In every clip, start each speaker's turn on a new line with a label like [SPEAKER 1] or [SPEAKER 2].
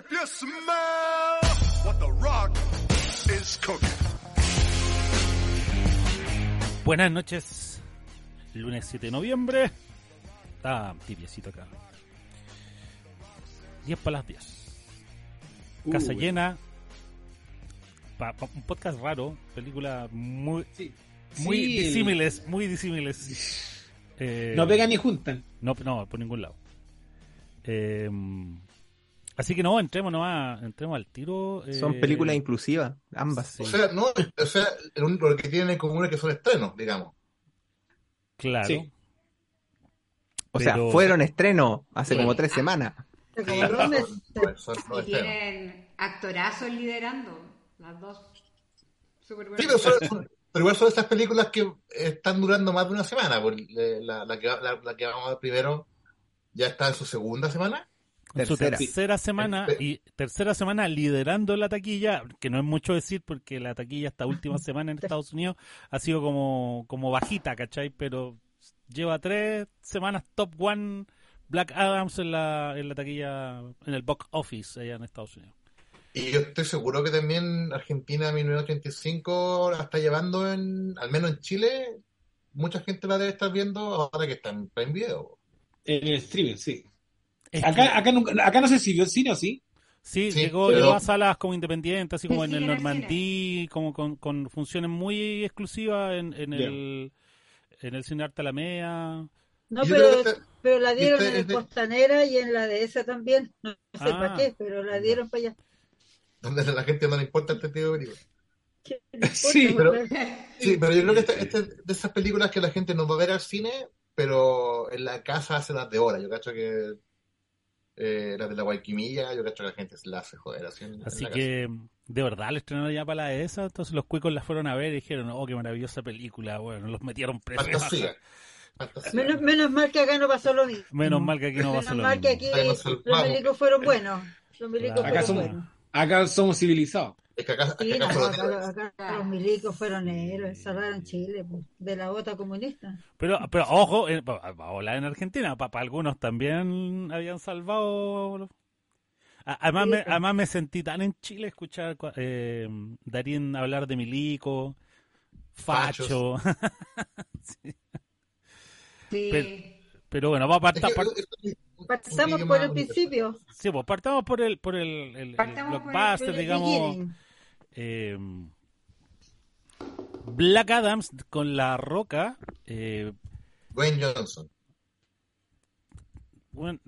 [SPEAKER 1] If you smell what the rock is cooking.
[SPEAKER 2] Buenas noches. Lunes 7 de noviembre. Está tibiecito acá. 10 para las 10. Casa
[SPEAKER 3] Uy.
[SPEAKER 2] llena. Pa- pa- un podcast raro. Película muy,
[SPEAKER 3] Sí.
[SPEAKER 2] muy
[SPEAKER 3] Sí,
[SPEAKER 2] disímiles. Muy disímiles. Eh,
[SPEAKER 3] No pegan ni juntan.
[SPEAKER 2] No, no, por ningún lado. Eh, así que no, entremos nomás, entremos al tiro. eh,
[SPEAKER 4] Son películas inclusivas, ambas.
[SPEAKER 2] sí,
[SPEAKER 5] O sea, no, o sea, lo único que tienen en común es que son estrenos, digamos.
[SPEAKER 2] claro.
[SPEAKER 3] Sí.
[SPEAKER 4] O sea,
[SPEAKER 2] pero-
[SPEAKER 4] fueron estreno hace
[SPEAKER 5] Sí.
[SPEAKER 4] como tres semanas.
[SPEAKER 6] Y
[SPEAKER 5] estrenos.
[SPEAKER 6] tienen actorazos liderando. Las dos. Súper
[SPEAKER 5] Sí,
[SPEAKER 6] buenas.
[SPEAKER 5] pero, son- son- pero igual son estas películas que están durando más de una semana. porque, eh, La, la que, la, la que vamos a ver primero ya está en su segunda semana.
[SPEAKER 2] En su
[SPEAKER 4] Tercera.
[SPEAKER 2] tercera semana y tercera semana liderando la taquilla, que no es mucho decir porque la taquilla esta última semana en Estados Unidos ha sido como, como bajita, ¿cachai? Pero lleva tres semanas top one Black Adams en la, en la taquilla, en el box office allá en Estados Unidos.
[SPEAKER 5] Y yo estoy seguro que también Argentina 1985 la está llevando en, al menos en Chile, mucha gente la debe estar viendo ahora que está en Prime Video.
[SPEAKER 3] En el streaming, sí. Acá, acá, nunca, acá no se sirvió el cine, ¿o sí?
[SPEAKER 2] sí,
[SPEAKER 5] sí,
[SPEAKER 2] llegó,
[SPEAKER 5] pero-
[SPEAKER 2] llegó a salas como independientes, así como en
[SPEAKER 6] Sí,
[SPEAKER 2] el
[SPEAKER 6] en el
[SPEAKER 2] Normandí, como con, con funciones muy exclusivas en, en el en el Cine Arte Alameda.
[SPEAKER 7] No, pero, pero la dieron en el
[SPEAKER 5] es de-
[SPEAKER 7] Costanera y en la de esa también. No, sé
[SPEAKER 2] Ah.
[SPEAKER 7] para qué, pero la dieron para allá.
[SPEAKER 5] donde la gente no le importa este tipo de películas.
[SPEAKER 7] ¿Qué le importa?
[SPEAKER 3] Sí,
[SPEAKER 5] pero- Sí, pero yo creo que esta, esta es de esas películas que la gente no va a ver al cine, pero en la casa hace las de hora. Yo cacho que eh, las de la Guayquimilla, yo cacho que la gente se la hace joder así en- en
[SPEAKER 2] Así
[SPEAKER 5] la
[SPEAKER 2] que, de verdad, le estrenaron ya para la esa, entonces los cuicos la fueron a ver y dijeron, oh, qué maravillosa película, bueno, los metieron presos.
[SPEAKER 5] Fantasía. Fantasía.
[SPEAKER 7] menos, menos mal que acá no pasó lo mismo.
[SPEAKER 2] Menos mal que aquí no a
[SPEAKER 7] Menos
[SPEAKER 2] lo
[SPEAKER 7] mal que aquí los milicos fueron buenos. Los milicos
[SPEAKER 2] Claro.
[SPEAKER 3] Acá
[SPEAKER 7] fueron
[SPEAKER 3] somos,
[SPEAKER 7] buenos.
[SPEAKER 3] acá somos civilizados.
[SPEAKER 5] Es que acá,
[SPEAKER 7] Sí,
[SPEAKER 5] acá
[SPEAKER 7] los milicos fueron héroes, salvaron Chile pues, de la bota comunista.
[SPEAKER 2] Pero, pero ojo, pa- hola en Argentina, para algunos también habían salvado. los- Además,
[SPEAKER 7] Sí,
[SPEAKER 2] me,
[SPEAKER 7] pues.
[SPEAKER 2] además me sentí tan en Chile escuchar eh, Darín hablar de Milico, Facho.
[SPEAKER 6] Sí.
[SPEAKER 2] Pero- Pero bueno, va a partar.
[SPEAKER 5] un
[SPEAKER 7] por el principio.
[SPEAKER 2] Sí, pues partamos por el, por el, el- el
[SPEAKER 6] Partamos por el-
[SPEAKER 2] blockbuster,
[SPEAKER 7] por el
[SPEAKER 2] digamos.
[SPEAKER 7] beginning.
[SPEAKER 2] Eh, Black Adams con La Roca. eh,
[SPEAKER 5] Dwayne Johnson.
[SPEAKER 2] bueno,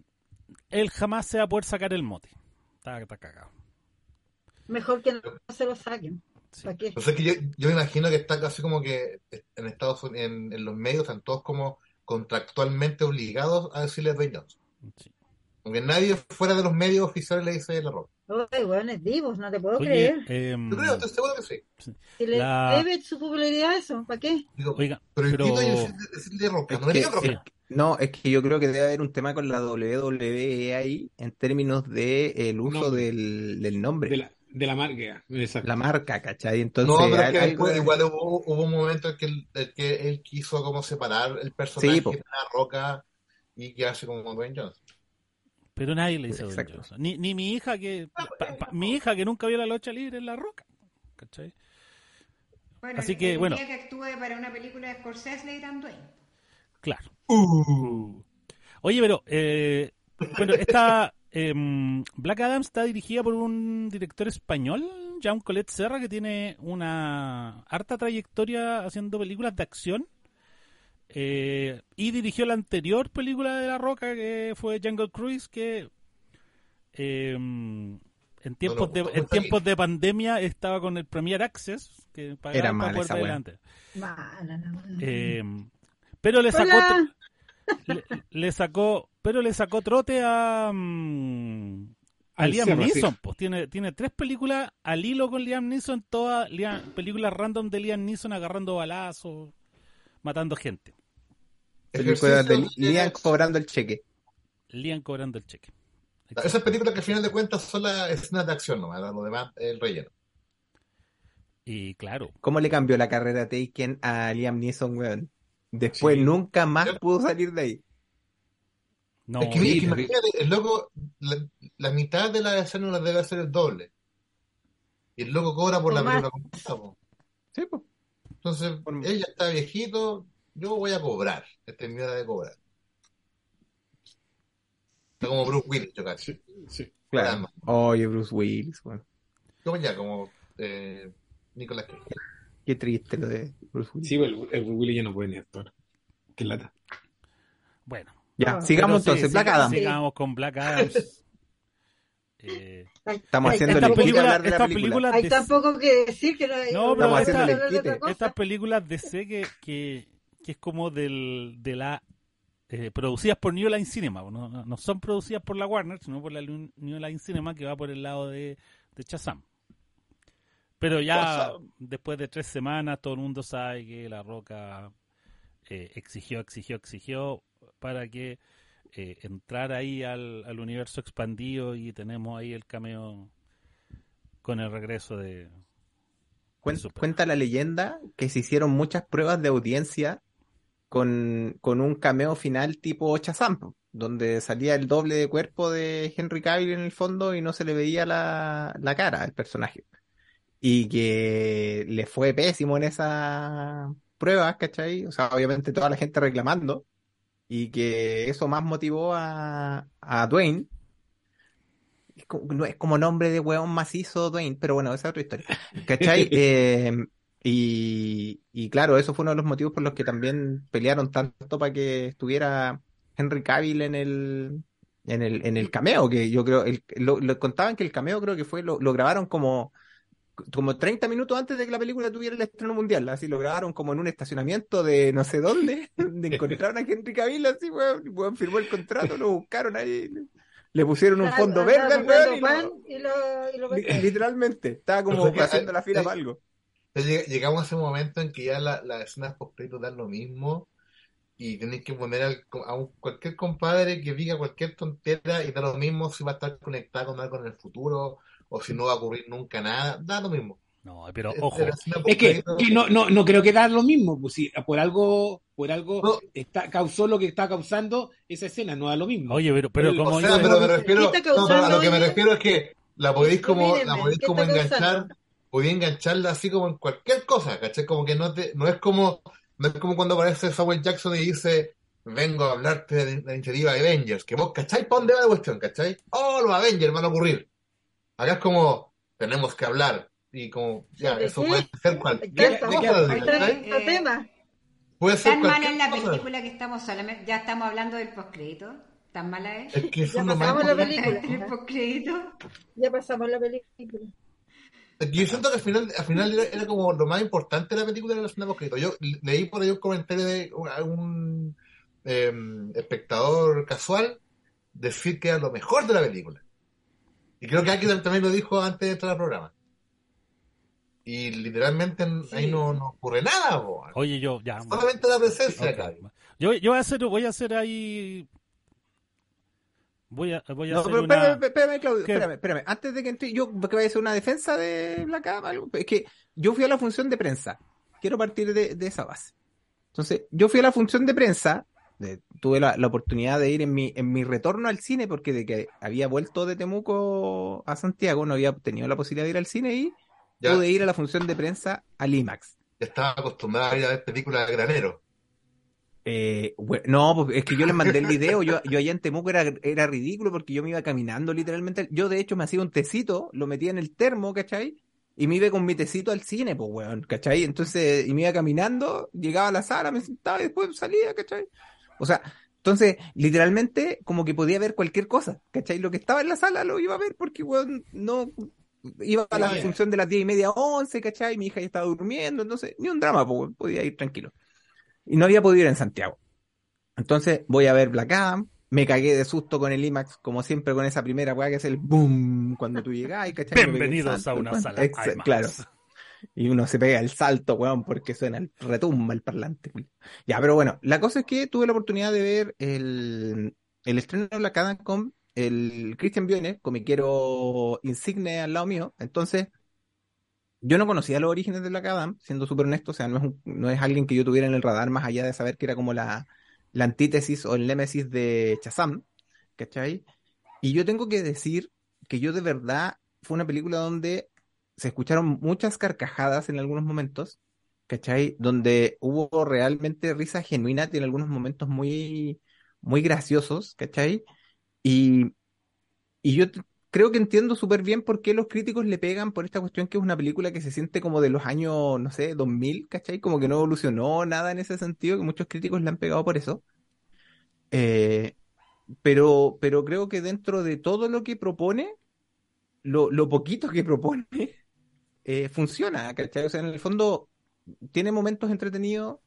[SPEAKER 2] él jamás se va a poder sacar el mote. Está, está cagado.
[SPEAKER 7] Mejor que no se lo saquen.
[SPEAKER 2] Sí.
[SPEAKER 5] Que yo, yo me imagino que está casi como que en Estados Unidos, en, en los medios, están todos como contractualmente obligados a decirle Dwayne Johnson.
[SPEAKER 2] Sí.
[SPEAKER 5] Aunque nadie fuera de los medios oficiales le dice la ropa.
[SPEAKER 7] Ay, bueno, es vivos, no te puedo
[SPEAKER 2] Oye,
[SPEAKER 7] creer.
[SPEAKER 2] em,
[SPEAKER 5] Yo creo, estoy seguro que sí.
[SPEAKER 7] Si le
[SPEAKER 2] la-
[SPEAKER 7] debe su popularidad a eso, ¿para qué?
[SPEAKER 5] Digo,
[SPEAKER 2] oiga,
[SPEAKER 5] pero,
[SPEAKER 2] pero-
[SPEAKER 5] ¿qué coño decirle, decirle roca?
[SPEAKER 4] Es
[SPEAKER 5] No digan roca.
[SPEAKER 4] No, es que yo creo que debe haber un tema con la WWE ahí en términos de el uso
[SPEAKER 3] Nombre.
[SPEAKER 4] del, del nombre,
[SPEAKER 3] De la, de la marca. Exacto.
[SPEAKER 4] la marca, ¿cachai? Entonces,
[SPEAKER 5] No, pero es que después
[SPEAKER 4] de-
[SPEAKER 5] igual hubo, hubo un momento en que, él, en que él quiso como separar el personaje
[SPEAKER 4] Sí,
[SPEAKER 5] de la roca y quedarse como Dwayne Johnson.
[SPEAKER 2] Pero nadie le dice
[SPEAKER 4] Exacto.
[SPEAKER 2] Johnson. Ni, ni mi hija que pa- pa- mi hija que nunca vio la lucha libre en La Roca. ¿Cachai?
[SPEAKER 6] Bueno,
[SPEAKER 2] Así que, bueno.
[SPEAKER 6] que actúe para una película de Scorsese le dirán Dwayne.
[SPEAKER 2] Claro. Oye, pero eh, bueno, esta em, Black Adams está dirigida por un director español, Jean Colette Serra, que tiene una harta trayectoria haciendo películas de acción. Eh, y dirigió la anterior película de La Roca, que fue Jungle Cruise, que em, en tiempos
[SPEAKER 5] no,
[SPEAKER 2] de en tiempos de pandemia estaba con el Premier Access, que pagaba
[SPEAKER 4] Era
[SPEAKER 2] para poder
[SPEAKER 7] mala.
[SPEAKER 2] Eh, pero le sacó le, le sacó pero le sacó trote a mm, a Liam
[SPEAKER 3] sí.
[SPEAKER 2] Neeson pues. Tiene tiene tres películas al hilo con Liam Neeson todas Liam- películas random de Liam Neeson agarrando balazos matando gente
[SPEAKER 4] películas de Liam cobrando el cheque.
[SPEAKER 2] Liam cobrando el cheque
[SPEAKER 5] Esas películas que al final de cuentas son las escenas de acción nomás, lo demás es el relleno.
[SPEAKER 2] y claro
[SPEAKER 4] ¿Cómo le cambió la carrera a Taken a Liam Neeson, weón? Después
[SPEAKER 5] Sí.
[SPEAKER 4] nunca más pudo salir de ahí.
[SPEAKER 2] No,
[SPEAKER 5] es que,
[SPEAKER 3] sí,
[SPEAKER 5] es que
[SPEAKER 3] la-
[SPEAKER 5] imagínate, el loco, la, la mitad de la escena la debe hacer el doble. Y el loco cobra por la película completa, po.
[SPEAKER 4] Sí, pues.
[SPEAKER 5] Entonces,
[SPEAKER 4] Por-
[SPEAKER 5] él ya está viejito, yo voy a cobrar. Esta es mi hora de cobrar. Está como Bruce Willis, yo cacho.
[SPEAKER 3] Sí, sí.
[SPEAKER 4] Claro. Oye, Bruce Willis, weón.
[SPEAKER 5] Como ya, como eh, Nicolas Cage.
[SPEAKER 4] Qué triste lo de Bruce Willis.
[SPEAKER 3] Sí, el, el Willy ya no puede ni actuar. Qué lata.
[SPEAKER 2] Bueno.
[SPEAKER 4] Ya,
[SPEAKER 7] Ah,
[SPEAKER 4] sigamos
[SPEAKER 2] Pero sí,
[SPEAKER 4] entonces. Black Adam.
[SPEAKER 2] Sigamos con Black Adams. Eh,
[SPEAKER 4] Estamos haciendo el
[SPEAKER 2] películas,
[SPEAKER 4] hablar de película.
[SPEAKER 2] películas
[SPEAKER 7] Hay
[SPEAKER 2] de-
[SPEAKER 7] tan poco que decir que no hay.
[SPEAKER 2] No, pero
[SPEAKER 7] vamos a
[SPEAKER 2] esta-
[SPEAKER 7] hablar de otra cosa.
[SPEAKER 2] estas películas de C que, que, que es como del, de la eh, producidas por New Line Cinema, no, no- no son producidas por la Warner, sino por la New Line Cinema que va por el lado de, de Shazam. Pero ya después de tres semanas todo el mundo sabe que La Roca eh, exigió, exigió, exigió para que eh, entrara ahí al, al universo expandido y tenemos ahí el cameo con el regreso de...
[SPEAKER 4] Cuenta la leyenda que se hicieron muchas pruebas de audiencia con, con un cameo final tipo Shazam, po, donde salía el doble de cuerpo de Henry Cavill en el fondo y no se le veía la, la cara al personaje. Y que le fue pésimo en esas pruebas, ¿cachai? O sea, obviamente toda la gente reclamando. Y que eso más motivó a, a Dwayne. Es como, es como nombre de hueón macizo Dwayne, pero bueno, esa es otra historia. ¿Cachai? Eh, y, y claro, eso fue uno de los motivos por los que también pelearon tanto para que estuviera Henry Cavill en el, en el, en el cameo, que yo creo, el- lo, lo contaban que el cameo creo que fue, lo, lo grabaron como, como 30 minutos antes de que la película tuviera el estreno mundial, así lo grabaron como en un estacionamiento de no sé dónde, donde encontraron a Henry Cavill así, weón, weón firmó el contrato, lo buscaron ahí, le, pusieron un fondo verde al weón y lo-
[SPEAKER 7] y lo, y lo
[SPEAKER 4] Li- Literalmente, estaba como haciendo la fila
[SPEAKER 5] eh,
[SPEAKER 4] para algo.
[SPEAKER 5] Entonces, lleg- llegamos a ese momento en que ya la- las escenas post dan lo mismo y tenéis que poner al- a un- cualquier compadre que diga cualquier tontera y da lo mismo si va a estar conectado con algo en el futuro o si no va a ocurrir nunca nada, da lo mismo.
[SPEAKER 2] No, pero ojo,
[SPEAKER 3] Es que, que no, no, no creo que da lo mismo, pues si por algo, por algo
[SPEAKER 5] No.
[SPEAKER 3] está, causó lo que está causando esa escena, no da lo mismo.
[SPEAKER 2] oye, pero, pero como
[SPEAKER 5] O sea, pero me refiero,
[SPEAKER 7] ¿Qué está
[SPEAKER 5] no, pero a lo que me refiero es que la podéis como, la podéis
[SPEAKER 7] ¿qué
[SPEAKER 5] como enganchar,
[SPEAKER 7] causando?
[SPEAKER 5] Podéis engancharla así como en cualquier cosa, ¿cachai? Como que no te, no es como, no es como cuando aparece Samuel Jackson y dice, vengo a hablarte de la iniciativa de Avengers, que vos, ¿cachai? ¿Para dónde va la cuestión, cachai? Oh, los Avengers van a ocurrir. Acá es como, tenemos que hablar, y como, ya,
[SPEAKER 7] ¿De
[SPEAKER 5] eso
[SPEAKER 7] qué?
[SPEAKER 5] puede ser cualquier
[SPEAKER 7] tanto-
[SPEAKER 3] ¿De qué
[SPEAKER 5] cosa,
[SPEAKER 7] tema.
[SPEAKER 5] Puede ser
[SPEAKER 6] Tan mala es la
[SPEAKER 5] cosa.
[SPEAKER 6] película que estamos solamente, ya estamos hablando del postcrédito. Tan mala es.
[SPEAKER 5] Es que eso
[SPEAKER 7] Ya pasamos la película.
[SPEAKER 6] El postcrédito.
[SPEAKER 7] Ya pasamos la película.
[SPEAKER 5] Yo siento que al final, al final era, era como lo más importante de la película de la escena post Yo leí por ahí un comentario de un, eh, espectador casual decir que era lo mejor de la película. Y creo que alguien también lo dijo antes de entrar al programa. Y literalmente ahí no, no ocurre nada,
[SPEAKER 2] oye, yo ya.
[SPEAKER 5] solamente la presencia
[SPEAKER 2] ok.
[SPEAKER 5] acá.
[SPEAKER 2] Yo, yo voy a hacer, voy a hacer ahí. Voy a, voy a
[SPEAKER 4] No,
[SPEAKER 2] hacer
[SPEAKER 4] pero
[SPEAKER 2] una.
[SPEAKER 4] espérame, espérame, Claudio,
[SPEAKER 2] ¿Qué?
[SPEAKER 4] espérame, espérame. Antes de que entre, yo porque voy a hacer una defensa de Black Adam, es que yo fui a la función de prensa. Quiero partir de, de esa base. Entonces, yo fui a la función de prensa, de- tuve la, la oportunidad de ir en mi, en mi retorno al cine, porque de que había vuelto de Temuco a Santiago, no había tenido la posibilidad de ir al cine y
[SPEAKER 5] Ya,
[SPEAKER 4] pude ir a la función de prensa al IMAX.
[SPEAKER 5] ya estaba acostumbrada a ir a ver películas de granero.
[SPEAKER 4] Eh, bue- no, pues, es que yo les mandé el video, yo, yo allá en Temuco era, era ridículo porque yo me iba caminando literalmente, yo de hecho me hacía un tecito, lo metía en el termo, ¿cachai? Y me iba con mi tecito al cine, pues, weón, ¿cachai? Entonces, y me iba caminando, llegaba a la sala, me sentaba y después salía, ¿cachai? O sea, entonces, literalmente, como que podía ver cualquier cosa, ¿cachai? Lo que estaba en la sala lo iba a ver porque, weón, no, iba a la función de las diez y media a once, ¿cachai? Mi hija ya estaba durmiendo, entonces, ni un drama, pues, podía ir tranquilo. Y no había podido ir en Santiago. Entonces voy a ver Black Adam, me cagué de susto con el IMAX, como siempre con esa primera weá que es el boom cuando tú llegas y ¿cachai?
[SPEAKER 2] Bienvenidos
[SPEAKER 4] salto,
[SPEAKER 2] a una sala IMAX.
[SPEAKER 4] Claro. Y uno se pega el salto, weón, porque suena, el- retumba el parlante. Ya, pero bueno, la cosa es que tuve la oportunidad de ver el, el estreno de Black Adam con el Christian Bioner, comiquero insigne al lado mío. Entonces, yo no conocía los orígenes de Black Adam, siendo súper honesto, o sea, no es, un- no es alguien que yo tuviera en el radar más allá de saber que era como la, la antítesis o el némesis de Shazam, ¿cachai? Y yo tengo que decir que yo de verdad fue una película donde se escucharon muchas carcajadas en algunos momentos, ¿cachai? Donde hubo realmente risa genuina, tiene algunos momentos muy, muy graciosos, ¿cachai? Y, y yo creo que entiendo súper bien por qué los críticos le pegan por esta cuestión que es una película que se siente como de los años, no sé, 2000, ¿cachai? Como que no evolucionó nada en ese sentido, que muchos críticos le han pegado por eso. Eh, pero, pero creo que dentro de todo lo que propone, lo, lo poquito que propone, eh, funciona, ¿cachai? O sea, en el fondo tiene momentos entretenidos.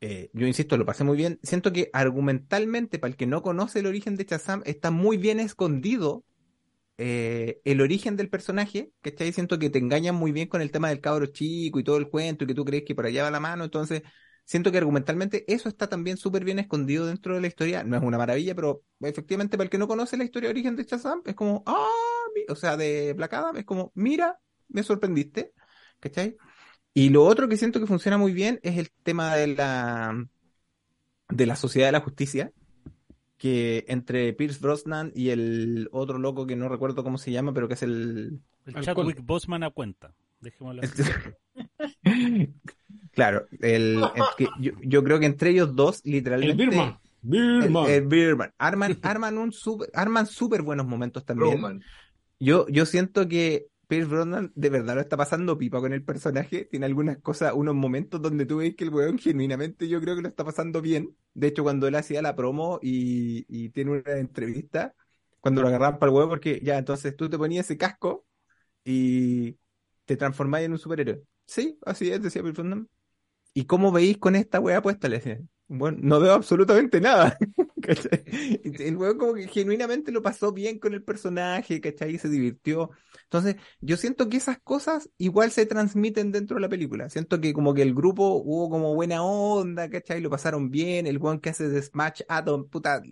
[SPEAKER 4] eh, yo insisto, lo pasé muy bien. Siento que argumentalmente, para el que no conoce el origen de Shazam, está muy bien escondido eh, el origen del personaje, ¿cachai? Siento que te engañan muy bien con el tema del cabro chico y todo el cuento y que tú crees que por allá va la mano. Entonces, siento que argumentalmente eso está también súper bien escondido dentro de la historia. No es una maravilla, pero efectivamente para el que no conoce la historia de origen de Shazam, es como, ah, mi-", o sea, de Black Adam, es como, mira, me sorprendiste, ¿cachai? Y lo otro que siento que funciona muy bien es el tema de la, de la Sociedad de la Justicia, que entre Pierce Brosnan y el otro loco que no recuerdo cómo se llama, pero que es el...
[SPEAKER 2] El. Chadwick Boseman a cuenta. Dejémoslo así.
[SPEAKER 4] Claro, el, el que yo, yo creo que entre ellos dos, literalmente...
[SPEAKER 8] El Birman.
[SPEAKER 4] el-
[SPEAKER 8] Birman.
[SPEAKER 4] el Birdman. Arman, arman un super, arman súper buenos momentos también.
[SPEAKER 5] Roman.
[SPEAKER 4] Yo, yo siento que Pierce Brosnan de verdad lo está pasando pipa con el personaje. Tiene algunas cosas, unos momentos donde tú ves que el weón genuinamente yo creo que lo está pasando bien. De hecho, cuando él hacía la promo y, tiene una entrevista, cuando lo agarraban para el huevo, porque ya, entonces tú te ponías ese casco y te transformáis en un superhéroe. Sí, así es, decía Pierce Brosnan. ¿Y cómo veis con esta weá puesta? Le decía. Bueno, no veo absolutamente nada. ¿cachai? El weón como que genuinamente lo pasó bien con el personaje, ¿cachai? Y se divirtió. Entonces, yo siento que esas cosas igual se transmiten dentro de la película. Siento que como que el grupo hubo como buena onda, ¿cachai? Lo pasaron bien. El weón que hace de Smash Atom, puta,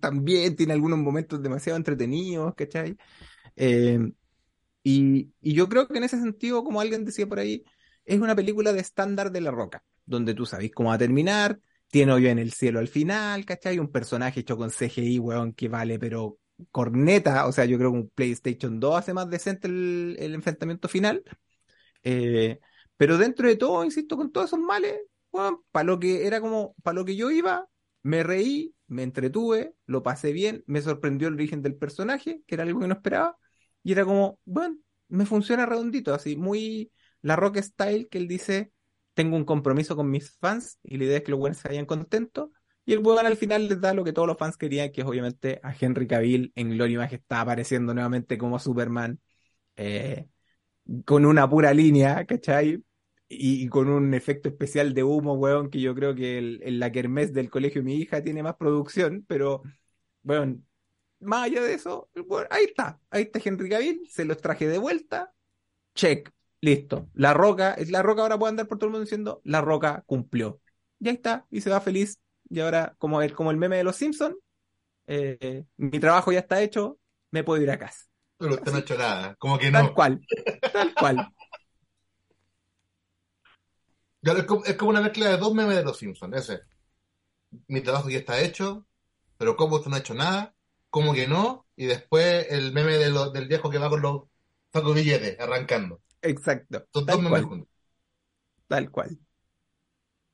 [SPEAKER 4] también tiene algunos momentos demasiado entretenidos, ¿cachai? Eh, y, y yo creo que en ese sentido, como alguien decía por ahí, es una película de estándar de La Roca, donde tú sabes cómo va a terminar, tiene hoyo en el cielo al final, ¿cachai? Un personaje hecho con CGI, weón, que vale, pero corneta, o sea, yo creo que un PlayStation 2 hace más decente el, enfrentamiento final. Eh, pero dentro de todo, insisto, con todos esos males, para lo que era como, para lo que yo iba, me reí, me entretuve, lo pasé bien, me sorprendió el origen del personaje, que era algo que no esperaba, y era como, bueno, me funciona redondito, así, muy la rock style que él dice, tengo un compromiso con mis fans, y la idea es que los buenos se vayan contentos, y el weón al final les da lo que todos los fans querían, que es obviamente a Henry Cavill en Gloria y Majestad apareciendo nuevamente como Superman, eh, con una pura línea, ¿cachai? Y, y con un efecto especial de humo, weón, que yo creo que el, el- la kermés del colegio de mi hija tiene más producción, pero, weón, más allá de eso, weón, ahí está, ahí está Henry Cavill, se los traje de vuelta, check, listo. La Roca, es la Roca ahora puede andar por todo el mundo diciendo, la Roca cumplió. Ya está, y se va feliz. Y ahora, como el, como el meme de los Simpsons, eh, mi trabajo ya está hecho, me puedo ir a casa.
[SPEAKER 5] Pero usted no ha hecho nada. Como que
[SPEAKER 4] Tal
[SPEAKER 5] no.
[SPEAKER 4] cual, tal cual.
[SPEAKER 5] Es como, es como una mezcla de dos memes de los Simpsons. Ese. Mi trabajo ya está hecho, pero como usted no ha hecho nada, como que no, y después el meme de lo- del viejo que va con los sacos billetes arrancando.
[SPEAKER 4] Exacto,
[SPEAKER 5] Son dos
[SPEAKER 4] tal cual,
[SPEAKER 5] juntos.
[SPEAKER 4] tal cual.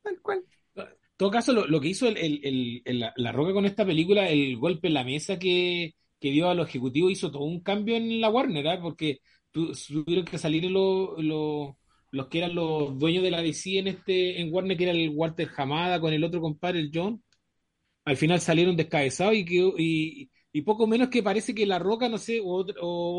[SPEAKER 4] Tal cual.
[SPEAKER 8] En todo caso, lo, lo que hizo el, el- el- el- la, la Roca con esta película, el golpe en la mesa que, que dio a los ejecutivos, hizo todo un cambio en la Warner, ¿ah? Porque tu- tuvieron que salir los, los, los que eran los dueños de la DC en este en Warner, que era el Walter Hamada con el otro compadre, el John. Al final salieron descabezados y, quedó- y, y poco menos que parece que La Roca, no sé, o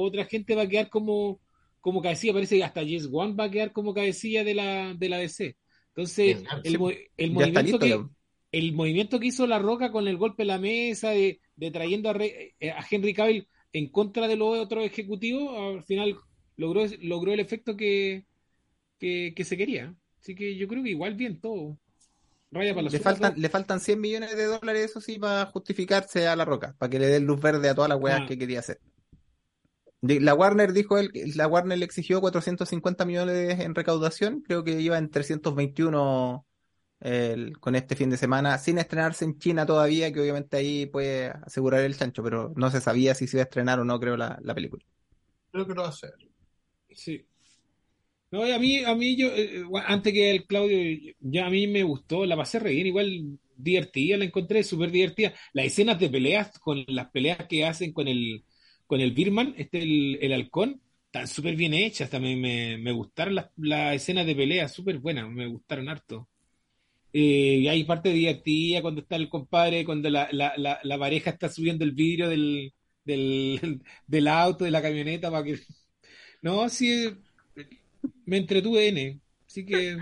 [SPEAKER 8] otra gente va a quedar como, como cabecilla, parece que hasta Yes One va a quedar como cabecilla de la, de la DC. Entonces, el,
[SPEAKER 5] sí.
[SPEAKER 8] el movimiento
[SPEAKER 4] listo
[SPEAKER 8] que, el movimiento que hizo La Roca con el golpe en la mesa, de, de trayendo a, Re- eh, a Henry Cavill en contra de los otros ejecutivos, al final logró, logró el efecto que, que, que se quería. Así que yo creo que igual bien todo. Raya para la
[SPEAKER 4] Le faltan,
[SPEAKER 8] todo.
[SPEAKER 4] le faltan 100 millones de dólares, eso sí, para justificarse a La Roca, para que le den luz verde a todas las weas
[SPEAKER 8] Ah.
[SPEAKER 4] que quería hacer. La Warner dijo él, la Warner le exigió 450 millones en recaudación, creo que iba en 321 el- con este fin de semana, sin estrenarse en China todavía, que obviamente ahí puede asegurar el chancho, pero no se sabía si se iba a estrenar o no, creo, la, la película.
[SPEAKER 5] Creo que lo va a hacer.
[SPEAKER 8] Sí. No, a mí, a mí yo, eh, bueno, antes que el Claudio, ya a mí me gustó, la pasé re bien, igual divertida, la encontré súper divertida. Las escenas de peleas, con las peleas que hacen con el, con el Birman, este, el, el halcón, están súper bien hechas, también me, me gustaron las, las escenas de pelea, súper buenas, me gustaron harto. Eh, y hay parte divertida cuando está el compadre, cuando la, la, la, la pareja está subiendo el vidrio del, del, del auto, de la camioneta, para que... No, sí, me entretuve N, así que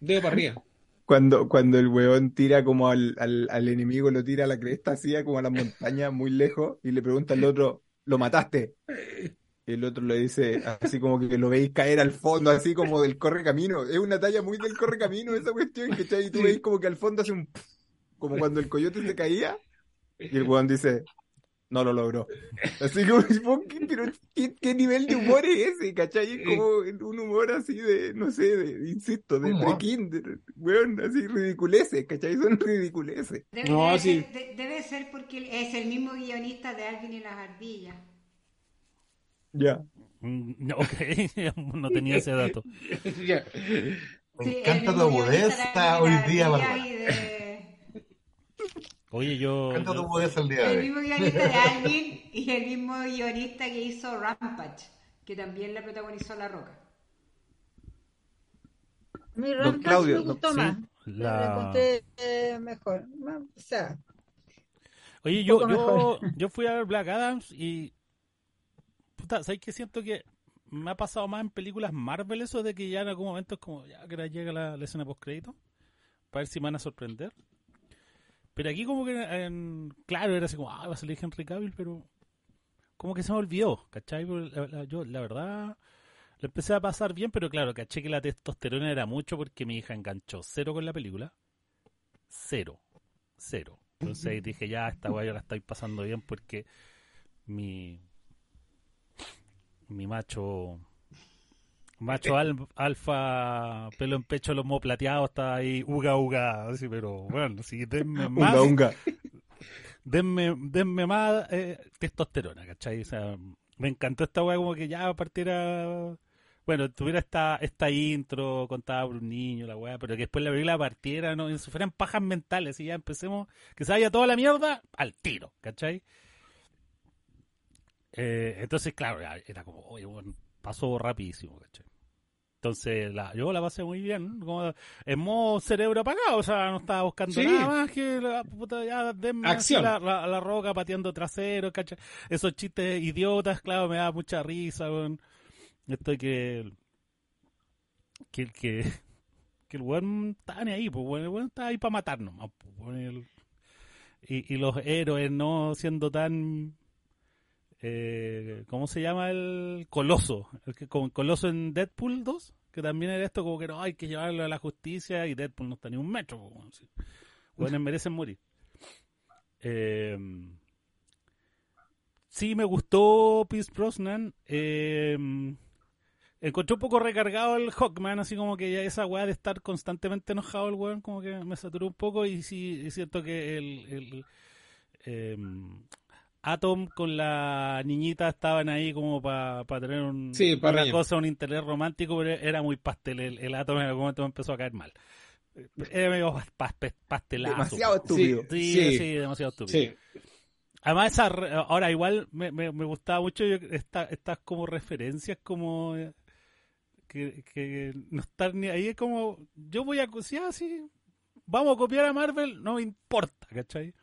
[SPEAKER 8] dedo para arriba.
[SPEAKER 4] Cuando, cuando el weón tira como al, al, al enemigo, lo tira a la cresta, así como a la montaña, muy lejos, y le pregunta al otro, ¿lo mataste? Y el otro le dice, así como que lo veis caer al fondo, así como del corre camino. Es una talla muy del corre camino esa cuestión, ¿cachai? Y tú veis como que al fondo hace un... como cuando el coyote se caía, y el weón dice, no lo logró. Así como, ¿qué, pero ¿qué, qué nivel de humor es ese? ¿Cachai? Es como un humor así de, no sé, de, insisto, de pre-kinder, weón, así ridiculeces, ¿cachai? Son ridiculeces.
[SPEAKER 6] Debe,
[SPEAKER 8] No,
[SPEAKER 6] debe
[SPEAKER 8] sí.
[SPEAKER 6] ser, de- debe ser porque es el mismo guionista de Alvin y las ardillas.
[SPEAKER 4] Ya.
[SPEAKER 2] Mm, no, Ok, no tenía ese dato.
[SPEAKER 8] Ya.
[SPEAKER 5] Me
[SPEAKER 6] Sí, el de y
[SPEAKER 5] hoy día,
[SPEAKER 6] de-
[SPEAKER 2] Oye, yo,
[SPEAKER 5] tu
[SPEAKER 2] yo-
[SPEAKER 5] agudeza el día de
[SPEAKER 6] El mismo guionista de Alvin y el mismo guionista que hizo Rampage, que también la protagonizó La Roca.
[SPEAKER 7] Mi Rampage
[SPEAKER 4] Claudio,
[SPEAKER 7] me gustó
[SPEAKER 2] sí,
[SPEAKER 7] más.
[SPEAKER 2] la-
[SPEAKER 7] eh, mejor. O sea,
[SPEAKER 2] Oye, yo, yo, yo fui a ver Black Adams y. Puta, ¿sabes qué? Siento que me ha pasado más en películas Marvel eso de que ya en algún momento es como, ya que llega la, la escena post-crédito. Para ver si me van a sorprender. Pero aquí, como que, en- claro, era así como, ah, va a salir Henry Cavill, pero. Como que se me olvidó, ¿cachai? Yo, la verdad. Lo empecé a pasar bien, pero claro, caché que la testosterona era mucho porque mi hija enganchó cero con la película. Cero. Cero. Entonces dije, ya, esta weá yo la estoy pasando bien porque mi mi macho macho al- alfa pelo en pecho lomo plateado está ahí uga uga así pero bueno sí denme más
[SPEAKER 4] Unga, unga.
[SPEAKER 2] denme, denme más eh, testosterona, ¿cachai? O sea, me encantó esta weá como que ya partiera... Bueno, tuviera esta, esta intro, contaba por un niño, la weá, pero que después la película partiera, ¿no? Y se fueran pajas mentales y ya empecemos, que se vaya toda la mierda al tiro, ¿cachai? Eh, entonces, claro, era como, oye, bueno, pasó rapidísimo, ¿cachai? Entonces, la, yo la pasé muy bien, como en modo cerebro apagado, o sea, no estaba buscando
[SPEAKER 8] Sí.
[SPEAKER 2] nada más que la puta, ya denme
[SPEAKER 8] Acción.
[SPEAKER 2] la, la, la roca pateando trasero, ¿cachai? Esos chistes idiotas, claro, me da mucha risa, weón. Esto que, que, que, que el weón estaba ni ahí, pues, weón, el weón estaba ahí para matarnos, pues, el- y, y los héroes no siendo tan eh, ¿cómo se llama el Coloso? El que, el Coloso en Deadpool 2, que también era esto como que no hay que llevarlo a la justicia y Deadpool no está ni un metro, sí. Weones merecen morir. Eh, sí, me gustó Pierce Brosnan. Eh, encontré un poco recargado el Hawkman, así como que ya esa weá de estar constantemente enojado el weón, como que me saturó un poco y sí, es cierto que el, el, em, Atom con la niñita estaban ahí como para tener un,
[SPEAKER 8] Sí, pa'
[SPEAKER 2] una
[SPEAKER 8] reñir.
[SPEAKER 2] cosa, un interés romántico, pero era muy pastel. El, el Atom en algún momento me empezó a caer mal. Era medio pas- pas- pastelazo.
[SPEAKER 4] Demasiado estúpido.
[SPEAKER 2] Sí,
[SPEAKER 8] Sí.
[SPEAKER 2] sí, demasiado estúpido.
[SPEAKER 8] Sí.
[SPEAKER 2] Además, esa ahora igual me, me, me gustaba mucho yo- esta- estas como referencias como eh, que, que no estar ni ahí es como yo voy a sí, ah, sí, vamos a copiar a Marvel, no me importa, ¿cachai?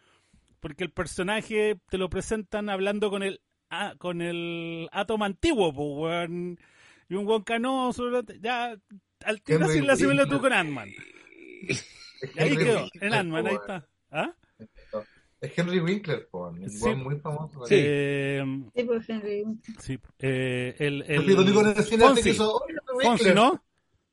[SPEAKER 2] Porque el personaje te lo presentan hablando con el ah, con el átomo antiguo, pues, weón. Y un weón canoso, ya al tiro
[SPEAKER 5] Henry
[SPEAKER 2] sin la similitud
[SPEAKER 5] Winkler.
[SPEAKER 2] con Ant-Man.
[SPEAKER 5] Es
[SPEAKER 2] ahí quedó,
[SPEAKER 5] Winkler,
[SPEAKER 2] en Ant-Man, ahí está. ¿Ah?
[SPEAKER 5] Es Henry Winkler, po, un
[SPEAKER 2] Sí.
[SPEAKER 5] weón muy famoso.
[SPEAKER 8] Sí.
[SPEAKER 2] Eh,
[SPEAKER 7] sí, pues Henry.
[SPEAKER 2] Sí, eh, el, el
[SPEAKER 5] el único en el cine
[SPEAKER 2] Fonsi,
[SPEAKER 5] que hizo, "Oye, Henry
[SPEAKER 2] Fonsi,
[SPEAKER 5] Winkler".
[SPEAKER 2] ¿no?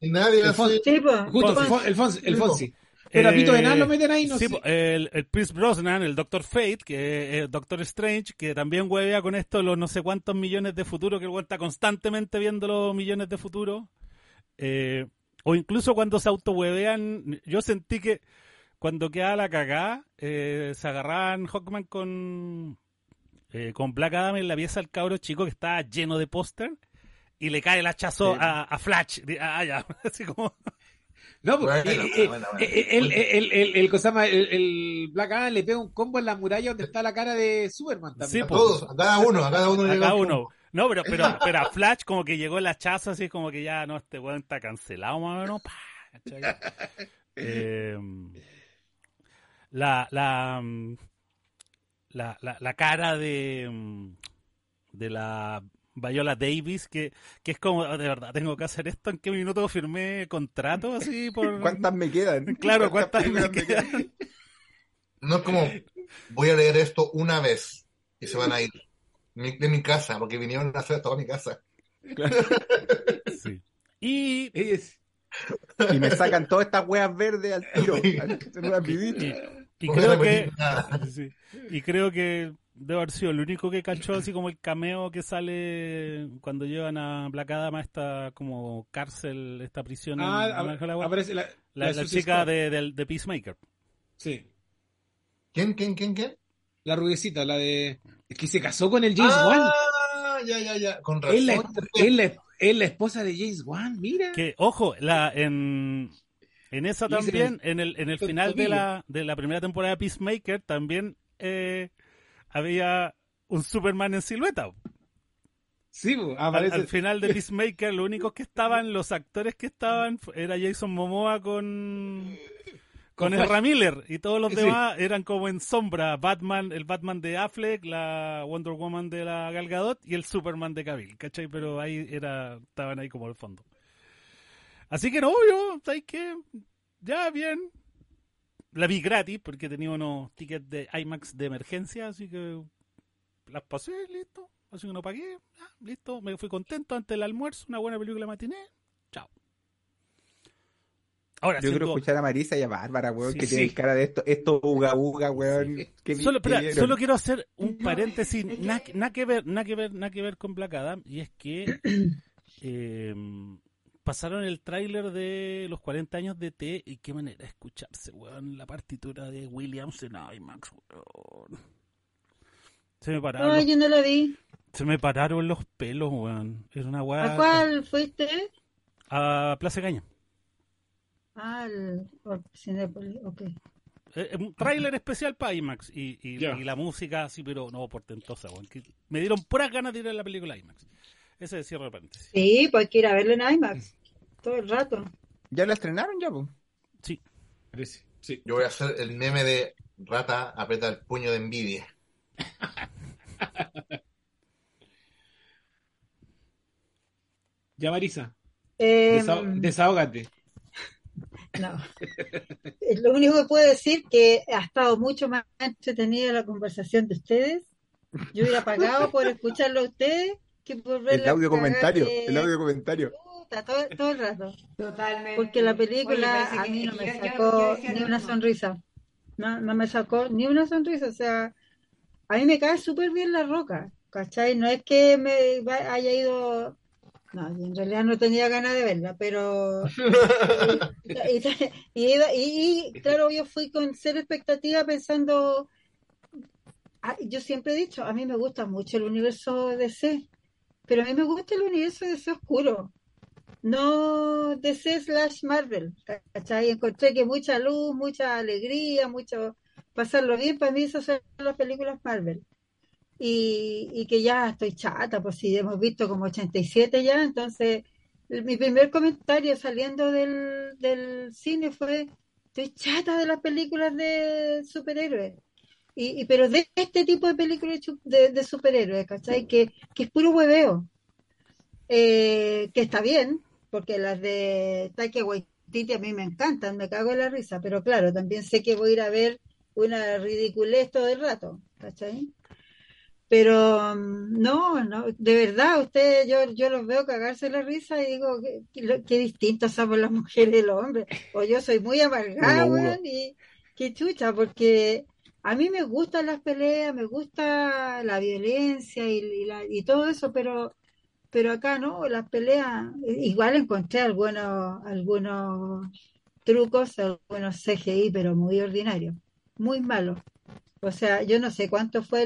[SPEAKER 5] Y nadie
[SPEAKER 8] El
[SPEAKER 5] hace-
[SPEAKER 8] Fonsi.
[SPEAKER 7] Sí, pues.
[SPEAKER 8] Justo,
[SPEAKER 7] Fonsi.
[SPEAKER 8] Fon- el Fonsi. El. Pero a Pito
[SPEAKER 2] Eh,
[SPEAKER 8] Venal lo meten ahí, no
[SPEAKER 2] sí, el, el Pierce Brosnan, el Doctor Fate, que es Doctor Strange, que también huevea con esto los no sé cuántos millones de futuro, que el está constantemente viendo los millones de futuro. Eh, O incluso cuando se autohuevean, yo sentí que cuando queda la cagada, eh, se agarraban Hawkman con, eh, con Black Adam en la pieza al cabro chico que estaba lleno de póster y le cae el hachazo
[SPEAKER 4] Sí.
[SPEAKER 2] a, a Flash. Ah, ya, así como...
[SPEAKER 8] No, porque el, el, el, el, cosa más- el- el Black Adam le pega un combo en la muralla donde está la cara de Superman
[SPEAKER 2] Sí,
[SPEAKER 8] también.
[SPEAKER 5] A
[SPEAKER 2] po.
[SPEAKER 5] todos, a cada uno, a cada uno.
[SPEAKER 2] A cada
[SPEAKER 5] un-
[SPEAKER 2] uno. No, pero, pero, pero a Flash como que llegó el hachazo así como que ya, no, este weón está cancelado más o menos. Eh, la, la, mm, la, la, la cara de, mm, de la Viola Davis, que, que es como, de verdad, tengo que hacer esto, ¿en qué minuto firmé contrato así por...
[SPEAKER 4] ¿Cuántas me quedan?
[SPEAKER 2] Claro, ¿cuántas me quedan?
[SPEAKER 5] No es como, voy a leer esto una vez y se van a ir de mi casa, porque vinieron a hacer toda mi casa.
[SPEAKER 2] Sí. Y,
[SPEAKER 8] Es-
[SPEAKER 4] Y me sacan todas estas weas verdes al tiro. rapidito.
[SPEAKER 2] y, creo que... Sí. Y creo que debe haber sido el único que cachó así como el cameo que sale cuando llevan a Black Adam a esta como cárcel, esta prisión. en-
[SPEAKER 8] Ah,
[SPEAKER 2] en
[SPEAKER 8] aparece la,
[SPEAKER 2] la, la chica de, de Peacemaker.
[SPEAKER 8] Sí,
[SPEAKER 5] ¿Quién, quién, quién, quién?
[SPEAKER 8] la rubiecita, la de... Es que se casó con el James Wan.
[SPEAKER 5] Ah, ya, ya, ya. Con razón.
[SPEAKER 8] Es la, es, la, es la esposa de James Wan, mira.
[SPEAKER 2] Que, ojo, la, en, en esa también, en el, en el final de la, de la primera temporada de Peacemaker, también eh, había un Superman en silueta.
[SPEAKER 8] Sí,
[SPEAKER 2] Al,
[SPEAKER 8] aparece.
[SPEAKER 2] al final de Peacemaker, los únicos que estaban, los actores que estaban, era Jason Momoa con, con Ezra Miller y todos los
[SPEAKER 8] Sí.
[SPEAKER 2] demás eran como en sombra. Batman, el Batman de Affleck, la Wonder Woman de la Gal Gadot y el Superman de Cavill, ¿cachai? Pero ahí era, estaban ahí como al fondo. Así que no, yo, ¿sabes qué? Ya, bien. La vi gratis porque tenía unos tickets de IMAX de emergencia, así que las pasé, listo. Así que no pagué, ya, listo. Me fui contento antes del almuerzo, una buena película matiné. Chao. Ahora,
[SPEAKER 4] Yo quiero escuchar a Marisa y a Bárbara, weón,
[SPEAKER 2] Sí,
[SPEAKER 4] que
[SPEAKER 2] sí.
[SPEAKER 4] tienen cara de esto, esto uga uga, weón. que
[SPEAKER 2] Solo, espera, solo quiero hacer un paréntesis, nada nada que ver, nada que ver, nada que ver con Black Adam, y es que eh, pasaron el tráiler de los 40 años de T y qué manera de escucharse, weón, la partitura de Williams en IMAX, weón. Se me pararon,
[SPEAKER 7] No,
[SPEAKER 2] los,
[SPEAKER 7] yo no lo vi.
[SPEAKER 2] se me pararon los pelos, weón. Era una weá.
[SPEAKER 7] ¿A cuál fuiste?
[SPEAKER 2] A Plaza Caña.
[SPEAKER 7] Al por Cinépolis, ok.
[SPEAKER 2] Eh, un tráiler especial para IMAX y, y la música así, pero no portentosa, weón. que me dieron puras ganas de ir a la película IMAX. Ese es cierre de paréntesis.
[SPEAKER 7] Sí, pues hay que ir a verlo en IMAX. Todo el rato.
[SPEAKER 4] ¿Ya la estrenaron ya, po?
[SPEAKER 2] Sí.
[SPEAKER 8] Parece, sí.
[SPEAKER 5] Yo voy a hacer el meme de rata aprieta el puño de envidia.
[SPEAKER 8] Ya, Marisa,
[SPEAKER 7] Eh,
[SPEAKER 8] desahó- desahógate.
[SPEAKER 7] no. Lo único que puedo decir que ha estado mucho más entretenida la conversación de ustedes. Yo hubiera pagado por escucharlo a ustedes que por ver
[SPEAKER 4] El audio comentario,
[SPEAKER 7] que-
[SPEAKER 4] el audio comentario.
[SPEAKER 7] Puta, todo, todo el rato.
[SPEAKER 6] Totalmente.
[SPEAKER 7] Porque la película a mí no me
[SPEAKER 6] yo- yo
[SPEAKER 7] sacó ni una
[SPEAKER 6] mismo.
[SPEAKER 7] sonrisa. No, no me sacó ni una sonrisa. O sea, a mí me cae súper bien la roca. ¿Cachai? No es que me haya ido. No, en realidad no tenía ganas de verla, pero. y, y- y- y, claro, yo fui con cero expectativa pensando. ah, yo siempre he dicho, a mí me gusta mucho el universo DC, pero a mí me gusta el universo DC oscuro no DC slash Marvel, ¿cachai? Encontré que mucha luz, mucha alegría, mucho pasarlo bien, para mí esas son las películas Marvel. Y, y que ya estoy chata, pues si hemos visto como 87 ya, entonces mi primer comentario saliendo del, del cine fue, estoy chata de las películas de superhéroes. Y, y- pero de este tipo de películas de, de- superhéroes, ¿cachai? Que, que es puro hueveo. Eh, que está bien, porque las de Taika Waititi a mí me encantan, me cago en la risa, pero claro, también sé que voy a ir a ver una ridiculez todo el rato, ¿cachai? Pero mm, no, no, de verdad, ustedes, yo, yo los veo cagarse la risa y digo, qué, qué distintos somos las mujeres y los hombres. O yo soy muy amargada, weón, y qué chucha, porque a mí me gustan las peleas, me gusta la violencia y, todo eso, pero pero acá no, las peleas, igual encontré algunos, algunos trucos, algunos CGI, pero muy ordinarios, muy malos. O sea, yo no sé cuánto fue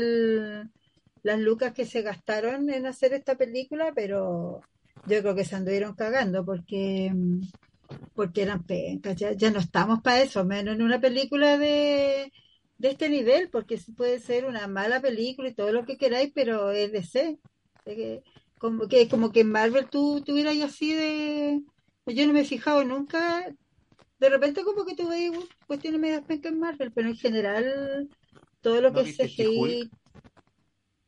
[SPEAKER 7] las lucas que se gastaron en hacer esta película, pero yo creo que se anduvieron cagando porque porque eran pencas, ya no estamos para eso, menos en una película de, de este nivel, porque sí puede ser una mala película y todo lo que queráis, pero es de C. Es que, como que como que en Marvel tú tuvieras así de... Yo no me he fijado nunca, de repente como que tuve cuestiones medias pencas en Marvel, pero en general todo lo
[SPEAKER 4] ¿No
[SPEAKER 7] que es CGI...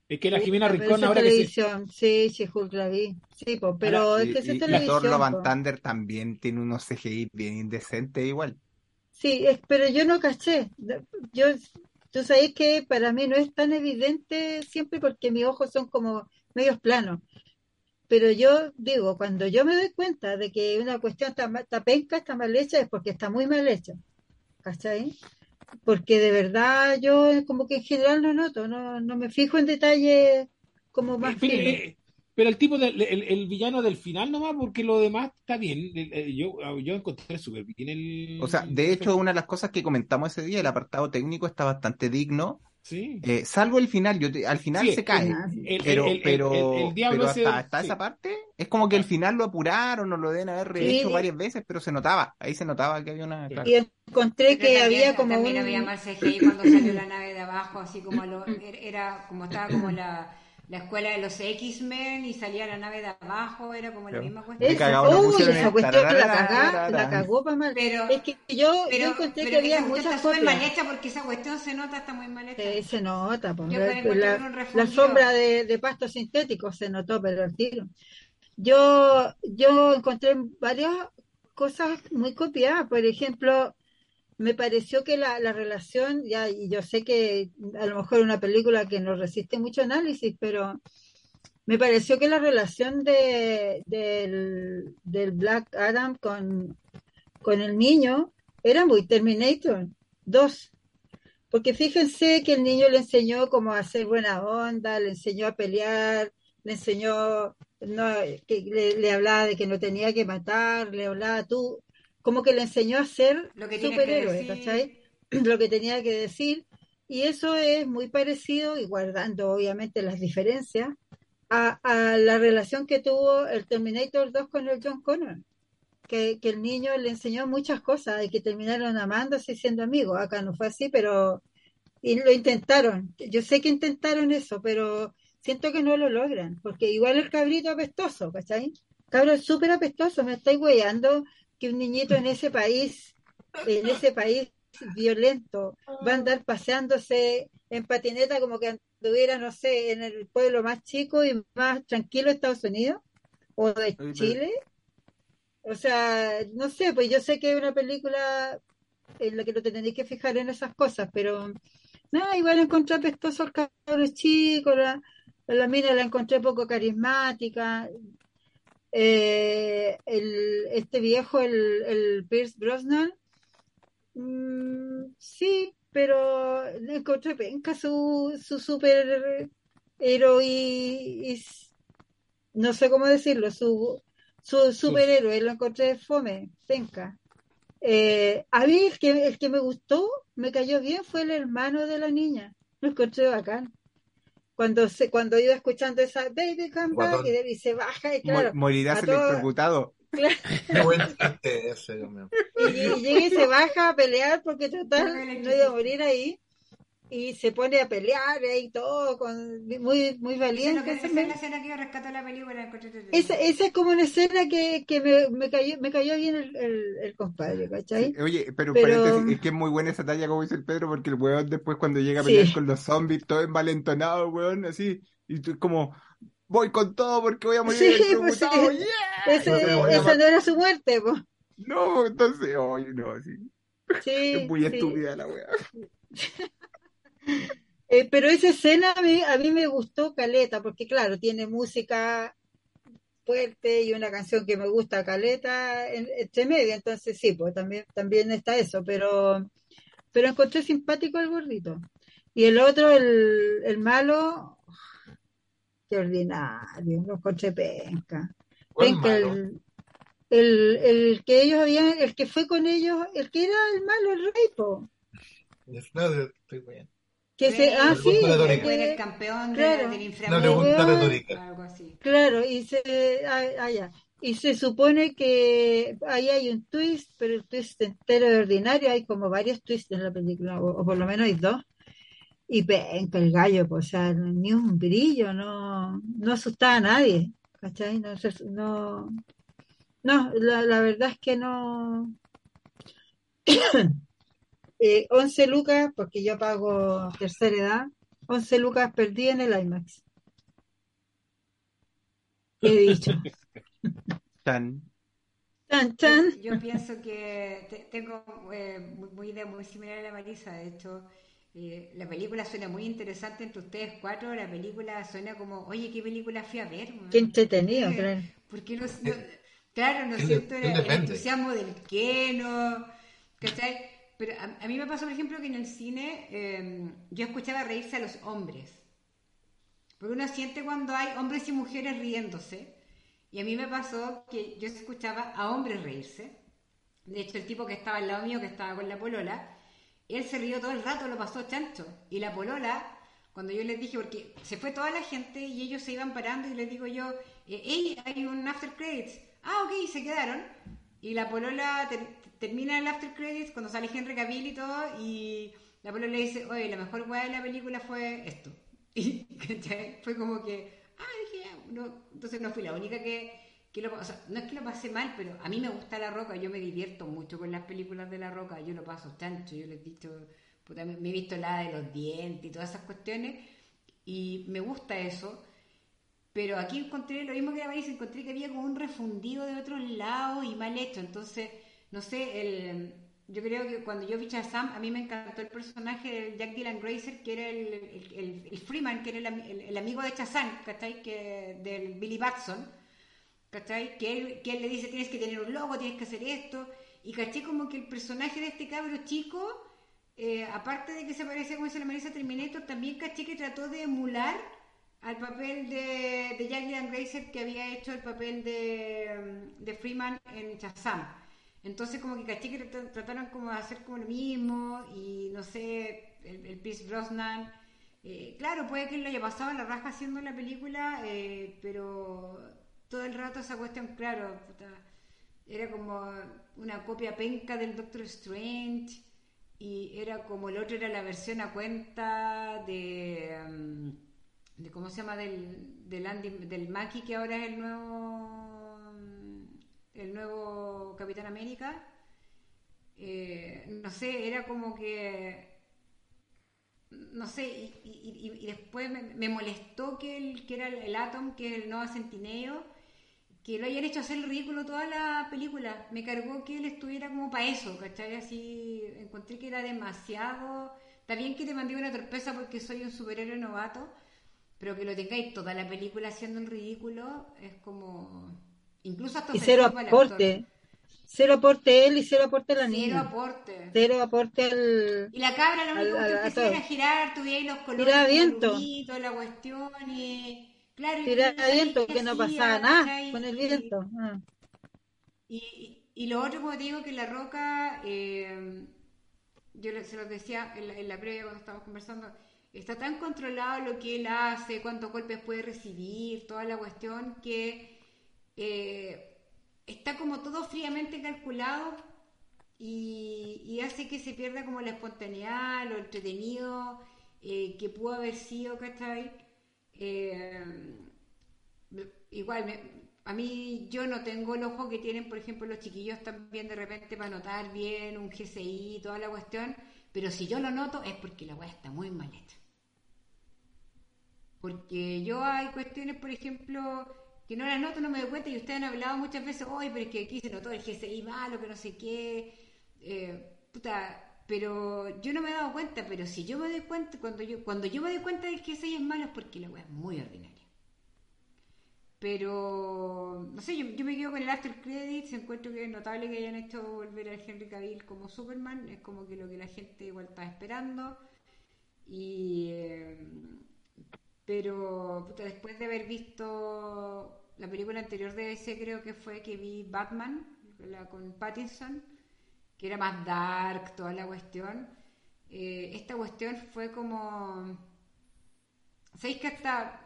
[SPEAKER 8] Es que la
[SPEAKER 7] Sí,
[SPEAKER 8] Jimena
[SPEAKER 7] pero
[SPEAKER 8] Rincón
[SPEAKER 7] es
[SPEAKER 8] ahora que se...
[SPEAKER 7] televisión. Sí, She-Hulk la vi. Sí, po, pero es
[SPEAKER 4] Y,
[SPEAKER 7] que eso es
[SPEAKER 4] y- y Thor
[SPEAKER 7] televisión.
[SPEAKER 4] Love and. Thunder también tiene unos CGI bien indecentes igual.
[SPEAKER 7] Sí, es- pero yo no caché. Yo, tú sabes que para mí no es tan evidente siempre porque mis ojos son como medios planos. Pero yo digo, cuando yo me doy cuenta de que una cuestión está, está penca, está mal hecha, es porque está muy mal hecha. ¿Cachai? Porque de verdad yo como que en general no noto, no, no me fijo en detalles como más
[SPEAKER 8] eh, pero el tipo del el, el villano del final nomás, porque lo demás está bien. Eh, Yo, yo encontré súper bien el...
[SPEAKER 4] O sea, de hecho, una de las cosas que comentamos ese día, el apartado técnico está bastante digno,
[SPEAKER 8] Sí.
[SPEAKER 4] eh, salvo el final. Yo te- al final
[SPEAKER 8] Sí,
[SPEAKER 4] se cae.
[SPEAKER 7] Ah.
[SPEAKER 8] El,
[SPEAKER 4] Pero,
[SPEAKER 8] el-
[SPEAKER 4] pero,
[SPEAKER 8] el-
[SPEAKER 4] hasta, hasta
[SPEAKER 8] sí.
[SPEAKER 4] esa parte es como que el final lo apuraron o lo deben haber rehecho
[SPEAKER 7] Sí.
[SPEAKER 4] varias veces, pero se notaba, ahí se notaba que había una... claro.
[SPEAKER 7] Y encontré
[SPEAKER 6] Pero
[SPEAKER 7] que
[SPEAKER 6] también-
[SPEAKER 7] había como
[SPEAKER 6] también
[SPEAKER 7] un...
[SPEAKER 6] había CGI cuando salió la nave de abajo, así como lo- er, era como estaba como la, la escuela de los X-Men y salía la nave de abajo, era como la misma cuestión.
[SPEAKER 7] Uy, esa cuestión la, cagá- la cagó para mal.
[SPEAKER 6] Pero-
[SPEAKER 7] es que yo, yo
[SPEAKER 6] Pero,
[SPEAKER 7] encontré
[SPEAKER 6] pero
[SPEAKER 7] que había muchas
[SPEAKER 6] está súper mal
[SPEAKER 7] copias.
[SPEAKER 6] hecha porque esa cuestión se nota, está muy mal hecha.
[SPEAKER 7] Eh, se nota.
[SPEAKER 6] Yo
[SPEAKER 7] la,
[SPEAKER 6] puedo encontrar
[SPEAKER 7] la-
[SPEAKER 6] un
[SPEAKER 7] la
[SPEAKER 6] refundido.
[SPEAKER 7] sombra de, de pasto sintético se notó, pero al tiro. Yo, yo encontré varias cosas muy copiadas. Por ejemplo, me pareció que la, la relación, ya, y yo sé que a lo mejor una película que no resiste mucho análisis, pero me pareció que la relación de, del, del Black Adam con, con el niño era muy Terminator 2. Porque fíjense que el niño le enseñó cómo hacer buena onda, le enseñó a pelear, le enseñó, no, que le, le hablaba de que no tenía que matar, le hablaba tú, como que le enseñó a ser
[SPEAKER 6] Lo que
[SPEAKER 7] superhéroe. ¿cachai? Lo que tenía que decir. Y eso es muy parecido, y guardando obviamente las diferencias, a, a la relación que tuvo el Terminator 2 con el John Connor. Que, que el niño le enseñó muchas cosas y que terminaron amándose y siendo amigos. Acá no fue así, pero y lo intentaron. Yo sé que intentaron eso, pero siento que no lo logran, porque igual el cabrito apestoso, ¿cachai? Cabro súper apestoso, me estáis weyando que un niñito en ese país, en ese país violento, va a andar paseándose en patineta como que anduviera, no sé, en el pueblo más chico y más tranquilo de Estados Unidos o de Chile. O sea, no sé, pues yo sé que es una película en la que no te tenéis que fijar en esas cosas, pero nada, igual encontré apestoso al cabro chico, la, la mina la encontré poco carismática. Eh, el, este viejo, el, el Pierce Brosnan, mm, sí, pero encontré penca su, su super héroe no sé cómo decirlo, su, su superhéroe, lo encontré fome, penca. Eh, a mí el que, el que me gustó, me cayó bien, fue el hermano de la niña. Lo encontré bacán. Cuando se, cuando iba escuchando esa Baby Come Back
[SPEAKER 5] Guatón.
[SPEAKER 7] y, se baja y
[SPEAKER 4] Mo-
[SPEAKER 7] claro,
[SPEAKER 4] morirás electrocutado.
[SPEAKER 5] Mío.
[SPEAKER 7] y, y llega y se baja a pelear porque total no iba a morir ahí y se pone a pelear ahí todo con muy muy valiente.
[SPEAKER 6] esa
[SPEAKER 7] me-
[SPEAKER 6] es la escena que yo rescato de la película.
[SPEAKER 7] esa, esa es como una escena que, que me, me cayó me cayó bien el, el, el compadre, ¿cachai?
[SPEAKER 4] Oye, pero,
[SPEAKER 7] Pero-
[SPEAKER 4] es que es muy buena esa talla, como dice el Pedro, porque el weón después cuando llega a
[SPEAKER 7] Sí.
[SPEAKER 4] pelear con los zombies, todo envalentonado, weón, así, y tú como, voy con todo porque voy a morir
[SPEAKER 7] Sí, pues sí.
[SPEAKER 4] yeah.
[SPEAKER 7] Ese-
[SPEAKER 5] bueno,
[SPEAKER 7] esa no era su muerte, po.
[SPEAKER 4] No, entonces, oye, no, sí,
[SPEAKER 7] Sí,
[SPEAKER 4] es muy
[SPEAKER 7] sí.
[SPEAKER 4] estúpida la weá.
[SPEAKER 7] Eh, pero esa escena a mí, a mí me gustó Caleta, porque claro, tiene música fuerte y una canción que me gusta Caleta en, entre medio, entonces sí, pues también, también está eso, pero, pero encontré simpático al gordito. Y el otro, el, el malo, qué ordinario, lo encontré penca.
[SPEAKER 5] ¿Cuál
[SPEAKER 7] Penca, el, el, el que ellos habían, el que fue con ellos, el que era el malo, el rey, po.
[SPEAKER 5] No, estoy bien.
[SPEAKER 7] Que se, ah, sí,
[SPEAKER 5] la
[SPEAKER 7] el
[SPEAKER 5] retórica.
[SPEAKER 6] Fue el
[SPEAKER 7] que-
[SPEAKER 6] campeón de-
[SPEAKER 7] claro.
[SPEAKER 6] del
[SPEAKER 5] No le
[SPEAKER 6] inframundo.
[SPEAKER 5] gusta la
[SPEAKER 7] weón.
[SPEAKER 5] retórica.
[SPEAKER 6] Algo así.
[SPEAKER 7] Claro, y se, ah, ah, ya. Y se supone que ahí hay un twist, pero el twist entero de ordinario, hay como varios twists en la película, o, o por lo menos hay dos. Y penca el gallo, pues, o sea, ni un brillo, no, no asustaba a nadie, ¿cachai? No, se- no, no la, la verdad es que no. Eh, 11 lucas, porque yo pago tercera edad, 11 lucas perdí en el IMAX. He dicho.
[SPEAKER 4] Tan.
[SPEAKER 7] Chan, chan.
[SPEAKER 6] Yo pienso que te- tengo eh, muy, muy idea muy similar a la Marisa. De hecho, eh, la película suena muy interesante entre ustedes cuatro. La película suena como, oye, ¿qué película fui a ver? weón?
[SPEAKER 7] Qué entretenido, claro.
[SPEAKER 6] Porque no, no- claro, no siento
[SPEAKER 5] él
[SPEAKER 6] el, entusiasmo del Keno, ¿cachai? Pero a, a mí me pasó, por ejemplo, que en el cine eh, yo escuchaba reírse a los hombres. Porque uno siente cuando hay hombres y mujeres riéndose. Y a mí me pasó que yo escuchaba a hombres reírse. De hecho, el tipo que estaba al lado mío, que estaba con la polola, él se rió todo el rato, lo pasó chancho. Y la polola, cuando yo les dije, porque se fue toda la gente y ellos se iban parando y les digo yo, eh, hey, hay un after credits. Ah, ok, se quedaron. Y la polola termina el after credits cuando sale Henry Cavill y todo, y la polola le dice, oye, la mejor weá de la película fue esto. Y ¿cachai? fue como que, ah, dije, entonces no fui la única que, que lo, o no es que lo pasé mal, pero a mí me gusta La Roca, yo me divierto mucho con las películas de La Roca, yo lo paso chancho, yo les he dicho, puta, me he visto la de los dientes y todas esas cuestiones, y me gusta eso, pero aquí encontré lo mismo que la Marisa, encontré que había como un refundido de otros lados y mal hecho. Entonces, no sé, el, yo creo que cuando yo vi Shazam, a mí me encantó el personaje de Jack Dylan Grazer, que era el, el, Freeman, que era el, ami- el- el amigo de Shazam, ¿cachai? Que, del Billy Batson, ¿cachai? Que él, que él le dice, tienes que tener un logo, tienes que hacer esto. Y caché como que el personaje de este cabro chico, eh, aparte de que se parecía como dice la Marisa Terminator, también caché que trató de emular al papel de, Jack Dylan Grazer que había hecho el papel de, de Freeman en Shazam. Entonces como que caché que trat- trataron como de hacer como lo mismo y no sé, el, el Pierce Brosnan, eh, claro, puede que él lo haya pasado a la raja haciendo la película, eh, pero todo el rato esa cuestión, claro, puta, era como una copia penca del Doctor Strange y era como el otro era la versión a cuenta de, mm, de cómo se llama del del Andy, del que ahora es el nuevo el nuevo Capitán América Eh, no sé era como que no sé y, después me, molestó que el que era el, Atom que el Nova Centineo que lo hayan hecho hacer el ridículo toda la película. Me cargó que él estuviera como para eso, ¿cachai? Así, encontré que era demasiado... Está bien que te mandé una torpeza porque soy un superhéroe novato, pero que lo tengáis toda la película haciendo el ridículo es como... Incluso hasta
[SPEAKER 7] Y cero aporte. Cero aporte él y cero aporte la
[SPEAKER 6] Cero
[SPEAKER 7] niña.
[SPEAKER 6] aporte.
[SPEAKER 7] Cero aporte al...
[SPEAKER 6] Y la cabra lo único que empezó era girar, tuviera los colores,
[SPEAKER 7] Tiraba
[SPEAKER 6] los
[SPEAKER 7] viento.
[SPEAKER 6] rubitos, la cuestión y... Claro, sabías
[SPEAKER 7] viento, que no pasaba nada con el viento. Ah.
[SPEAKER 6] Y, y- y lo otro, como te digo, que La Roca, eh, yo se lo decía en la, en la previa cuando estábamos conversando, está tan controlado lo que él hace, cuántos golpes puede recibir, toda la cuestión, que eh, está como todo fríamente calculado y, hace que se pierda como la espontaneidad, lo entretenido eh, que pudo haber sido, ¿cachai? Eh, igual, a mí yo no tengo el ojo que tienen, por ejemplo, los chiquillos también de repente para notar bien un GCI, toda la cuestión, pero si yo lo noto es porque la weá está muy mal hecha. Porque yo hay cuestiones, por ejemplo, que no las noto, no me doy cuenta y ustedes han hablado muchas veces, hoy, pero es que aquí se notó el GCI malo, que no sé qué, eh, puta, pero yo no me he dado cuenta, pero si yo me doy cuenta, cuando yo, cuando yo me doy cuenta del GCI es malo es porque la weá es muy ordinaria. Pero, no sé, yo, yo me quedo con el After Credits, encuentro que es notable que hayan hecho volver a Henry Cavill como Superman, es como que lo que la gente igual está esperando. Y, eh, pero puta, después de haber visto la película anterior de ese, creo que fue que vi Batman, la con Pattinson, que era más dark, toda la cuestión. Eh, esta cuestión fue como. ¿Sabéis que hasta.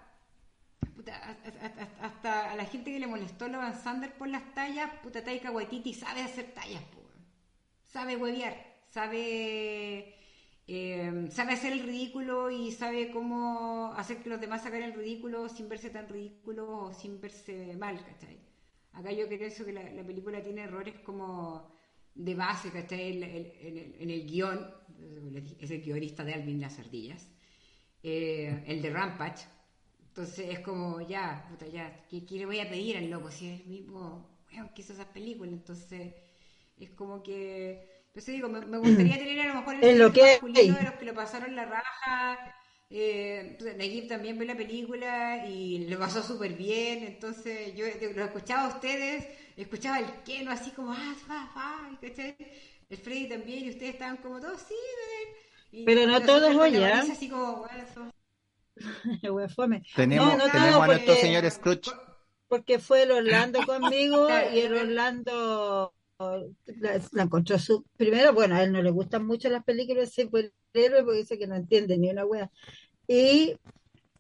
[SPEAKER 6] hasta, a la gente que le molestó Logan Sander por las tallas, puta Taika Waititi sabe hacer tallas, sabe huevear, sabe eh, sabe hacer el ridículo y sabe cómo hacer que los demás hagan el ridículo sin verse tan ridículo o sin verse mal, ¿cachai? Acá yo creo eso que la, la película tiene errores como de base, ¿cachai? En, en- en el, guion, es el guionista de Alvin Las Ardillas, eh, el de Rampage. Entonces es como, ya, puta, ya, ¿qué, qué le voy a pedir al loco? Si es el mismo weón que hizo esas películas, entonces es como que. Entonces digo, me, me gustaría tener a lo mejor el
[SPEAKER 7] Es lo
[SPEAKER 6] sexo
[SPEAKER 7] que
[SPEAKER 6] masculino
[SPEAKER 7] hay.
[SPEAKER 6] de los que lo pasaron la raja. Eh, entonces, Nayib también ve la película y lo pasó súper bien. Entonces, yo eh, lo escuchaba a ustedes, escuchaba el Keno así como, ah, fa, fa, ¿cachai? El Freddy también, y ustedes estaban como todos, sí, ven. Y
[SPEAKER 7] Pero no todos, oye.
[SPEAKER 6] Marisa así como, bueno,
[SPEAKER 7] fome.
[SPEAKER 4] Tenemos,
[SPEAKER 7] No, no,
[SPEAKER 4] tenemos
[SPEAKER 7] no,
[SPEAKER 4] a nuestro señor Scrooge.
[SPEAKER 7] porque fue el Orlando conmigo y el Orlando la, encontró su primero, bueno, a él no le gustan mucho las películas de superhéroes porque dice que no entiende ni una wea. Y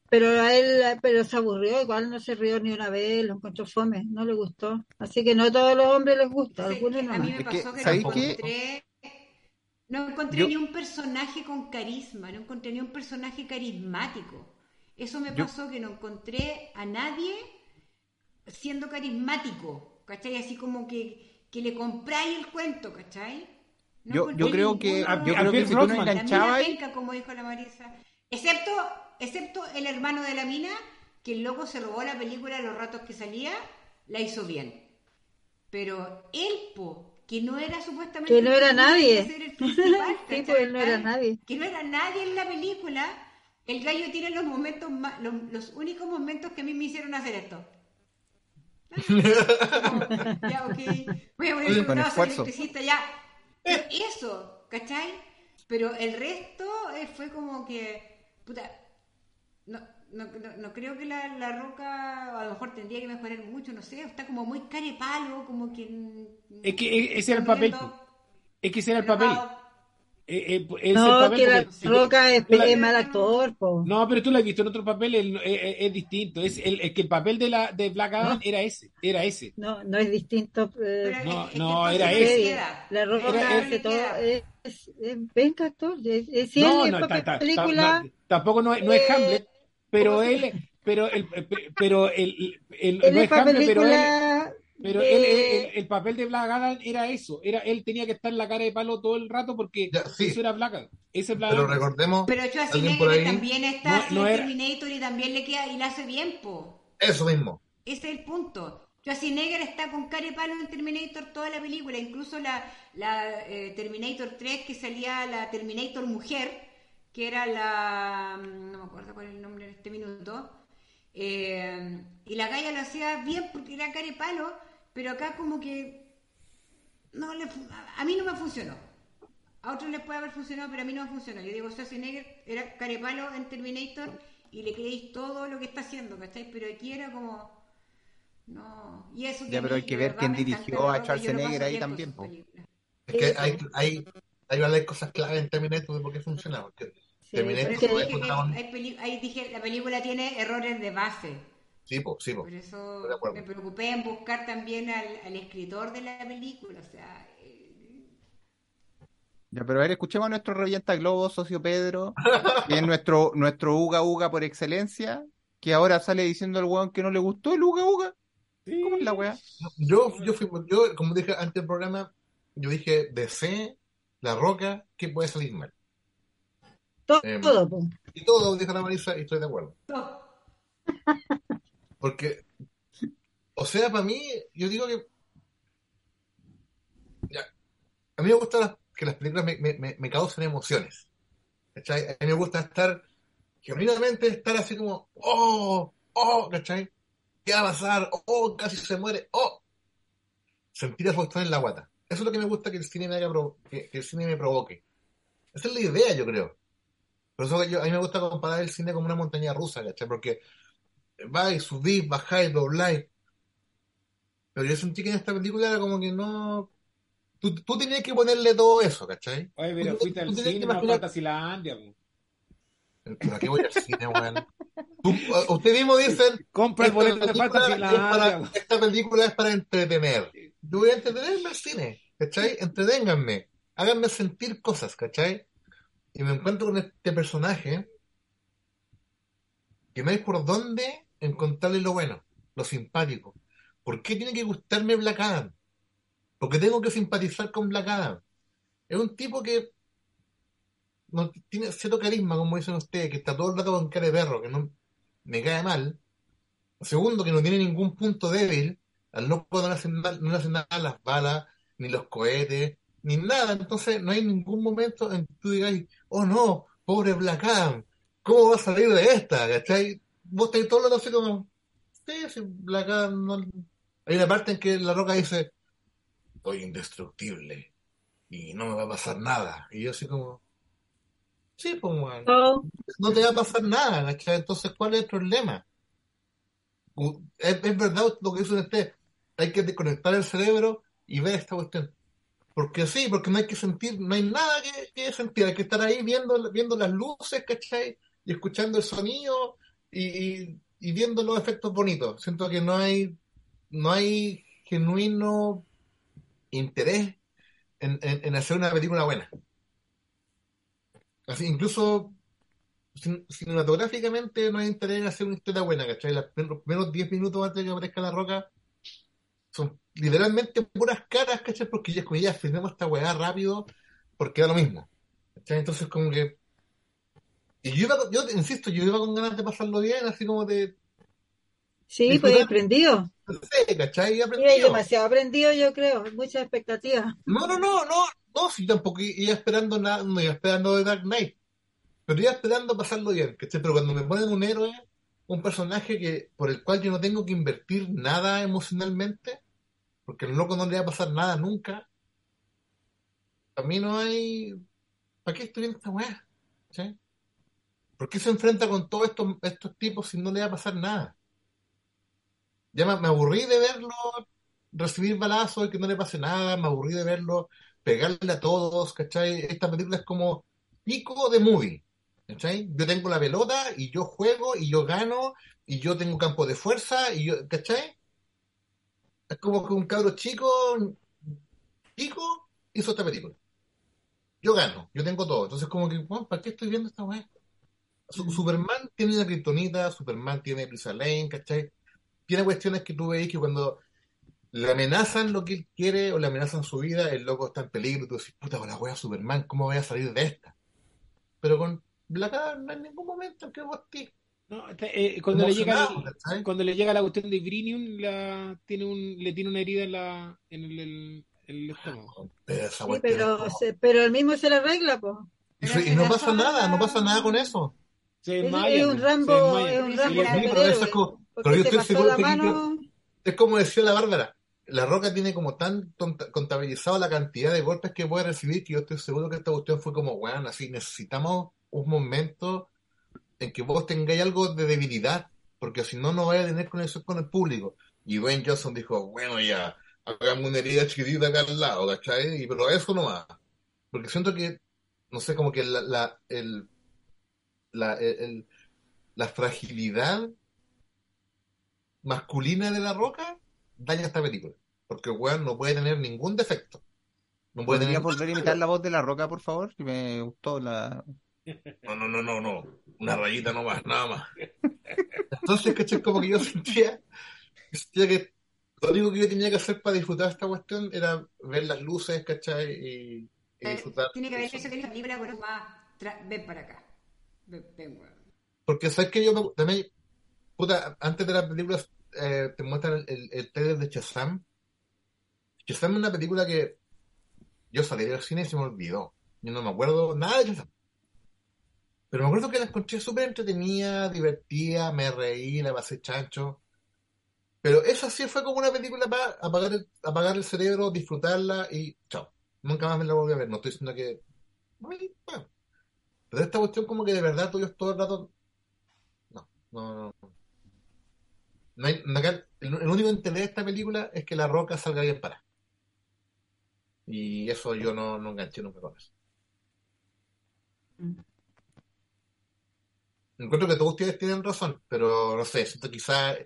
[SPEAKER 7] pero a él pero se aburrió, igual no se rió ni una vez, lo encontró fome, no le gustó. Así que no a todos los hombres les gusta,
[SPEAKER 6] Sí,
[SPEAKER 7] algunos
[SPEAKER 6] a
[SPEAKER 7] no
[SPEAKER 6] mí me
[SPEAKER 4] Es que,
[SPEAKER 6] pasó que,
[SPEAKER 4] ¿sabéis
[SPEAKER 6] no
[SPEAKER 4] qué?
[SPEAKER 6] encontré, no encontré
[SPEAKER 4] Yo-
[SPEAKER 6] ni un personaje con carisma, no encontré ni un personaje carismático. Eso me
[SPEAKER 4] Yo-
[SPEAKER 6] pasó que no encontré a nadie siendo carismático, ¿cachai? Así como que, que le compráis el cuento, ¿cachai? No
[SPEAKER 4] Yo- yo creo que-
[SPEAKER 6] ninguno.
[SPEAKER 8] yo creo que si tú no
[SPEAKER 6] La mina
[SPEAKER 4] enganchabas-
[SPEAKER 6] penca, como dijo la Marisa. Excepto, excepto el hermano de la mina, que el loco se robó la película los ratos que salía, la hizo bien. Pero él, po, que no era supuestamente...
[SPEAKER 7] Que no era nadie.
[SPEAKER 6] principal,
[SPEAKER 7] Sí, pues él no era nadie.
[SPEAKER 6] Que no era nadie en la película. El gallo tiene los momentos más, los, los únicos momentos que a mí me hicieron hacer esto. Ya, ok. Voy a poner
[SPEAKER 4] Con
[SPEAKER 6] brazo,
[SPEAKER 4] esfuerzo.
[SPEAKER 6] electricista, ya. Pero eso, ¿cachai? Pero el resto eh, fue como que, puta, no, no, no, no creo que la, la roca a lo mejor tendría que mejorar mucho, no sé, está como muy carepalo, como que... mm,
[SPEAKER 8] Es que e- ese era el papel.
[SPEAKER 6] viendo-
[SPEAKER 8] Es que ese era el papel. Eh, eh, es el
[SPEAKER 7] No,
[SPEAKER 8] papel
[SPEAKER 7] que la
[SPEAKER 8] porque si-
[SPEAKER 7] Roca es,
[SPEAKER 8] tú la-
[SPEAKER 7] es mal actor, po.
[SPEAKER 8] No, pero tú lo has visto en otro papel, el- es, es- es distinto. Es el, es que el papel de la de Black Adam era ese, era ese.
[SPEAKER 7] No, no es distinto. eh,
[SPEAKER 8] No,
[SPEAKER 6] es
[SPEAKER 8] no, era
[SPEAKER 6] no
[SPEAKER 8] ese.
[SPEAKER 6] queda.
[SPEAKER 7] La Roca
[SPEAKER 8] Era-
[SPEAKER 7] hace todo, es, es, es venga actor. Es, es- si
[SPEAKER 8] No, no,
[SPEAKER 7] es
[SPEAKER 8] ta- ta- ta-
[SPEAKER 7] película,
[SPEAKER 8] no, tampoco no es, no es
[SPEAKER 7] eh,
[SPEAKER 8] Hamlet, pero él, pero el, pero el, el-
[SPEAKER 7] él
[SPEAKER 8] no
[SPEAKER 7] es
[SPEAKER 8] es Hamlet, pero él,
[SPEAKER 7] película
[SPEAKER 8] pero
[SPEAKER 7] de-
[SPEAKER 8] él, el, el papel de Black Adam era eso, era él tenía que estar en la cara de palo todo el rato porque
[SPEAKER 5] Ya, sí.
[SPEAKER 8] eso era Black Adam, ese es Black
[SPEAKER 5] Pero
[SPEAKER 8] Adam.
[SPEAKER 5] recordemos,
[SPEAKER 6] Pero Schwarzenegger también está
[SPEAKER 8] No- era-
[SPEAKER 6] Terminator y también le queda y la hace bien, po.
[SPEAKER 5] eso mismo.
[SPEAKER 6] Ese es el punto. Schwarzenegger está con cara y palo en Terminator toda la película, incluso la, la eh, Terminator 3 que salía la Terminator mujer, que era la... mm, no me acuerdo cuál es el nombre en este minuto. Eh, y la galla lo hacía bien porque era cara y palo, pero acá como que no le a- mí no me funcionó. A otros les puede haber funcionado, pero a mí no me funcionó. Yo digo, Schwarzenegger era carepalo en Terminator y le creéis todo lo que está haciendo, ¿cachai? Pero aquí era como... No. Y eso
[SPEAKER 4] Ya, pero hay que ver quién dirigió a Schwarzenegger
[SPEAKER 6] paso
[SPEAKER 4] ahí también.
[SPEAKER 5] Es que hay, hay, hay varias cosas clave en Terminator de por qué funciona. Porque
[SPEAKER 7] Sí,
[SPEAKER 5] Terminator
[SPEAKER 6] Por
[SPEAKER 7] porque-
[SPEAKER 6] eso
[SPEAKER 5] es
[SPEAKER 6] dije que
[SPEAKER 5] protagonista.
[SPEAKER 6] hay peli- ahí dije, la película tiene errores de base.
[SPEAKER 5] Sí, po, sí, po.
[SPEAKER 6] Por eso me preocupé en buscar también al, al escritor de la película. O sea, eh,
[SPEAKER 4] Ya, pero a ver, escuchemos a nuestro revienta globo, socio Pedro, que es nuestro, nuestro Uga Uga por excelencia, que ahora sale diciendo al weón que no le gustó el Uga Uga. ¿Cómo es la weá?
[SPEAKER 5] Yo, yo, fui, yo, como dije antes del programa, yo dije, DC, La Roca, ¿qué puede salir mal?
[SPEAKER 7] Todo,
[SPEAKER 5] Em,
[SPEAKER 7] todo, po.
[SPEAKER 5] Y todo, dijo la Marisa, y estoy de acuerdo.
[SPEAKER 6] no.
[SPEAKER 5] Porque, o sea, para mí, yo digo que. Ya, a mí me gusta las- que las películas me, me, me, me causen emociones. ¿Cachai? A mí me gusta estar, genuinamente estar así como, oh, oh, ¿cachai? ¿Qué va a pasar? Oh, casi se muere, oh. Sentir esa cuestión en la guata. Eso es lo que me gusta que el cine me haga, pro- que, que el cine me provoque. Esa es la idea, yo creo. Por eso yo, a mí me gusta comparar el cine como una montaña rusa, ¿cachai? Porque vais, subís, bajáis, dobláis. Pero yo sentí que en esta película era como que no. Tú, tú tenías que ponerle todo eso, ¿cachai?
[SPEAKER 8] Oye, pero
[SPEAKER 5] Tú-
[SPEAKER 8] fuiste
[SPEAKER 5] tú
[SPEAKER 8] al
[SPEAKER 5] que
[SPEAKER 8] cine, no
[SPEAKER 5] imaginar-
[SPEAKER 8] Fantasylandia, po.
[SPEAKER 5] ¿Para qué voy al cine, weón? Tú- Usted mismo dicen.
[SPEAKER 8] Compra el boleto de
[SPEAKER 5] película, es
[SPEAKER 8] Fantasylandia.
[SPEAKER 5] esta película es para entretener. Yo voy a entretenerme al cine, ¿cachai? Entreténganme, háganme sentir cosas, ¿cachai? Y me encuentro con este personaje que no hay por dónde encontrarle lo bueno, lo simpático. ¿Por qué tiene que gustarme Black Adam? Porque tengo que simpatizar con Black Adam. Es un tipo que no tiene cierto carisma, como dicen ustedes, que está todo el rato con cara de perro, que no me cae mal. Segundo, que no tiene ningún punto débil. Al loco no le hacen, mal- no le hacen nada las balas, ni los cohetes, ni nada. Entonces no hay ningún momento en que tú digas, oh no, pobre Black Adam, ¿cómo va a salir de esta? ¿Cachai? Vos estáis todo rato así como, sí, sí, Black Adam no... Hay una parte en que La Roca dice, soy indestructible y no me va a pasar nada. Y yo así como, sí, pues,
[SPEAKER 7] Oh,
[SPEAKER 5] no te va a pasar nada, ¿cachai? Entonces, ¿cuál es el problema? Es, es verdad lo que dice usted, hay que desconectar el cerebro y ver esta cuestión. Porque sí, porque no hay que sentir, no hay nada que, sentir, hay que estar ahí viendo, viendo las luces, ¿cachai? Y escuchando el sonido y, viendo los efectos bonitos. Siento que no hay, no hay genuino interés en, en, hacer una película buena. Así, incluso cin- cinematográficamente no hay interés en hacer una historia buena, ¿cachai? Los primeros 10 minutos antes de que aparezca la roca son literalmente puras caras, ¿cachai? Porque ya, ya filmemos esta weá rápido, porque da lo mismo. ¿cachai? Entonces, como que. Y yo, iba, yo insisto, yo iba con ganas de pasarlo bien, así como de.
[SPEAKER 7] sí, pues aprendido.
[SPEAKER 5] No sé, ¿cachai? Aprendido.
[SPEAKER 7] demasiado aprendido, yo creo. Muchas expectativas.
[SPEAKER 5] No, no, no, no, no, si tampoco iba esperando nada, no iba esperando de Dark Knight, pero iba esperando pasarlo bien, ¿cachai? Pero cuando me ponen un héroe, un personaje que por el cual yo no tengo que invertir nada emocionalmente, porque al loco no le va a pasar nada nunca, a mí no hay... ¿Para qué estoy viendo esta weá? ¿Cachai? ¿Por qué se enfrenta con todos estos, estos tipos si no le va a pasar nada? Ya me, me aburrí de verlo recibir balazos y que no le pase nada, me aburrí de verlo pegarle a todos, ¿cachai? Esta película es como pico de movie, ¿cachai? Yo tengo la pelota y yo juego y yo gano y yo tengo campo de fuerza y yo, ¿cachai? Es como que un cabro chico, chico, hizo esta película. Yo gano, yo tengo todo. Entonces como que, bueno, ¿para qué estoy viendo esta weá? Su- Superman tiene una kriptonita, Superman tiene Prisa Lane, ¿cachai? Tiene cuestiones que tú veis que cuando le amenazan lo que él quiere o le amenazan su vida, el loco está en peligro y tú decís, puta, con la wea Superman, ¿cómo voy a salir de esta? Pero con Black Adam no hay ningún momento en que vos estés
[SPEAKER 8] No, eh, cuando, le llega cuando le llega la cuestión de Vibrinium, la, tiene un, le tiene una herida en, la, en el, el- el estómago.
[SPEAKER 5] Pero
[SPEAKER 7] Sí, pero, se- el mismo se le arregla, pues.
[SPEAKER 5] y, no pasa nada, no pasa nada con eso.
[SPEAKER 8] Se
[SPEAKER 7] Es,
[SPEAKER 8] desmaya,
[SPEAKER 7] es
[SPEAKER 8] po,
[SPEAKER 7] un Rambo, es un
[SPEAKER 6] Sí,
[SPEAKER 7] Rambo
[SPEAKER 5] es como- pero yo estoy seguro
[SPEAKER 7] la
[SPEAKER 5] que-
[SPEAKER 7] mano.
[SPEAKER 5] Es como decía la Bárbara, la Roca tiene como tan contabilizado la cantidad de golpes que puede recibir que yo estoy seguro que esta cuestión fue como, weón, así necesitamos un momento en que vos tengáis algo de debilidad, porque si no, no vaya a tener conexión con el público. Y Dwayne Johnson dijo, bueno, ya, hagamos una herida chiquitita acá al lado, ¿cachai? Y, pero eso no va. Porque siento que, no sé, como que la, la, el, la, el- el- la fragilidad masculina de la roca daña esta película. Porque el weón no puede tener ningún defecto. No puede
[SPEAKER 4] ¿Podrías
[SPEAKER 5] tener...
[SPEAKER 4] volver a imitar la voz de la roca, por favor? Que me gustó la...
[SPEAKER 5] No, no, no, no, no. Una rayita nomás, nada más. Entonces, ¿cachai? Como que yo sentía, sentía que lo único que yo tenía que hacer para disfrutar esta cuestión era ver las luces, ¿cachai? Y, y
[SPEAKER 6] Eh,
[SPEAKER 5] disfrutar.
[SPEAKER 6] Tiene que haber eso que la película con más. Ven para acá. Ven, ven, weón.
[SPEAKER 5] Porque sabes que yo también, puta, antes de las películas eh, te muestran el, el, el trailer de Shazam. Shazam es una película que yo salí del cine y se me olvidó. Yo no me acuerdo nada de Shazam. Pero me acuerdo que la encontré súper entretenida, divertida, me reí, la pasé chancho. Pero esa sí fue como una película para apagar el, apagar el cerebro, disfrutarla y chao. Nunca más me la volví a ver. No estoy diciendo que... Pero esta cuestión como que de verdad tú todo el rato... No, no, no. No el único interés de esta película es que la roca salga bien para. Y eso yo no, no enganché nunca con eso.
[SPEAKER 7] Mm.
[SPEAKER 5] Encuentro que todos ustedes tienen razón, pero no sé, siento quizás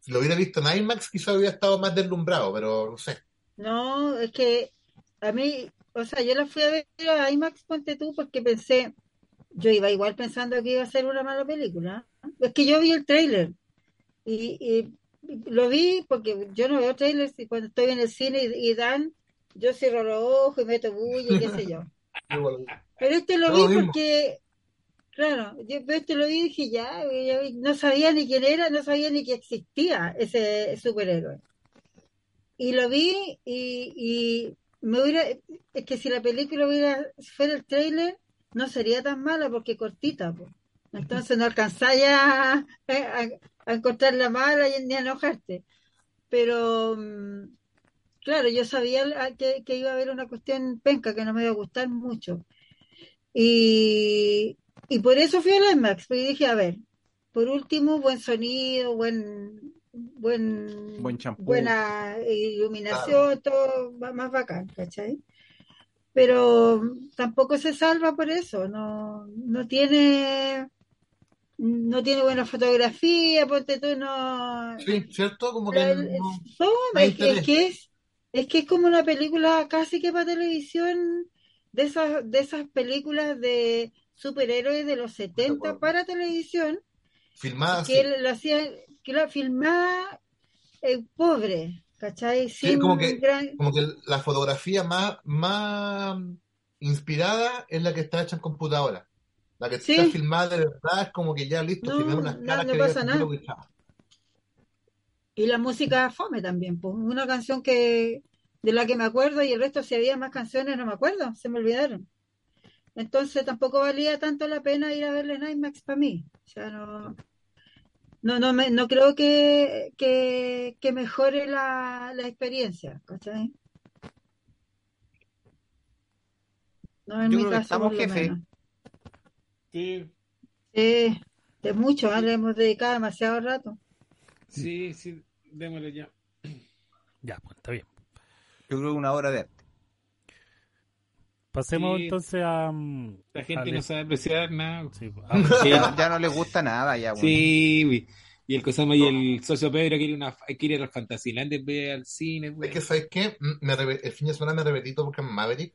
[SPEAKER 5] si lo hubiera visto en IMAX quizás hubiera estado más deslumbrado, pero no sé.
[SPEAKER 7] No, es que a mí, o sea, yo la fui a ver a IMAX, ponte tú, porque pensé, yo iba igual pensando que iba a ser una mala película. Es que yo vi el tráiler y, y lo vi porque yo no veo trailers y cuando estoy en el cine y, y dan, yo cierro los ojos y meto bulla y qué sé yo. Pero este lo vi porque, claro, yo pero este lo dije ya, no sabía ni quién era, no sabía ni que existía ese superhéroe. Y lo vi y, y me hubiera, es que si la película hubiera, fuera el tráiler, no sería tan mala porque cortita, pues. Entonces no alcanzáis a, a, la mala y ni a enojarte. Pero, mm, claro, yo sabía que, que iba a haber una cuestión penca que no me iba a gustar mucho. Y, y por eso fui al IMAX, porque dije, a ver, por último, buen sonido, buen, buen,
[SPEAKER 4] Buen champú.
[SPEAKER 7] buena iluminación, todo va- más bacán, ¿cachai? Pero tampoco se salva por eso, no, no tiene, no tiene buena fotografía, ponte tú, no,
[SPEAKER 5] Sí, ¿cierto? Como que
[SPEAKER 7] el-
[SPEAKER 5] no-
[SPEAKER 7] no,
[SPEAKER 5] no hay
[SPEAKER 7] es, que- es
[SPEAKER 5] interés.
[SPEAKER 7] que es, es que es como una película casi que para televisión, de esas, de esas películas de superhéroes de los 70
[SPEAKER 5] acuerdo.
[SPEAKER 7] para televisión,
[SPEAKER 5] filmada
[SPEAKER 7] que él lo hacía, que la filmaba eh, pobre, ¿cachai?
[SPEAKER 5] Sí, como que-
[SPEAKER 7] gran-
[SPEAKER 5] Como que la fotografía más, más inspirada es la que está hecha en computadora. La que
[SPEAKER 7] Sí.
[SPEAKER 5] está filmada de verdad es como que ya listo,
[SPEAKER 7] No,
[SPEAKER 5] unas
[SPEAKER 7] no,
[SPEAKER 5] caras
[SPEAKER 7] no
[SPEAKER 5] que
[SPEAKER 7] pasa nada.
[SPEAKER 5] que.
[SPEAKER 7] Y la música fome también, pues una canción que de la que me acuerdo y el resto si había más canciones no me acuerdo, se me olvidaron. Entonces tampoco valía tanto la pena ir a verle en IMAX para mí. O sea, no no no me no creo que que, que mejore la, la experiencia, ¿cachai? No en
[SPEAKER 4] Yo
[SPEAKER 7] mi
[SPEAKER 4] creo que
[SPEAKER 7] caso
[SPEAKER 4] estamos, jefe.
[SPEAKER 7] menos.
[SPEAKER 8] Sí,
[SPEAKER 7] Sí, de mucho, ¿eh? le hemos dedicado demasiado rato.
[SPEAKER 8] sí, sí, démosle ya.
[SPEAKER 2] Ya, pues está bien.
[SPEAKER 4] Yo creo que una hora de arte.
[SPEAKER 2] Pasemos
[SPEAKER 8] Sí.
[SPEAKER 2] entonces a. mm,
[SPEAKER 8] La gente
[SPEAKER 2] al-
[SPEAKER 8] no sabe apreciar nada.
[SPEAKER 2] Sí, pues, a-
[SPEAKER 8] Sí,
[SPEAKER 4] Ya, ya no les gusta nada, ya, bueno.
[SPEAKER 8] sí, güey. y el Cosama y el socio Pedro quiere una quiere ir al Fantasyland en vez al cine, güey.
[SPEAKER 5] Es que, ¿sabes qué? Mm, Me re- el fin de semana me repetí porque en Maverick.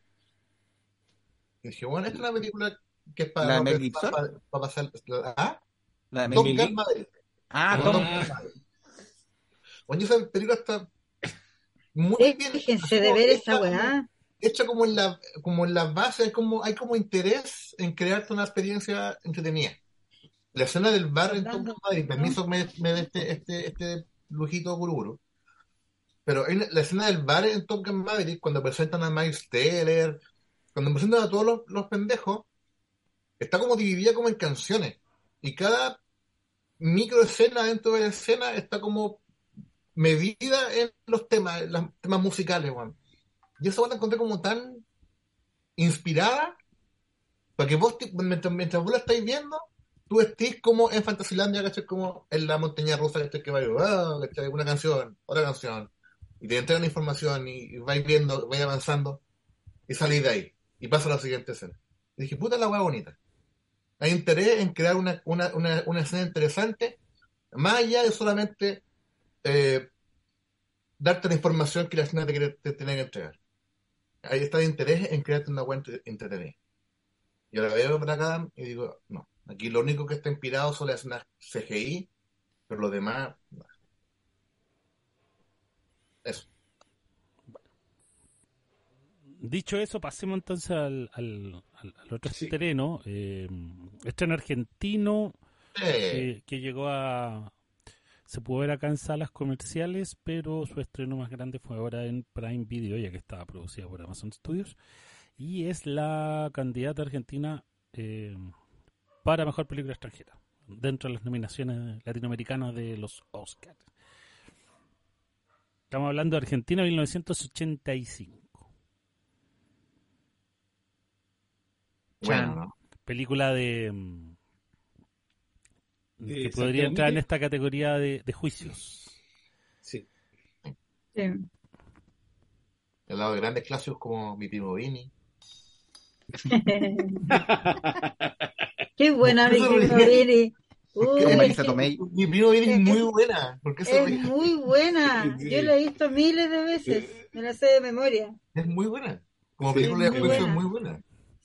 [SPEAKER 5] Y dije, bueno, esta es una película que es para,
[SPEAKER 4] ¿La de
[SPEAKER 5] para, para- para pasar. ¿Ah?
[SPEAKER 4] La de
[SPEAKER 5] Top Gun Maverick.
[SPEAKER 4] Ah. Tom.
[SPEAKER 5] Maverick. Oye, esa película está muy bien.
[SPEAKER 7] Déjense de ver
[SPEAKER 5] como-
[SPEAKER 7] weá.
[SPEAKER 5] Hecha como en la, como en la base, hay como, hay como interés en crearte una experiencia entretenida. La escena del bar en Gun Maverick, permiso me, me dé este, este, este lujito cururu. Pero una- la escena del bar en Top Gun Maverick, cuando presentan a Miles Teller, cuando presentan a todos los, los pendejos, está como dividida como en canciones. Y cada micro escena dentro de la escena está como medida en los temas, en los temas musicales, weón. Y esa la encontré como tan inspirada para que vos, mientras, mientras vos la estáis viendo, tú estés como en Fantasylandia, ¿cachai? Como en la montaña rusa, ¿cachai? Que va ¿cachai? Una canción, otra canción, y te entregan información y, y vais viendo, vais avanzando, y salís de ahí, y pasa a la siguiente escena. Y dije, puta la weá bonita. Hay interés en crear una, una, una, escena interesante, más allá de solamente eh, darte la información que la escena te, quiere- te tiene que entregar. Ahí está el interés en crearte una entre- entretenida. Yo la veo para acá y digo, no, aquí lo único que está inspirado son las escenas CGI, pero lo demás, no. eso.
[SPEAKER 2] Dicho eso, pasemos entonces al, al, al- otro
[SPEAKER 8] Sí.
[SPEAKER 2] terreno. Eh, estreno argentino
[SPEAKER 5] Eh,
[SPEAKER 2] que, que llegó a. Se pudo ver acá en salas comerciales, pero su estreno más grande fue ahora en Prime Video, ya que estaba producida por Amazon Studios. Y es la candidata argentina eh, para mejor película extranjera, dentro de las nominaciones latinoamericanas de los Oscars. Estamos hablando de Argentina 1985.
[SPEAKER 5] bueno,
[SPEAKER 2] película de...
[SPEAKER 8] De
[SPEAKER 2] que podría entrar en esta categoría de, de juicios.
[SPEAKER 8] Sí.
[SPEAKER 7] Sí.
[SPEAKER 5] Al lado de grandes clásicos como Mi Primo Vini.
[SPEAKER 7] Qué buena mi Primo Vini.
[SPEAKER 5] Mi Primo Vini es muy buena. ¿Por qué se
[SPEAKER 7] Es
[SPEAKER 5] ríe?
[SPEAKER 7] muy buena.
[SPEAKER 8] Sí.
[SPEAKER 7] Yo la he visto miles de veces. Me la sé de memoria.
[SPEAKER 5] Es muy buena. Como
[SPEAKER 8] Sí,
[SPEAKER 5] película de juicio es muy buena.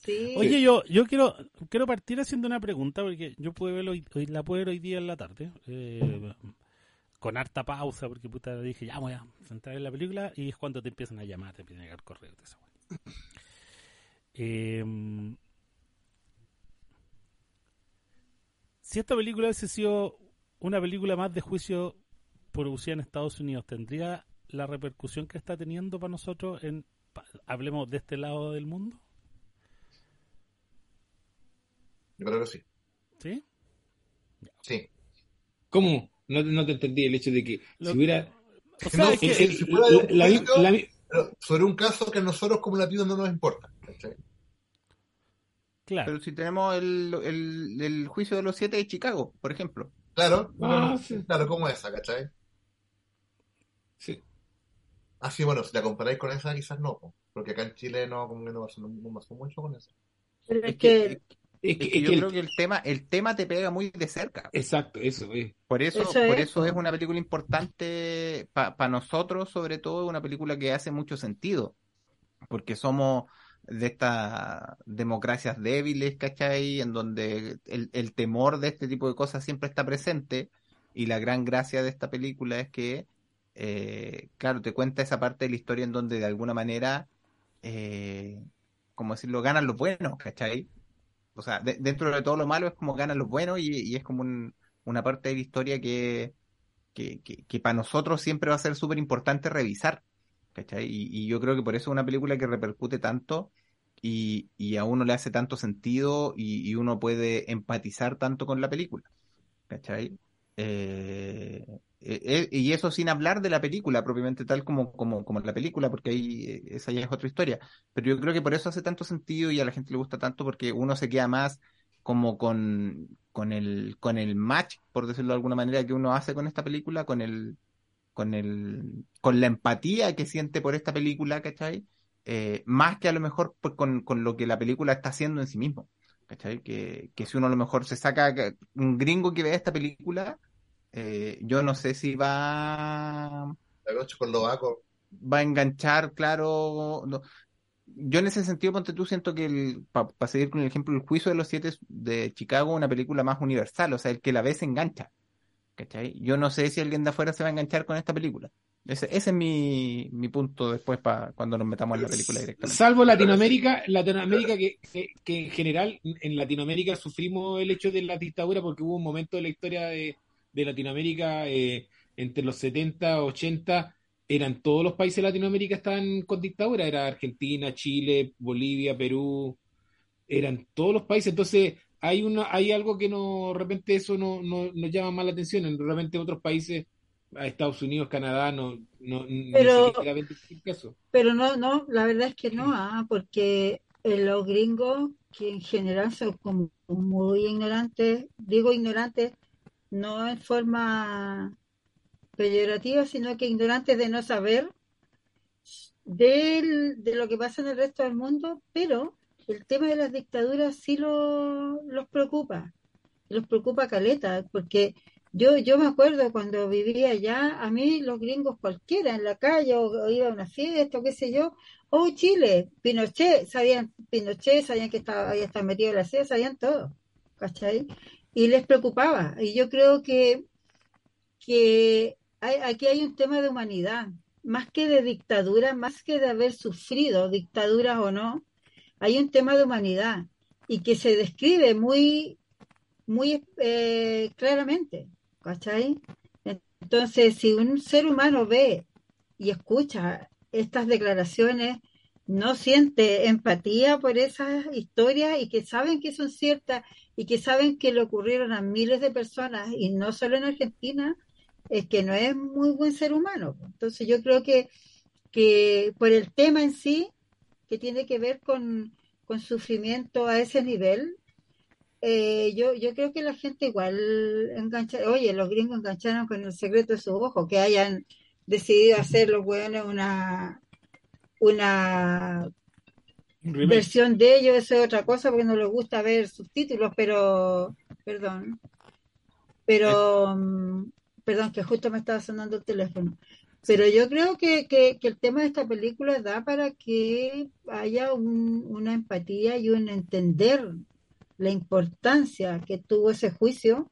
[SPEAKER 2] Oye, yo, yo quiero, quiero partir haciendo una pregunta, porque yo pude verlo hoy, la pude ver hoy día en la tarde, eh, con harta pausa, porque puta dije, ya voy a sentar en la película, y es cuando te empiezan a llamar, te empiezan a llegar correos de esa. Eh, si esta película hubiese sido una película más de juicio producida en Estados Unidos, ¿tendría la repercusión que está teniendo para nosotros en, hablemos de este lado del mundo?
[SPEAKER 5] Yo creo que sí.
[SPEAKER 2] ¿Sí?
[SPEAKER 5] Sí.
[SPEAKER 8] ¿Cómo? No, no te entendí el hecho de que
[SPEAKER 2] Lo-
[SPEAKER 8] si hubiera...
[SPEAKER 2] O sea,
[SPEAKER 5] No,
[SPEAKER 2] es que-
[SPEAKER 5] sí,
[SPEAKER 8] el-
[SPEAKER 5] si fuera de un
[SPEAKER 8] la-
[SPEAKER 5] sobre un caso que a nosotros como latinos no nos importa. ¿cachai?
[SPEAKER 2] claro.
[SPEAKER 4] Pero si tenemos el, el, el juicio de los siete de Chicago, por ejemplo.
[SPEAKER 5] Claro,
[SPEAKER 8] Ah, sí.
[SPEAKER 5] claro, como esa, ¿cachai?
[SPEAKER 8] sí.
[SPEAKER 5] Así, bueno, si la comparáis con esa, quizás no, po, porque acá en Chile no, como que no no pasó mucho con eso.
[SPEAKER 7] Pero
[SPEAKER 4] Es
[SPEAKER 7] es
[SPEAKER 4] que,
[SPEAKER 7] que
[SPEAKER 8] Es que,
[SPEAKER 4] es que
[SPEAKER 8] es
[SPEAKER 4] yo
[SPEAKER 8] que el-
[SPEAKER 4] creo que el tema, el tema te pega muy de cerca.
[SPEAKER 8] Exacto, eso es.
[SPEAKER 4] Por eso,
[SPEAKER 7] Eso
[SPEAKER 4] por
[SPEAKER 7] es,
[SPEAKER 4] eso es una película importante para nosotros, sobre todo, una película que hace mucho sentido, porque somos de estas democracias débiles, ¿cachai? En donde el, el temor de este tipo de cosas siempre está presente, y la gran gracia de esta película es que, eh, claro, te cuenta esa parte de la historia en donde de alguna manera, eh, como decirlo, ganan los buenos, ¿cachai? O sea, de- dentro de todo lo malo es como ganan los buenos y, es como un, una parte de la historia que, que, para nosotros siempre va a ser súper importante revisar. ¿cachai? Y, yo creo que por eso es una película que repercute tanto y, y a uno le hace tanto sentido y, y uno puede empatizar tanto con la película. ¿Cachai? Eh, eh, eh, y eso sin hablar de la película propiamente tal como, como, como la película, porque ahí eh, esa ya es otra historia. Pero yo creo que por eso hace tanto sentido y a la gente le gusta tanto porque uno se queda más como con, con el, con el match, por decirlo de alguna manera, que uno hace con esta película, con el, con el, con la empatía que siente por esta película, ¿cachai? Eh, más que a lo mejor pues, con, con lo que la película está haciendo en sí mismo. ¿Cachai? Que, que si uno a lo mejor se saca un gringo que vea esta película, eh, yo no sé si va, va a enganchar, claro. no. Yo en ese sentido, ponte tú, siento que, para seguir con el ejemplo, El juicio de los siete de Chicago, una película más universal, o sea, el que la ve se engancha. ¿Cachai? Yo no sé si alguien de afuera se va a enganchar con esta película. Ese, ese es mi, mi punto después para cuando nos metamos en la película directamente.
[SPEAKER 8] Salvo Latinoamérica, Latinoamérica que, que, que en general en Latinoamérica sufrimos el hecho de la dictadura porque hubo un momento de la historia de, de Latinoamérica eh, entre los 70, 80, eran todos los países de Latinoamérica estaban con dictadura, era Argentina, Chile, Bolivia, Perú, eran todos los países, entonces hay una, hay algo que no, de repente eso no, no, llama más la atención, en repente otros países, a Estados Unidos, Canadá, no, no,
[SPEAKER 7] Pero-
[SPEAKER 8] caso.
[SPEAKER 7] Pero no, no, la verdad es que no, ah, porque eh, los gringos, que en general son como muy ignorantes, digo ignorantes, no en forma peyorativa, sino que ignorantes de no saber del- de lo que pasa en el resto del mundo, pero el tema de las dictaduras sí lo- los preocupa, los preocupa caleta, porque yo, yo me acuerdo cuando vivía allá, a mí los gringos cualquiera en la calle o, o iba a una fiesta o qué sé yo, oh Chile, Pinochet, sabían Pinochet, sabían que estaba, había estado metido en la CIA, sabían todo, ¿cachai? Y les preocupaba, y yo creo que, que hay- aquí hay un tema de humanidad, más que de dictadura, más que de haber sufrido dictaduras o no, hay un tema de humanidad y que se describe muy, muy eh, claramente, ¿cachai? Entonces, si un ser humano ve y escucha estas declaraciones, no siente empatía por esas historias y que saben que son ciertas y que saben que le ocurrieron a miles de personas y no solo en Argentina, es que no es muy buen ser humano. Entonces yo creo que, que por el tema en sí, que tiene que ver con, con sufrimiento a ese nivel, eh, yo, yo creo que la gente igual engancha, oye, los gringos engancharon con el secreto de sus ojos, que hayan decidido hacer los hueones una, una. Versión de ellos, eso es otra cosa, porque no les gusta ver subtítulos, pero, perdón, pero, mm, perdón, que justo me estaba sonando el teléfono. Pero yo creo que, que, que el tema de esta película da para que haya un- una empatía y un entender la importancia que tuvo ese juicio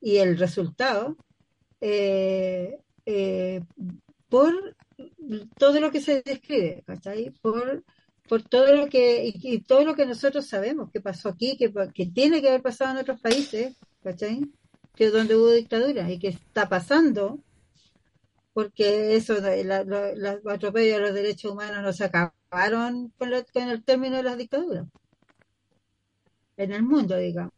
[SPEAKER 7] y el resultado eh, eh, por todo lo que se describe, ¿cachai? Por, por todo lo que, y, todo lo que nosotros sabemos que pasó aquí, que, que tiene que haber pasado en otros países, ¿cachai? Que es donde hubo dictadura y que está pasando, porque eso, los atropellos a los derechos humanos no se acabaron con, la- con el término de las dictaduras en el mundo, digamos.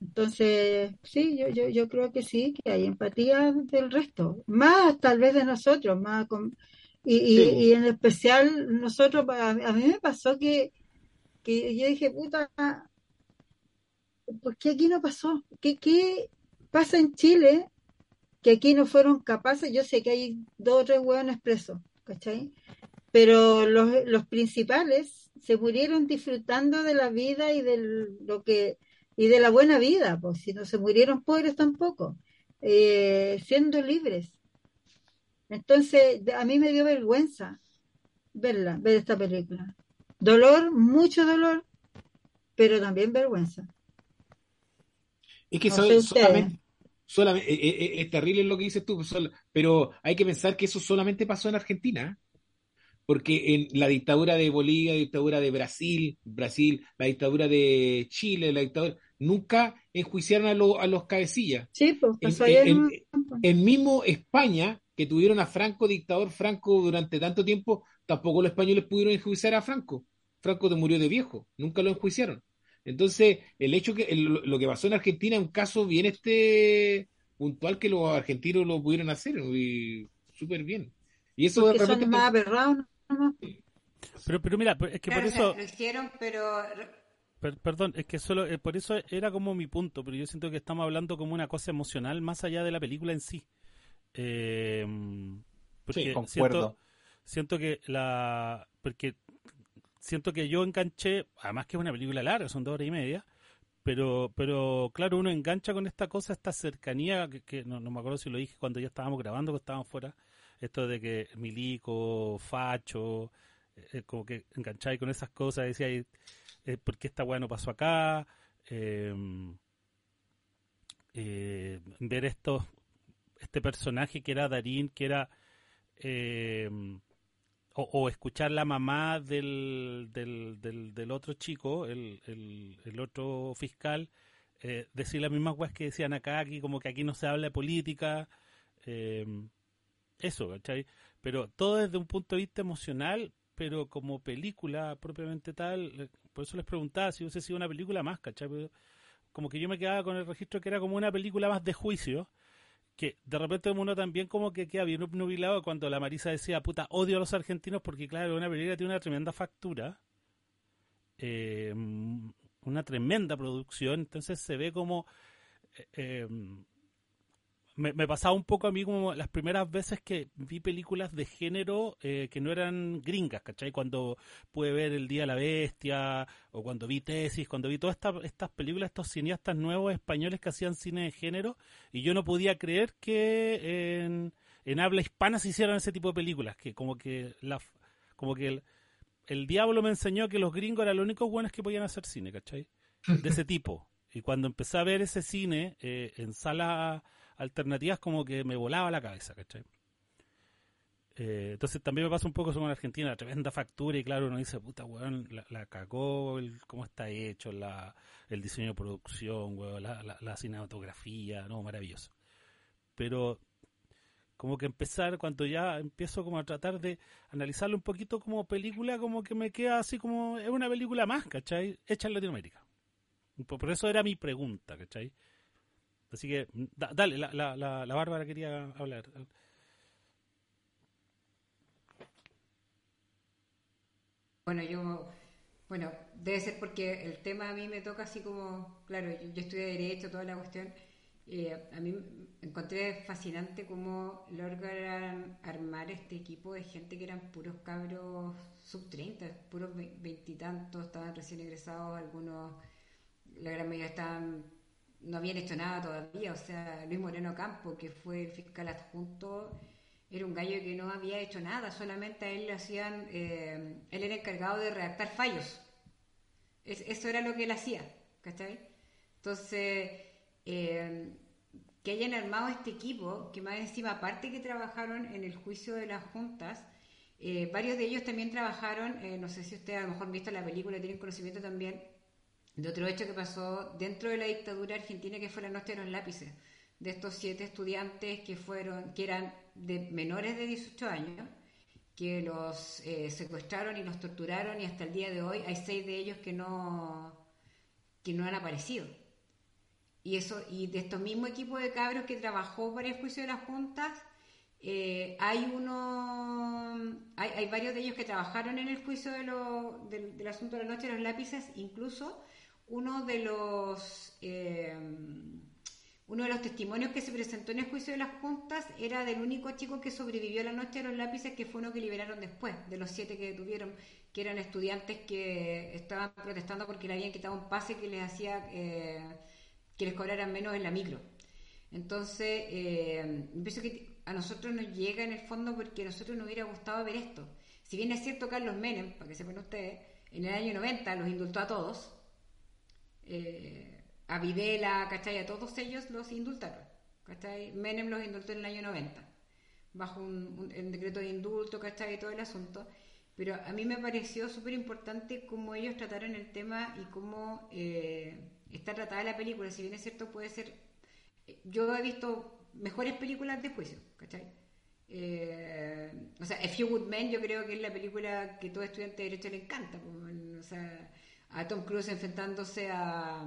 [SPEAKER 7] Entonces, sí, yo, yo, yo creo que sí, que hay empatía del resto, más tal vez de nosotros, más con, y, y,
[SPEAKER 8] Sí, po.
[SPEAKER 7] y en especial nosotros, a, a mí me pasó que, que yo dije, puta, ¿por qué aquí no pasó? ¿Qué, qué pasa en Chile que aquí no fueron capaces? Yo sé que hay dos o tres hueones presos, ¿cachai? Pero los, los principales se murieron disfrutando de la vida y de lo que y de la buena vida, pues si no se murieron pobres tampoco, eh, siendo libres. Entonces, a mí me dio vergüenza verla, ver esta película. Dolor, mucho dolor, pero también vergüenza.
[SPEAKER 8] Es que
[SPEAKER 7] No
[SPEAKER 8] so- solamente, solamente- eh, eh, eh, es terrible lo que dices tú, pero hay que pensar que eso solamente pasó en Argentina, porque en la dictadura de Bolivia, la dictadura de Brasil, Brasil, la dictadura de Chile, la dictadura, nunca enjuiciaron a, lo- a los cabecillas.
[SPEAKER 7] Sí, pues
[SPEAKER 8] En,
[SPEAKER 7] pasó en
[SPEAKER 8] en-
[SPEAKER 7] un-
[SPEAKER 8] en mismo España, que tuvieron a Franco, dictador Franco durante tanto tiempo, tampoco los españoles pudieron enjuiciar a Franco. Franco murió de viejo, nunca lo enjuiciaron. Entonces, el hecho que el- lo que pasó en Argentina es un caso bien este puntual que los argentinos lo pudieron hacer y súper bien. Y eso de
[SPEAKER 7] porque
[SPEAKER 8] repente
[SPEAKER 7] son más aberrados nomás.
[SPEAKER 2] Pero, pero mira, es que por
[SPEAKER 6] Claro,
[SPEAKER 2] eso,
[SPEAKER 6] lo hicieron, pero
[SPEAKER 2] per- perdón, es que solo, eh, por eso era como mi punto, pero yo siento que estamos hablando como una cosa emocional más allá de la película en sí. Eh, porque
[SPEAKER 4] Sí, concuerdo.
[SPEAKER 2] siento, siento que la, porque siento que yo enganché, además que es una película larga, son dos horas y media, pero, pero claro, uno engancha con esta cosa, esta cercanía, que, que no, no me acuerdo si lo dije cuando ya estábamos grabando, que estábamos fuera, esto de que Milico, Facho, eh, como que engancháis con esas cosas, decíais, eh, ¿por qué esta weá no pasó acá? Eh, eh, ver esto, este personaje que era Darín, que era... eh, o, escuchar la mamá del, del, del, otro chico, el, el, otro fiscal, eh, decir las mismas weas que decían acá, aquí como que aquí no se habla de política, eh, eso, ¿cachai? Pero todo desde un punto de vista emocional, pero como película propiamente tal, eh, por eso les preguntaba si hubiese sido una película más, ¿cachai? Como que yo me quedaba con el registro que era como una película más de juicio, que de repente uno también como que queda bien nubilado cuando la Marisa decía, puta, odio a los argentinos porque claro, una película tiene una tremenda factura, eh, una tremenda producción, entonces se ve como... eh, eh, me, me, pasaba un poco a mí como las primeras veces que vi películas de género eh, que no eran gringas, ¿cachai? Cuando pude ver El Día de la Bestia, o cuando vi Tesis, cuando vi todas esta, estas películas, estos cineastas nuevos españoles que hacían cine de género, y yo no podía creer que en, en habla hispana se hicieran ese tipo de películas, que como que la como que el, el diablo me enseñó que los gringos eran los únicos buenos que podían hacer cine, ¿cachai? De ese tipo. Y cuando empecé a ver ese cine eh, en sala alternativas como que me volaba la cabeza, ¿cachai? Eh, entonces también me pasa un poco eso con Argentina, la tremenda factura y claro, uno dice, puta, weón, la, la cagó, el, cómo está hecho, la, el diseño de producción, weón, la, la, la, cinematografía, no, maravilloso. Pero como que empezar, cuando ya empiezo como a tratar de analizarlo un poquito como película, como que me queda así como, es una película más, ¿cachai? Hecha en Latinoamérica. Por eso era mi pregunta, ¿cachai? Así que, da, dale, la, la, la, la, Bárbara quería hablar.
[SPEAKER 6] Bueno, yo Bueno, debe ser porque el tema a mí me toca así como, claro, yo, yo estudié Derecho, toda la cuestión. eh, a mí encontré fascinante cómo lograron armar este equipo de gente que eran puros cabros sub 30, puros ve- veintitantos, estaban recién egresados, algunos, la gran mayoría estaban, no habían hecho nada todavía. O sea, Luis Moreno Campo, que fue el fiscal adjunto, era un gallo que no había hecho nada, solamente a él le hacían, eh, él era encargado de redactar fallos. Es- eso era lo que él hacía, ¿cachai? Entonces, eh, que hayan armado este equipo, que más encima, aparte que trabajaron en el juicio de las juntas, eh, varios de ellos también trabajaron, no sé si ustedes a lo mejor han visto la película, tienen conocimiento también de otro hecho que pasó dentro de la dictadura argentina, que fue la noche de los lápices, de estos siete estudiantes que fueron, que eran de menores de 18 años, que los eh, secuestraron y los torturaron y hasta el día de hoy hay seis de ellos que no que no han aparecido. Y eso y de estos mismos equipos de cabros que trabajó para el juicio de las juntas, eh, hay uno hay, varios de ellos que trabajaron en el juicio de lo- del asunto de la noche de los lápices, incluso uno de los eh, uno de los testimonios que se presentó en el juicio de las juntas era del único chico que sobrevivió a la noche de los lápices, que fue uno que liberaron después, de los siete que detuvieron, que eran estudiantes que estaban protestando porque le habían quitado un pase que les hacía eh, que les cobraran menos en la micro. Entonces, eh, pienso que a nosotros nos llega en el fondo porque a nosotros nos hubiera gustado ver esto. Si bien es cierto, Carlos Menem, para que sepan ustedes, en el año 90 los indultó a todos, eh, a Videla. A todos ellos los indultaron, ¿cachai? Menem los indultó en el año 90, bajo un, decreto de indulto, ¿cachai? Y todo el asunto. Pero a mí me pareció súper importante cómo ellos trataron el tema y cómo eh, está tratada la película. Si bien es cierto, puede ser. Yo he visto mejores películas de juicio, ¿cachai? Eh, o sea, Men yo creo que es la película que todo estudiante de Derecho le encanta. o sea, a Tom Cruise enfrentándose a,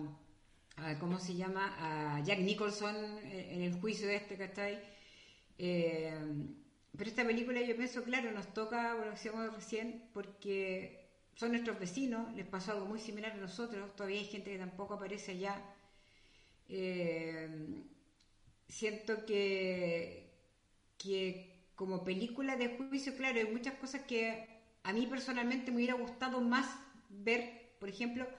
[SPEAKER 6] ¿cómo se llama? A Jack Nicholson en el juicio este, ¿cachai? Eh, pero esta película yo pienso, claro, nos toca, lo decíamos recién, porque son nuestros vecinos, les pasó algo muy similar a nosotros, todavía hay gente que tampoco aparece allá. Eh, siento que, que como película de juicio, claro, hay muchas cosas que a mí personalmente me hubiera gustado más ver, por ejemplo,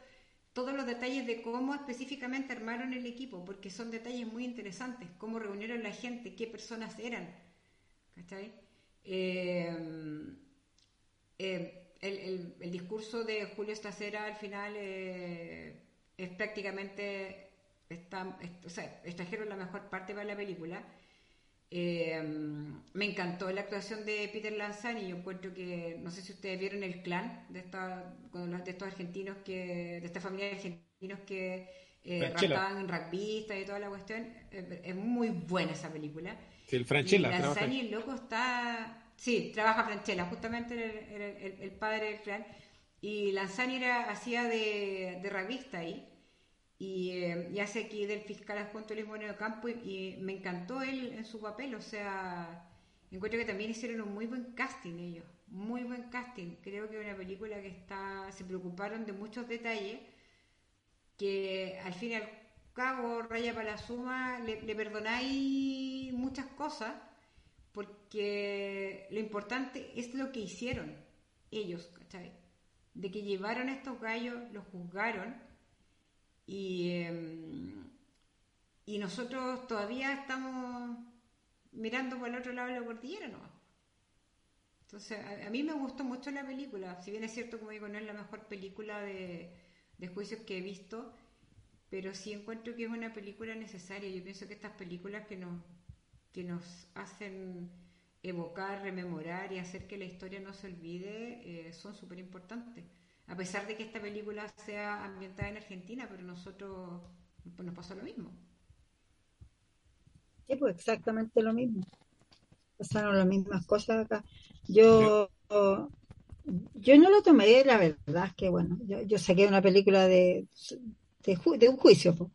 [SPEAKER 6] todos los detalles de cómo específicamente armaron el equipo, porque son detalles muy interesantes, cómo reunieron la gente, qué personas eran, ¿cachai? Eh, eh, el, discurso de Julio Estacera al final eh, es prácticamente, está, es- o sea, extrajeron la mejor parte para la película. Eh, me encantó la actuación de Peter Lanzani. Yo encuentro que, no sé si ustedes vieron el clan de, esta, de estos argentinos que, de esta familia de argentinos que eh, raptaban rappistas y toda la cuestión. Eh, es muy buena esa película.
[SPEAKER 8] Sí, el Franchella.
[SPEAKER 6] Y Lanzani, el loco, está. Sí, trabaja Franchella, justamente el, era el- el padre del clan. Y Lanzani era, hacía de, de rapista ahí. Y, eh, y hace aquí del fiscal adjunto Luis Moreno Campo. Y, me encantó él en su papel. O sea, encuentro que también hicieron un muy buen casting ellos. Muy buen casting. Creo que una película que está. Se preocuparon de muchos detalles que al fin y al cabo, raya para le, le perdonáis muchas cosas, porque lo importante es lo que hicieron ellos, ¿cachai? De que llevaron a estos gallos, los juzgaron, y, eh, y nosotros todavía estamos mirando por el otro lado de la cordillera, ¿no? Entonces, a, a mí me gustó mucho la película, si bien es cierto, como digo, no es la mejor película de, de juicios que he visto, pero sí encuentro que es una película necesaria. Yo pienso que estas películas que nos, que nos hacen evocar, rememorar y hacer que la historia no se olvide eh, son súper importantes. A pesar de que esta película sea ambientada en Argentina, pero nosotros pues, nos pasó lo mismo.
[SPEAKER 7] Sí, pues exactamente lo mismo. Pasaron las mismas cosas acá. Yo, yo no lo tomé, la verdad es que bueno, yo, yo saqué una película de, de, ju- de un juicio, po.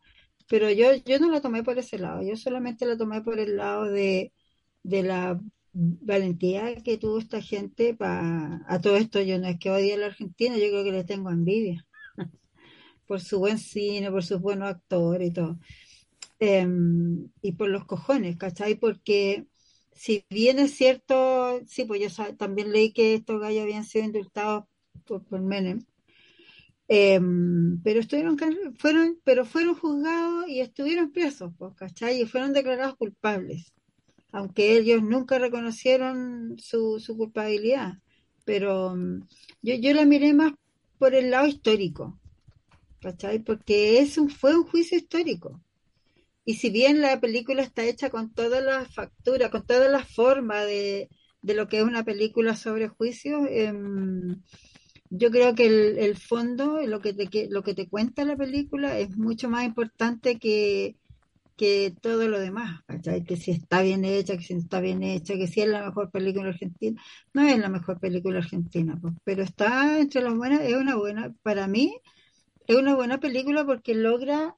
[SPEAKER 7] pero yo, yo no la tomé por ese lado, yo solamente la tomé por el lado de, de la valentía que tuvo esta gente para a todo esto. Yo no es que odie a la Argentina, yo creo que le tengo envidia por su buen cine, por sus buenos actores y todo. Em, y por los cojones, ¿cachai? Porque si bien es cierto, sí, pues yo también leí que estos gallos habían sido indultados por, Menem, Em, pero estuvieron, fueron, pero fueron juzgados y estuvieron presos, pues, ¿cachai? Y fueron declarados culpables, aunque ellos nunca reconocieron su, su culpabilidad. Pero mm, yo, yo la miré más por el lado histórico, ¿cachai? Porque es fue un juicio histórico. Y si bien la película está hecha con todas las facturas, con todas las formas de, de lo que es una película sobre juicios, em, yo creo que el, el fondo, lo que te, lo que te cuenta la película es mucho más importante que, que todo lo demás, ¿cachai? Que si está bien hecha, que si no está bien hecha, que si es la mejor película argentina. No es la mejor película argentina, pues, pero está entre las buenas, es una buena, para mí, es una buena película porque logra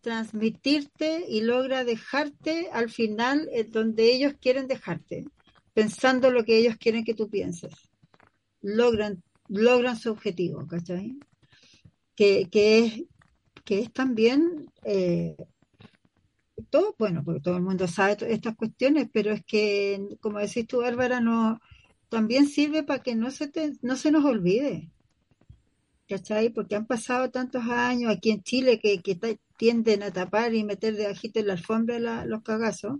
[SPEAKER 7] transmitirte y logra dejarte al final eh, donde ellos quieren dejarte, pensando lo que ellos quieren que tú pienses. Logran, logran su objetivo, ¿cachai? Que, que es, que es también eh, todo, bueno, porque todo el mundo sabe estas cuestiones, pero es que, como decís tú, Bárbara, no, también sirve para que no se te, no se nos olvide. ¿cachai? Porque han pasado tantos años aquí en Chile que, tienden a tapar y meter debajito en la alfombra los cagazos.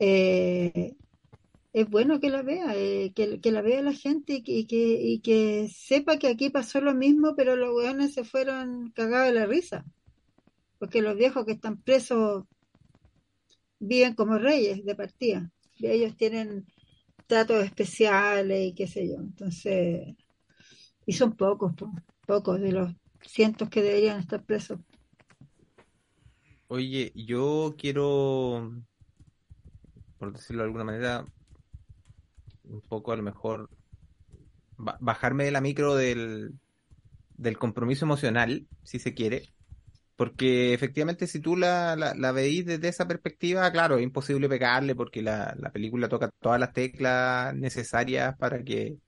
[SPEAKER 7] Eh, es bueno que la vea, eh, que, la vea la gente y que, y que, y que sepa que aquí pasó lo mismo, pero los weones se fueron cagados de la risa. Porque los viejos que están presos viven como reyes de partida. Y ellos tienen tratos especiales y qué sé yo. Entonces, y son pocos, po, pocos de los cientos que deberían estar presos.
[SPEAKER 4] Oye, yo quiero, por decirlo de alguna manera, un poco a lo mejor ba- bajarme de la micro del, del compromiso emocional, si se quiere, porque efectivamente si tú la, la, la veís desde esa perspectiva, claro, es imposible pegarle porque la, la película toca todas las teclas necesarias para que,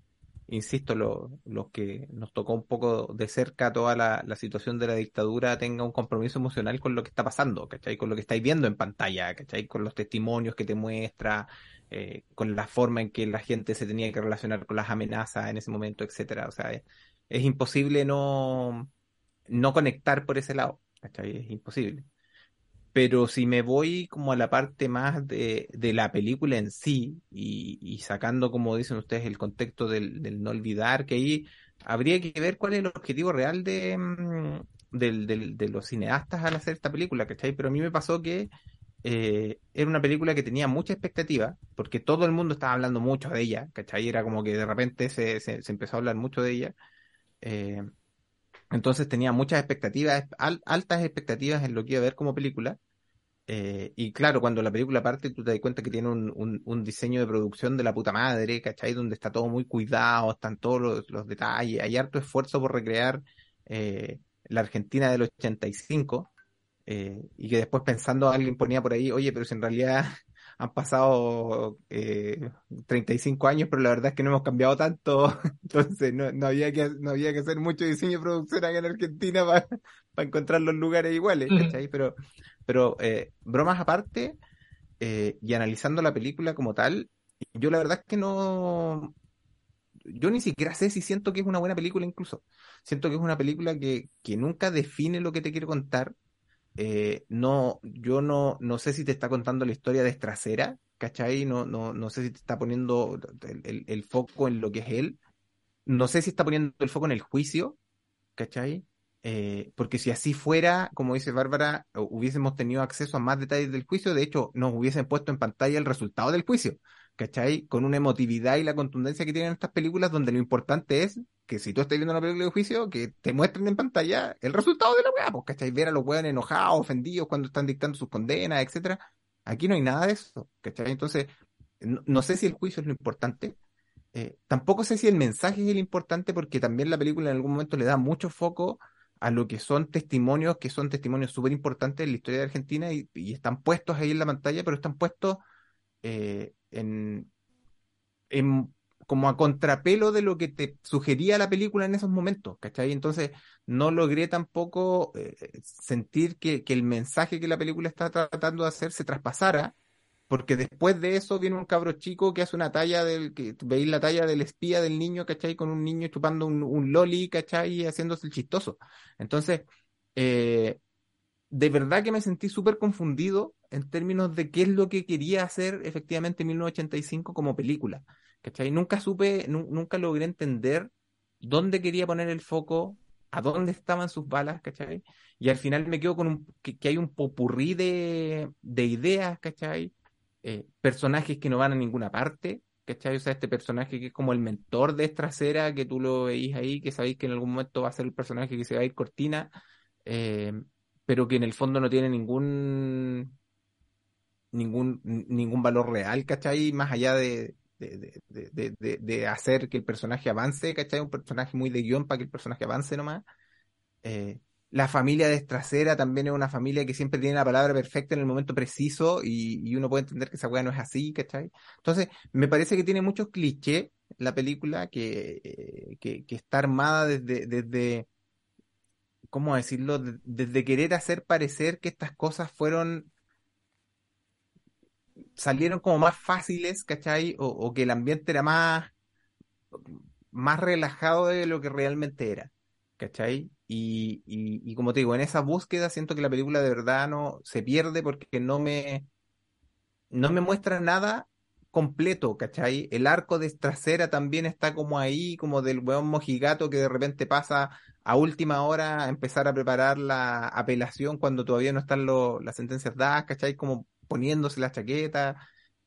[SPEAKER 4] insisto, lo- los que nos tocó un poco de cerca toda la, la situación de la dictadura tenga un compromiso emocional con lo que está pasando, ¿cachai? Con lo que estáis viendo en pantalla, ¿cachai? Con los testimonios que te muestra, eh, con la forma en que la gente se tenía que relacionar con las amenazas en ese momento, etcétera. O sea, es, es imposible no, no conectar por ese lado, ¿cachai? Es imposible. Pero si me voy como a la parte más de, de la película en sí y, y sacando, como dicen ustedes, el contexto del, del no olvidar, que ahí habría que ver cuál es el objetivo real de, mm, del- del- de los cineastas al hacer esta película, ¿cachai? Pero a mí me pasó que eh, era una película que tenía mucha expectativa, porque todo el mundo estaba hablando mucho de ella, ¿cachai? Era como que de repente se, se, se empezó a hablar mucho de ella. Eh, entonces tenía muchas expectativas, al- altas expectativas en lo que iba a ver como película. Eh, y claro, cuando la película parte, tú te das cuenta que tiene un, un- un diseño de producción de la puta madre, ¿cachai? Donde está todo muy cuidado, están todos los, los detalles, hay harto esfuerzo por recrear eh, la Argentina del 85, eh, y que después pensando alguien ponía por ahí, oye, pero si en realidad han pasado eh, 35 años, pero la verdad es que no hemos cambiado tanto, entonces no, no había que, no había que hacer mucho diseño de producción acá en Argentina para encontrar los lugares iguales,
[SPEAKER 5] Ujú.
[SPEAKER 4] ¿cachai? Pero, pero eh, bromas aparte, eh, y analizando la película como tal, yo la verdad es que no, yo ni siquiera sé si siento que es una buena película incluso. Siento que es una película que, que nunca define lo que te quiere contar. Eh, no, yo no, no sé si te está contando la historia de Estracera, ¿cachai? No, no, no sé si te está poniendo el, el- foco en lo que es él. No sé si está poniendo el foco en el juicio, ¿cachai? Eh, porque si así fuera, como dice Bárbara, hu- hubiésemos tenido acceso a más detalles del juicio, de hecho, nos hubiesen puesto en pantalla el resultado del juicio, ¿cachai? Con una emotividad y la contundencia que tienen estas películas, donde lo importante es que si tú estás viendo una película de juicio, que te muestren en pantalla el resultado de la weá, pues, ¿cachai? Ver a los weones enojados, ofendidos cuando están dictando sus condenas, etcétera. Aquí no hay nada de eso, ¿cachai? Entonces, no, sé si el juicio es lo importante. Eh, tampoco sé si el mensaje es el importante porque también la película en algún momento le da mucho foco a lo que son testimonios, que son testimonios súper importantes en la historia de Argentina y, y están puestos ahí en la pantalla, pero están puestos eh, en, en- como a contrapelo de lo que te sugería la película en esos momentos, ¿cachai? Entonces no logré tampoco eh, sentir que, el mensaje que la película está tratando de hacer se traspasara, porque después de eso viene un cabro chico que hace una talla del, que veis la talla del espía del niño, ¿cachai? Con un niño chupando un, un loli, ¿cachai? Y haciéndose el chistoso. Entonces, eh, de verdad que me sentí súper confundido en términos de qué es lo que quería hacer efectivamente 1985 como película. ¿Cachai? Nunca supe, nu- nunca logré entender dónde quería poner el foco, a dónde estaban sus balas, ¿cachai? Y al final me quedo con un, que, hay un popurrí de, de ideas, ¿cachai? Eh, personajes que no van a ninguna parte, ¿cachai? O sea, este personaje que es como el mentor de Estracera, que tú lo veis ahí, que sabéis que en algún momento va a ser el personaje que se va a ir cortina, eh, pero que en el fondo no tiene ningún ningún, ningún valor real, ¿cachai? Más allá de, de, de, de, de- hacer que el personaje avance, ¿cachai? Un personaje muy de guion para que el personaje avance nomás. Eh, la familia de Estracera también es una familia que siempre tiene la palabra perfecta en el momento preciso y, y uno puede entender que esa weá no es así, ¿cachai? Entonces, me parece que tiene muchos clichés la película que, eh, que, que está armada desde, desde, ¿cómo decirlo? De- Desde querer hacer parecer que estas cosas fueron salieron como más fáciles, ¿cachai? O, que el ambiente era más, más relajado de lo que realmente era, ¿cachai? Y, y, y como te digo, en esa búsqueda siento que la película de verdad no se pierde porque no me, no me muestra nada completo, ¿cachai? El arco de trasera también está como ahí, como del weón mojigato que de repente pasa a última hora a empezar a preparar la apelación cuando todavía no están lo- las sentencias dadas, ¿cachai? Como poniéndose la chaqueta,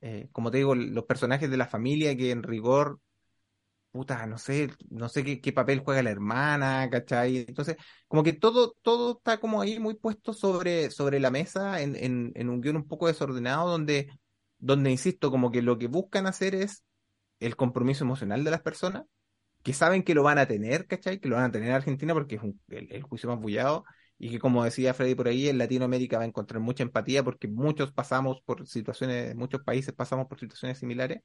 [SPEAKER 4] eh, como te digo, los personajes de la familia que en rigor, puta, no sé, no sé qué, papel juega la hermana, ¿cachai? Entonces, como que todo, todo está como ahí muy puesto sobre, sobre la mesa en, en, en un guion un poco desordenado donde, donde, insisto, como que lo que buscan hacer es el compromiso emocional de las personas, que saben que lo van a tener, ¿cachai? Que lo van a tener en Argentina porque es un- el, el juicio más bullado y que como decía Freddy por ahí, en Latinoamérica va a encontrar mucha empatía porque muchos pasamos por situaciones, muchos países pasamos por situaciones similares.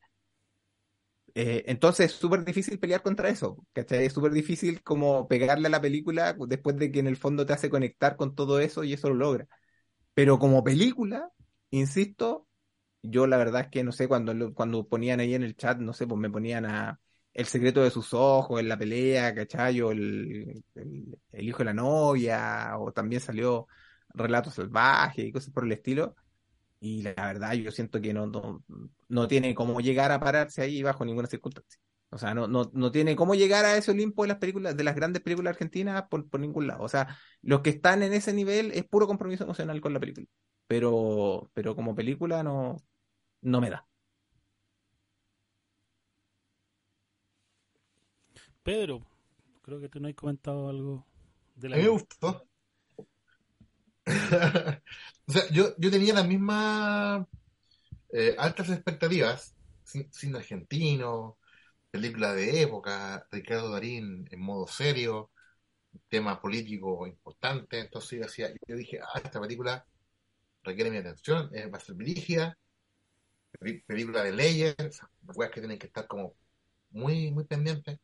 [SPEAKER 4] Eh, entonces es súper difícil pelear contra eso, ¿cachai? Es súper difícil como pegarle a la película después de que en el fondo te hace conectar con todo eso y eso lo logra. Pero como película, insisto, yo la verdad es que no sé, cuando, cuando ponían ahí en el chat, no sé, pues me ponían a El secreto de sus ojos en la pelea, ¿cachai? O el, el, el hijo de la novia, o también salió Relatos Salvajes y cosas por el estilo. Y la verdad, yo siento que no, no, no tiene cómo llegar a pararse ahí bajo ninguna circunstancia. O sea, no, no, no tiene cómo llegar a ese Olimpo de las películas, de las grandes películas argentinas por, por ningún lado. O sea, los que están en ese nivel es puro compromiso emocional con la película. Pero, pero como película no, no me da.
[SPEAKER 2] Pedro, creo que tú no has comentado algo de
[SPEAKER 5] A
[SPEAKER 2] la
[SPEAKER 5] mí me gustó. o sea, yo, yo tenía las mismas eh, altas expectativas, sin, cine argentino, película de época, Ricardo Darín en modo serio, tema político importante, entonces yo, decía, yo dije, ah, esta película requiere mi atención, eh, va a ser brígida, película de leyes, las weas que tienen que estar como muy, muy pendientes,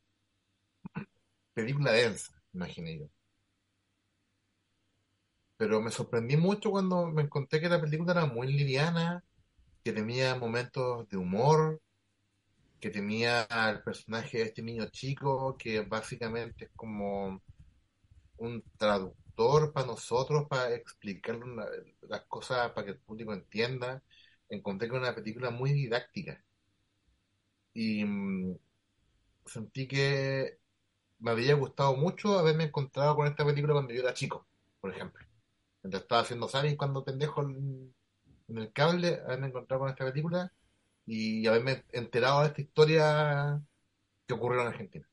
[SPEAKER 5] película densa, imaginé yo. Pero me sorprendí mucho cuando me encontré que la película era muy liviana, que tenía momentos de humor, que tenía al personaje de este niño chico, que básicamente es como un traductor para nosotros, para explicar las cosas para que el público entienda. Encontré que era una película muy didáctica. Y mm, sentí que me había gustado mucho haberme encontrado con esta película cuando yo era chico, por ejemplo. Mientras estaba haciendo Sally cuando pendejo en, en el cable, haberme encontrado con esta película y haberme enterado de esta historia que ocurrió en Argentina.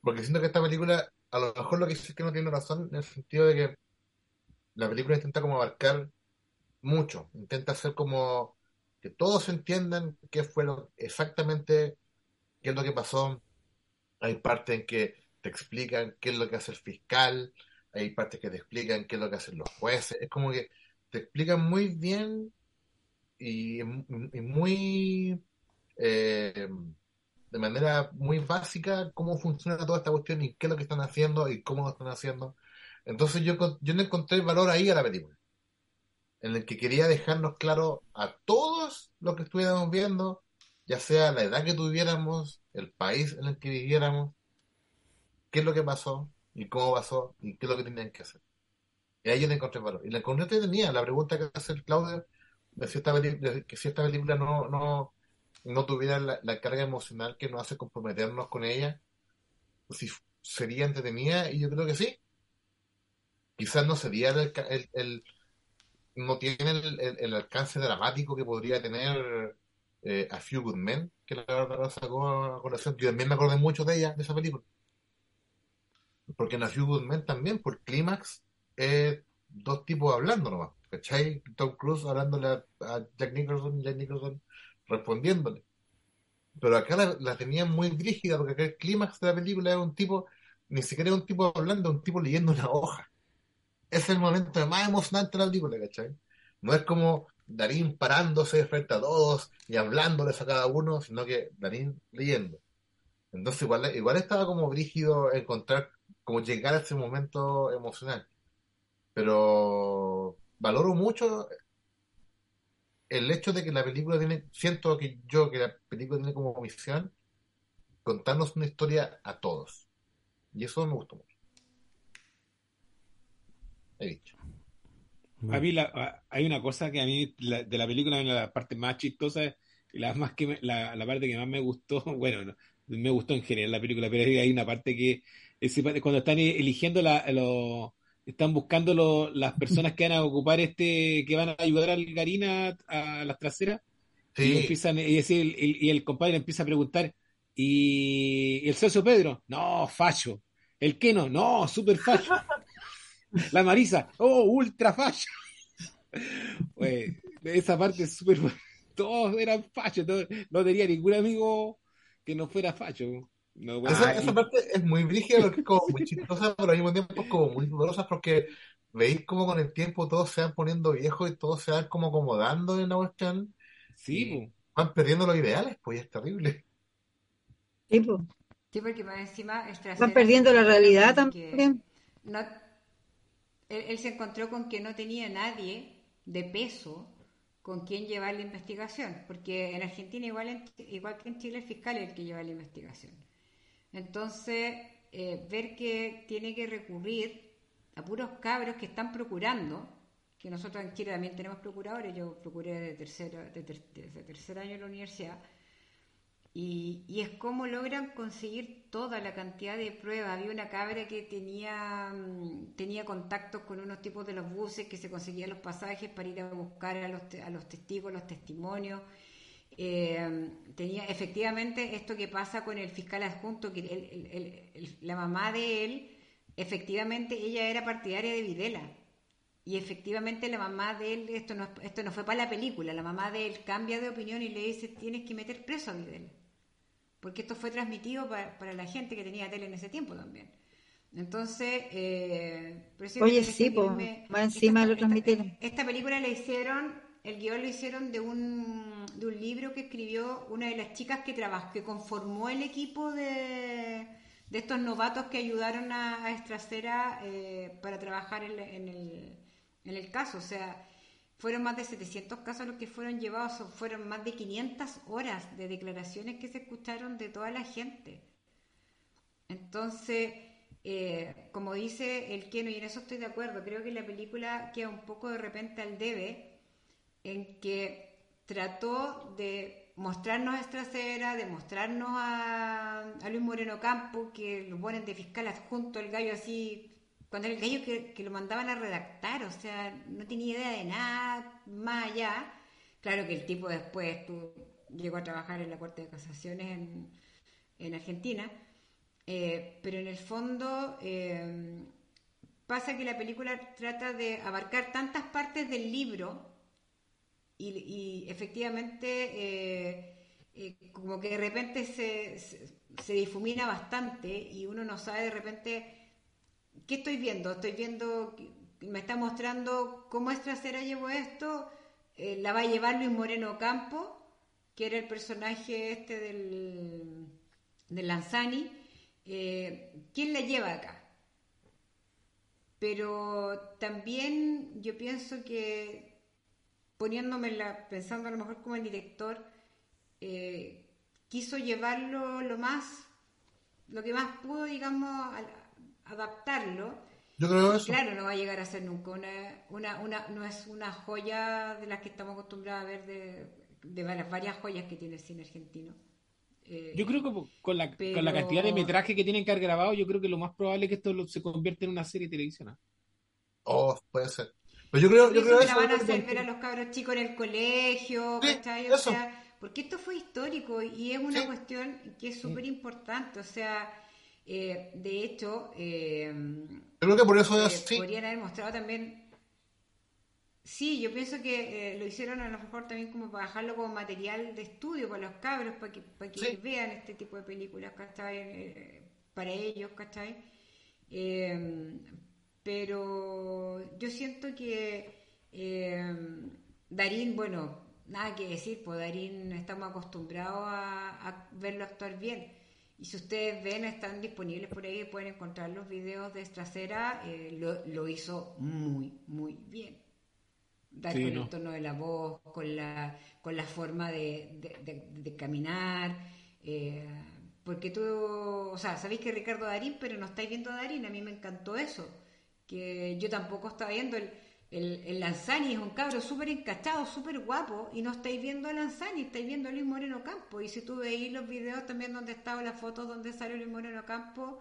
[SPEAKER 5] Porque siento que esta película, a lo mejor lo que dice es que no tiene razón, en el sentido de que la película intenta como abarcar mucho, intenta hacer como que todos entiendan qué fue lo, exactamente qué es lo que pasó. Hay partes en que te explican qué es lo que hace el fiscal, hay partes que te explican qué es lo que hacen los jueces, es como que te explican muy bien y, muy eh, de manera muy básica cómo funciona toda esta cuestión y qué es lo que están haciendo y cómo lo están haciendo. Entonces yo, yo no encontré valor ahí a la película, en el que quería dejarnos claro a todos lo que estuviéramos viendo, ya sea la edad que tuviéramos, el país en el que viviéramos, qué es lo que pasó y cómo pasó y qué es lo que tenían que hacer. Y ahí yo le encontré valor. Y la encontré tenía la pregunta que hace el Claudio, de si esta, que si esta película no, no, no tuviera la, carga emocional que nos hace comprometernos con ella, si sería entretenida, y yo creo que sí. Quizás no sería el, el- el- no tiene el alcance dramático que podría tener eh, A Few Good Men, que la verdad sacó a colación. Yo también me acordé mucho de ella, de esa película. Porque en A Few Good Men también, por clímax, es dos tipos hablando nomás. ¿Cachai? Tom Cruise hablándole a, Jack Nicholson y Jack Nicholson respondiéndole. Pero acá la, la tenían muy rígida porque acá el clímax de la película era un tipo, ni siquiera era un tipo hablando, un tipo leyendo una hoja. Es el momento más emocionante de la película, ¿cachai? No es como Darín parándose frente a todos y hablándoles a cada uno, sino que Darín leyendo. Entonces igual, igual estaba como brígido encontrar, como llegar a ese momento emocional. Pero valoro mucho el hecho de que la película tiene, siento que yo, que la película tiene como misión contarnos una historia a todos. Y eso me gustó mucho. He dicho.
[SPEAKER 8] A mí la- a- hay una cosa que a mí la- de la película, la parte más chistosa, y la, más que me- la, la parte que más me gustó, bueno, no, me gustó en general la película, pero hay una parte que parte- cuando están eligiendo la, lo- están buscando lo- las personas que van a ocupar este, que van a ayudar al Garina a, a las traseras, y empiezan, y, ese- el, el- y el compadre empieza a preguntar, ¿y el socio Pedro? No, fallo. ¿El Keno? No, super fallo. La Marisa, oh, ultra fallo. Güey, esa parte es súper. Todos eran fachos, no, no tenía ningún amigo que no fuera facho. No, bueno,
[SPEAKER 5] esa,
[SPEAKER 4] Ah,
[SPEAKER 5] esa parte es muy brígida porque es como muy chistosa, pero al mismo tiempo es como muy dolorosa porque veis como con el tiempo todos se van poniendo viejos y todos se van como acomodando en la cuestión,
[SPEAKER 8] sí, po.
[SPEAKER 5] van perdiendo los ideales, pues es terrible.
[SPEAKER 7] Sí, po.
[SPEAKER 6] Sí, porque más encima es
[SPEAKER 7] Van perdiendo la realidad también.
[SPEAKER 6] no- él, se encontró con que no tenía nadie de peso con quien llevar la investigación, porque en Argentina igual, en- igual que en Chile el fiscal es el que lleva la investigación. Entonces, eh, ver que tiene que recurrir a puros cabros que están procurando, que nosotros en Chile también tenemos procuradores, yo procuré de tercero, de ter- desde tercer año en la universidad, y, es cómo logran conseguir toda la cantidad de pruebas. Había una cabra que tenía, mm, tenía contactos con unos tipos de los buses que se conseguían los pasajes para ir a buscar a los, a los testigos, los testimonios. Eh, tenía efectivamente esto que pasa con el fiscal adjunto, que el- el- el- la mamá de él, efectivamente ella era partidaria de Videla. Y efectivamente la mamá de él, esto no, esto no fue para la película, la mamá de él cambia de opinión y le dice tienes que meter preso a Videla. Porque esto fue transmitido para, para la gente que tenía tele en ese tiempo también. Entonces, eh,
[SPEAKER 7] Oye, sí, po, más encima
[SPEAKER 6] esta-
[SPEAKER 7] lo
[SPEAKER 6] esta-
[SPEAKER 7] transmitieron.
[SPEAKER 6] Esta película la hicieron, el guion lo hicieron de un, de un libro que escribió una de las chicas que trabajó, que conformó el equipo de, de estos novatos que ayudaron a, a Estracera eh, para trabajar en, en el, en el caso. O sea, fueron más de 700 casos los que fueron llevados, fueron más de 500 horas de declaraciones que se escucharon de toda la gente. Entonces, eh, como dice el Keno, y en eso estoy de acuerdo, creo que la película queda un poco de repente al debe, en que trató de mostrarnos a Estracera, de mostrarnos a, a Luis Moreno Campo, que lo ponen de fiscal adjunto, el gallo así, cuando era el gallo que, lo mandaban a redactar, o sea, no tenía idea de nada más allá. Claro que el tipo después tu- llegó a trabajar en la Corte de Casaciones en, en Argentina, eh, pero en el fondo eh, pasa que la película trata de abarcar tantas partes del libro y, efectivamente eh, como que de repente se, se difumina bastante y uno no sabe de repente qué estoy viendo. Estoy viendo, me está mostrando cómo es trasera llevo esto, eh, la va a llevar Luis Moreno Campo que era el personaje este del, del Lanzani, eh, ¿quién la lleva acá? Pero también yo pienso que poniéndome la, pensando a lo mejor como el director, eh, quiso llevarlo lo más, lo que más pudo, digamos, al- adaptarlo.
[SPEAKER 5] Yo creo eso.
[SPEAKER 6] Claro, no va a llegar a ser nunca una, una, una, no es una joya de las que estamos acostumbrados a ver de, de las varias joyas que tiene el cine argentino. Eh,
[SPEAKER 8] Yo creo que con la,
[SPEAKER 6] Pero-
[SPEAKER 8] con la cantidad de metraje que tienen que haber grabado, yo creo que lo más probable es que esto lo- se convierta en una serie. ¿ah?
[SPEAKER 5] Oh, puede ser. Pero yo creo, yo creo
[SPEAKER 6] que la van a hacer ver a los cabros chicos en el colegio. O sea, porque esto fue histórico y es una
[SPEAKER 5] Sí.
[SPEAKER 6] cuestión que es súper importante. O sea, eh, de hecho, eh,
[SPEAKER 5] creo que por eso
[SPEAKER 6] eh,
[SPEAKER 5] es así.
[SPEAKER 6] podrían haber mostrado también. Sí, yo pienso que eh, lo hicieron a lo mejor también como para bajarlo como material de estudio para los cabros, para que, para que
[SPEAKER 5] Sí.
[SPEAKER 6] vean este tipo de películas, ¿cachai? Eh, para ellos, ¿cachai? Pero yo siento que Darín, bueno, nada que decir, pues Darín estamos acostumbrados a, a verlo actuar bien. Y si ustedes ven, están disponibles por ahí, pueden encontrar los videos de Estracera, eh, lo, lo hizo muy, muy bien. Dar
[SPEAKER 8] Sí,
[SPEAKER 6] con
[SPEAKER 8] no.
[SPEAKER 6] el tono de la voz, con la, con la forma de, de- de- de caminar. eh, porque tú, o sea, sabéis que Ricardo Darín, pero no estáis viendo a Darín, a mí me encantó eso. Que yo tampoco estaba viendo el, el, el Lanzani, es un cabro súper encachado, súper guapo, y no estáis viendo a Lanzani, estáis viendo a Luis Moreno Campo. Y si tú veis los videos también donde estaba las fotos donde sale Luis Moreno Campo,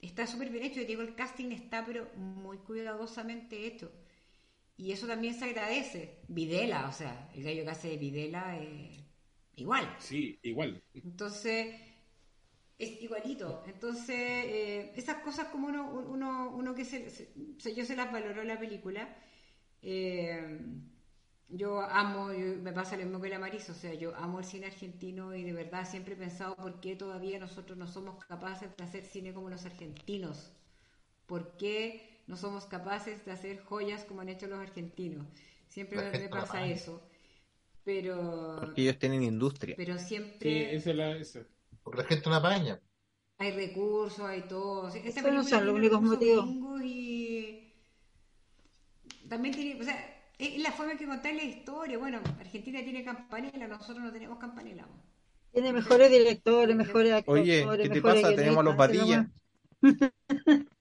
[SPEAKER 6] está súper bien hecho. Y digo, el casting está, pero muy cuidadosamente hecho. Y eso también se agradece. Videla, o sea, el gallo que hace de Videla, eh, igual.
[SPEAKER 8] Sí, igual.
[SPEAKER 6] Entonces, es igualito. Entonces, eh, esas cosas como uno, uno, uno que se, se- yo se las valoró la película. Eh, yo amo, yo- me pasa lo mismo que la Marisa, o sea, yo amo el cine argentino y de verdad siempre he pensado por qué todavía nosotros no somos capaces de hacer cine como los argentinos. ¿Por qué no somos capaces de hacer joyas como han hecho los argentinos? Siempre me, pasa eso. Pero,
[SPEAKER 4] Porque ellos tienen industria.
[SPEAKER 6] pero
[SPEAKER 8] Sí,
[SPEAKER 6] siempre
[SPEAKER 8] esa es la. esa.
[SPEAKER 5] Porque la gente no apaña.
[SPEAKER 6] hay recursos, hay todo.
[SPEAKER 7] Esos no son los únicos motivos.
[SPEAKER 6] y también tiene, o sea, es la forma que contar la historia. Bueno, Argentina tiene campanela, nosotros no tenemos campanela.
[SPEAKER 7] Tiene mejores directores, mejores actores.
[SPEAKER 4] Oye, ¿qué te pasa? Tenemos los
[SPEAKER 7] guionistas,
[SPEAKER 4] Badilla.
[SPEAKER 7] nomás.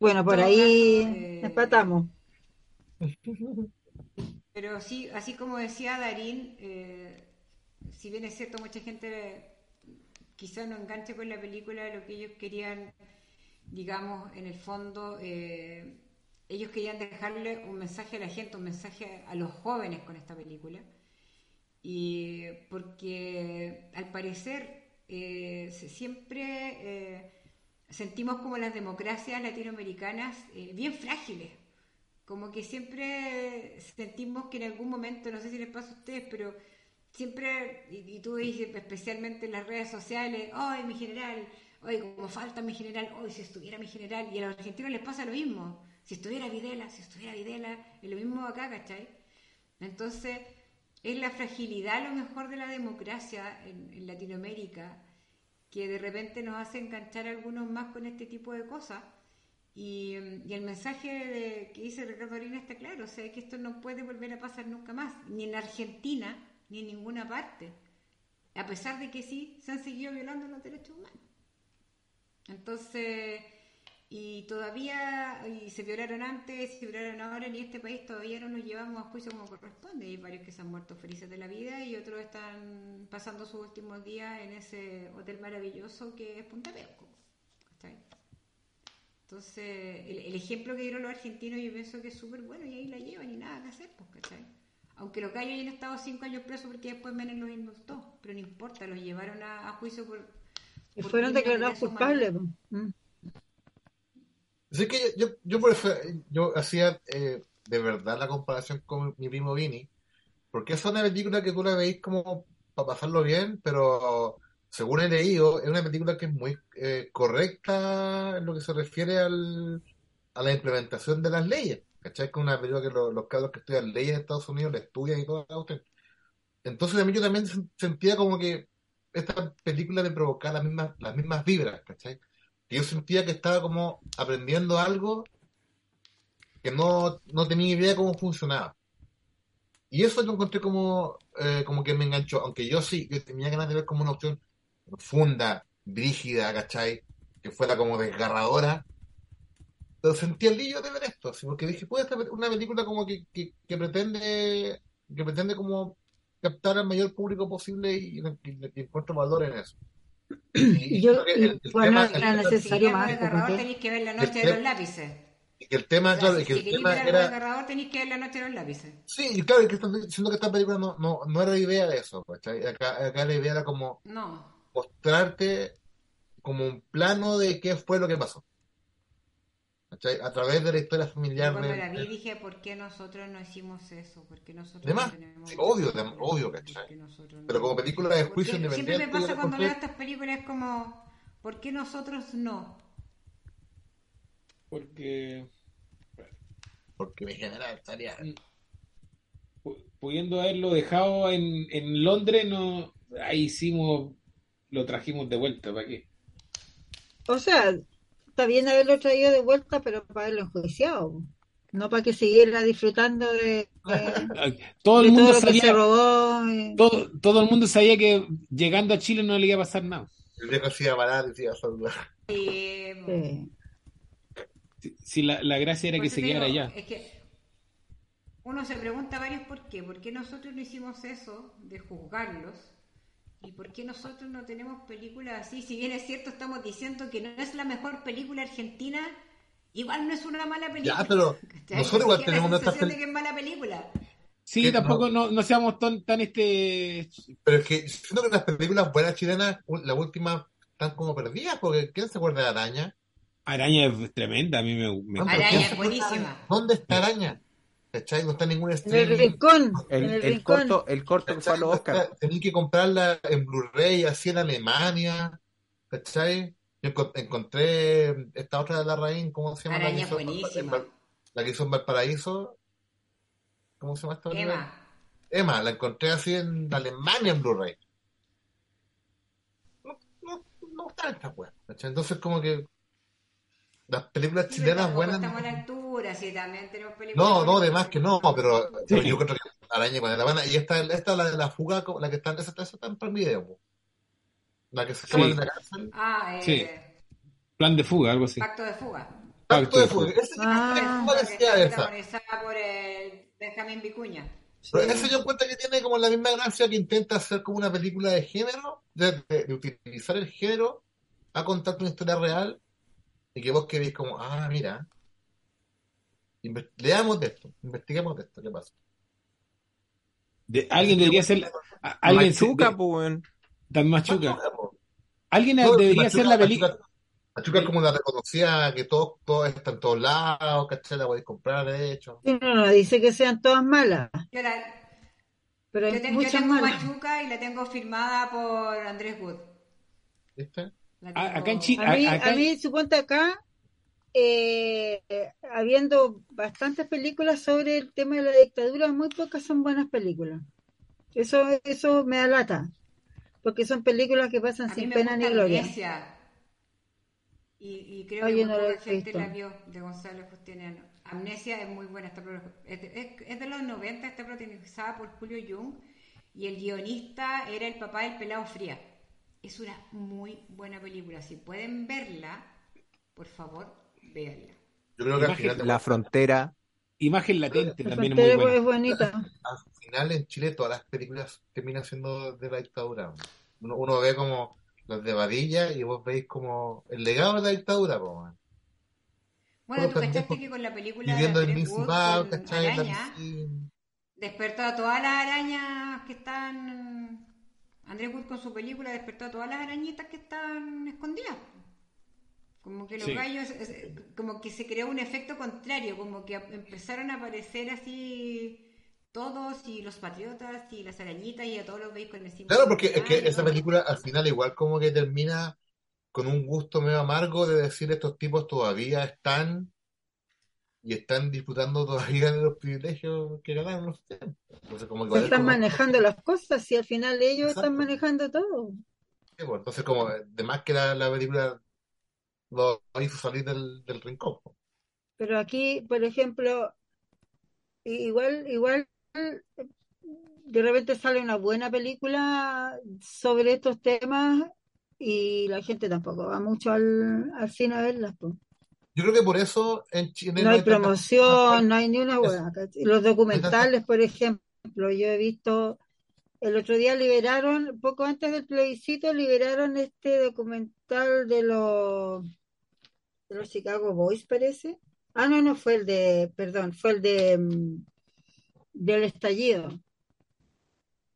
[SPEAKER 7] Bueno, por ahí
[SPEAKER 6] eh,
[SPEAKER 7] empatamos.
[SPEAKER 6] Pero sí, así como decía Darín, eh, si bien es cierto, mucha gente quizás no enganche con la película, lo que ellos querían, digamos, en el fondo, eh, ellos querían dejarle un mensaje a la gente, un mensaje a los jóvenes con esta película. Y porque al parecer eh, siempre eh, sentimos como las democracias latinoamericanas eh, bien frágiles. Como que siempre sentimos que en algún momento, no sé si les pasa a ustedes, pero siempre, y, y tú dices especialmente en las redes sociales, ¡ay, mi general! ¡ay, como falta mi general! ¡ay, si estuviera mi general! Y a los argentinos les pasa lo mismo. Si estuviera Videla, si estuviera Videla, es lo mismo acá, ¿cachai? Entonces, es la fragilidad a lo mejor de la democracia en, Latinoamérica que de repente nos hace enganchar a algunos más con este tipo de cosas. Y, y el mensaje que dice Ricardo Arena está claro, o sea, que esto no puede volver a pasar nunca más, ni en Argentina, ni en ninguna parte, a pesar de que sí se han seguido violando los derechos humanos. Entonces, y todavía, y se violaron antes, se violaron ahora, y en este país todavía no nos llevamos a juicio como corresponde. Hay varios que se han muerto felices de la vida y otros están pasando sus últimos días en ese hotel maravilloso que es Punta. ¿cachai? Entonces, el, el ejemplo que dieron los argentinos yo pienso que es súper bueno y ahí la llevan y nada que hacer, pues, ¿cachai? Aunque los gallos hayan estado cinco años presos porque después Menem los indultó, pero no importa, los llevaron a, a juicio por...
[SPEAKER 7] Y
[SPEAKER 6] por
[SPEAKER 7] fueron declarados culpables. Mm.
[SPEAKER 5] Así que yo, yo, por eso, yo hacía eh, de verdad la comparación con mi primo Vini, porque es una película que tú la veis como para pasarlo bien, pero según he leído, es una película que es muy eh, correcta en lo que se refiere al, a la implementación de las leyes. ¿Cachai? Que es una película que lo- los cabros que estudian leyes en Estados Unidos la estudian y todo. Entonces a mí yo también sen- sentía como que esta película me provocaba las mismas, las mismas vibras, ¿cachai? Que yo sentía que estaba como aprendiendo algo que no, no tenía idea cómo funcionaba. Y eso lo encontré como, eh, como que me enganchó, aunque yo sí, yo tenía ganas de ver como una opción profunda, brígida, ¿cachai? Que fuera como desgarradora. Pero sentí el lío de ver esto, así, porque dije, puede ser una película como que, que, que pretende, que pretende como captar al mayor público posible y, y- y encuentro valor en eso. Y,
[SPEAKER 7] yo- y
[SPEAKER 5] el, el
[SPEAKER 7] bueno,
[SPEAKER 5] tema,
[SPEAKER 7] era
[SPEAKER 5] el-
[SPEAKER 7] necesario
[SPEAKER 6] Si
[SPEAKER 7] más, porque-
[SPEAKER 6] tenéis que ver La Noche de los Lápices.
[SPEAKER 5] y que el tema,
[SPEAKER 6] O sea,
[SPEAKER 5] claro,
[SPEAKER 6] si
[SPEAKER 5] y que el tema era,
[SPEAKER 6] desgarrador, tenéis que ver La Noche de los Lápices.
[SPEAKER 5] Sí, y claro, que diciendo que esta película no, no, no era la idea de eso, ¿cachai? Acá, acá la idea era como
[SPEAKER 6] No.
[SPEAKER 5] mostrarte como un plano de qué fue lo que pasó. ¿Cachai? A través de la historia
[SPEAKER 6] Yo
[SPEAKER 5] familiar
[SPEAKER 6] cuando
[SPEAKER 5] de,
[SPEAKER 6] la vi
[SPEAKER 5] de-
[SPEAKER 6] dije, ¿por qué nosotros no hicimos eso? ¿Por qué nosotros
[SPEAKER 5] De más.
[SPEAKER 6] no tenemos
[SPEAKER 5] Sí, obvio, de- ¿cachai?
[SPEAKER 6] no?
[SPEAKER 5] Pero como película de juicio
[SPEAKER 6] Siempre me
[SPEAKER 5] independiente,
[SPEAKER 6] pasa cuando veo estas películas es como, ¿por qué nosotros no?
[SPEAKER 8] Porque
[SPEAKER 5] porque mi general estaría...
[SPEAKER 8] pu- pudiendo haberlo dejado en, en Londres, no, ahí hicimos, lo trajimos de vuelta, ¿para qué?
[SPEAKER 7] O sea, está bien haberlo traído de vuelta, pero para haberlo enjuiciado. No para que siguiera disfrutando de, de-
[SPEAKER 8] Todo
[SPEAKER 7] de
[SPEAKER 8] el
[SPEAKER 7] todo
[SPEAKER 8] mundo
[SPEAKER 7] lo que se
[SPEAKER 8] sabía,
[SPEAKER 7] robó. eh.
[SPEAKER 8] todo, todo el mundo sabía que llegando a Chile no le iba a pasar nada.
[SPEAKER 5] El viejo se iba a parar y se iba a saludar.
[SPEAKER 6] Y,
[SPEAKER 7] Sí.
[SPEAKER 8] Si, si la, la gracia era
[SPEAKER 6] por
[SPEAKER 8] que se quedara allá.
[SPEAKER 6] Es que uno se pregunta varios por qué. ¿Por qué nosotros no hicimos eso de juzgarlos? ¿Y por qué nosotros no tenemos películas así? Si bien es cierto, estamos diciendo que no es la mejor película argentina, igual no es una mala película.
[SPEAKER 5] Ya, pero nosotros igual tenemos
[SPEAKER 6] la
[SPEAKER 5] nuestras
[SPEAKER 6] sensación
[SPEAKER 5] pel-
[SPEAKER 6] de que es mala película.
[SPEAKER 8] Sí,
[SPEAKER 5] que
[SPEAKER 8] tampoco
[SPEAKER 5] no-
[SPEAKER 8] no, no seamos tan, tan este...
[SPEAKER 5] Pero es que siento que las películas buenas chilenas, la última, están como perdidas, porque ¿quién se acuerda de Araña?
[SPEAKER 8] Araña es tremenda, a mí me... me-
[SPEAKER 6] Araña
[SPEAKER 5] ¿quién
[SPEAKER 6] es buenísima.
[SPEAKER 5] ¿Dónde está Araña? ¿Cachai? No está en ningún
[SPEAKER 7] En el
[SPEAKER 5] streaming.
[SPEAKER 7] rincón,
[SPEAKER 4] El,
[SPEAKER 7] en el,
[SPEAKER 4] el
[SPEAKER 7] rincón.
[SPEAKER 4] corto, el corto que fue a los Oscar.
[SPEAKER 5] Tenía que comprarla en Blu-ray, así en Alemania, ¿cachai? Yo encon- encontré esta otra de la Raín, ¿cómo se llama? La que
[SPEAKER 6] Araña
[SPEAKER 5] hizo- en La que hizo en Valparaíso. ¿Cómo se llama esta?
[SPEAKER 6] Emma.
[SPEAKER 5] Emma, la encontré así en Alemania en Blu-ray. No, no, no está esta weá, ¿cachai? Entonces como que las películas chilenas buenas...
[SPEAKER 6] también tenemos películas.
[SPEAKER 5] No, no, de más que no, pero,
[SPEAKER 8] Sí.
[SPEAKER 5] yo creo que Araña con la Habana, y esta, esta la de la fuga, la que está, esa, esa está en Prime Video, po. la que se
[SPEAKER 8] Sí.
[SPEAKER 5] llama de la cárcel,
[SPEAKER 6] Ah, eh,
[SPEAKER 8] Sí. Plan de fuga, algo así.
[SPEAKER 6] Pacto de fuga.
[SPEAKER 5] Pacto de fuga, ese
[SPEAKER 7] Ah.
[SPEAKER 5] es
[SPEAKER 6] que está
[SPEAKER 5] esa,
[SPEAKER 6] protagonizada por el Benjamín Vicuña.
[SPEAKER 5] pero ese yo encuentro que tiene como la misma gracia que intenta hacer como una película de género, de, de- de utilizar el género a contar una historia real, y que vos queréis como, ah, mira, inve- leamos de esto, investiguemos de esto, ¿qué pasa?
[SPEAKER 8] De- alguien debería ser... a- Alguien
[SPEAKER 4] Machuca,
[SPEAKER 8] de-
[SPEAKER 4] pues, weón.
[SPEAKER 8] tan machuca. Alguien
[SPEAKER 5] No,
[SPEAKER 8] debería hacer la película...
[SPEAKER 5] Machuca- Machuca como la reconocía, que todo, todo está en todos lados, ¿cachai? La podéis comprar, de hecho.
[SPEAKER 7] Sí, no, no dice que sean todas malas,
[SPEAKER 6] Yo, la-
[SPEAKER 7] pero
[SPEAKER 6] yo
[SPEAKER 7] hay
[SPEAKER 6] yo
[SPEAKER 7] muchas
[SPEAKER 6] tengo
[SPEAKER 7] malas.
[SPEAKER 6] Machuca y la tengo firmada por Andrés Wood.
[SPEAKER 5] ¿Viste?
[SPEAKER 8] Ah,
[SPEAKER 6] tengo-
[SPEAKER 8] acá en Chile-
[SPEAKER 7] A mí,
[SPEAKER 8] acá-
[SPEAKER 7] a mí suponte acá, eh, habiendo bastantes películas sobre el tema de la dictadura, muy pocas son buenas películas. Eso, eso me da lata, porque son películas que pasan
[SPEAKER 6] A
[SPEAKER 7] sin pena ni gloria.
[SPEAKER 6] Y, y creo que
[SPEAKER 7] no
[SPEAKER 6] gente la vio de Gonzalo Justiniano. Amnesia es muy buena, está es, de, es de los 90, está protagonizada por Julio Jung y el guionista era el papá del pelado Fría. Es una muy buena película. Si pueden verla, por favor, véanla.
[SPEAKER 5] Yo creo que al final, de-
[SPEAKER 4] La frontera.
[SPEAKER 8] Imagen latente
[SPEAKER 7] La
[SPEAKER 8] también es muy
[SPEAKER 7] es
[SPEAKER 8] buena.
[SPEAKER 7] bonita.
[SPEAKER 5] al final en Chile todas las películas terminan siendo de la dictadura. Uno, uno ve como las de Badilla y vos veis como el legado de la dictadura, po, man.
[SPEAKER 6] Bueno, tú cachaste que con la película de
[SPEAKER 5] Viviendo en
[SPEAKER 6] Andrés
[SPEAKER 5] Vince
[SPEAKER 6] Wood
[SPEAKER 5] Vaughn,
[SPEAKER 6] con
[SPEAKER 5] ¿cachai? La
[SPEAKER 6] Araña,
[SPEAKER 5] piscina.
[SPEAKER 6] despertó a todas las arañas que están... Andrés Wood con su película despertó a todas las arañitas que están escondidas. Como que los
[SPEAKER 8] Sí.
[SPEAKER 6] gallos, como que se creó un efecto contrario, como que empezaron a aparecer así todos y los patriotas y las arañitas y a todos los veis con el
[SPEAKER 5] Claro, porque es que esa película al final igual como que termina con un gusto medio amargo de decir estos tipos todavía están y están disfrutando todavía de los privilegios que ganaron los tiempos. Entonces, como que
[SPEAKER 7] están
[SPEAKER 5] como-
[SPEAKER 7] manejando las cosas y al final ellos
[SPEAKER 5] Exacto.
[SPEAKER 7] están manejando todo.
[SPEAKER 5] Sí, pues, entonces, como de más que la, la película lo hizo salir del, del rincón. pues.
[SPEAKER 7] Pero aquí, por ejemplo, igual, igual de repente sale una buena película sobre estos temas y la gente tampoco va mucho al, al cine a verlas. po.
[SPEAKER 5] Yo creo que por eso en Chile
[SPEAKER 7] No hay promoción, no hay ni una. ¿cachai? Los documentales, por ejemplo, yo he visto, el otro día liberaron, poco antes del plebiscito, liberaron este documental de los, de los Chicago Boys, parece. Ah, no, no fue el de, perdón, fue el de mm, del estallido.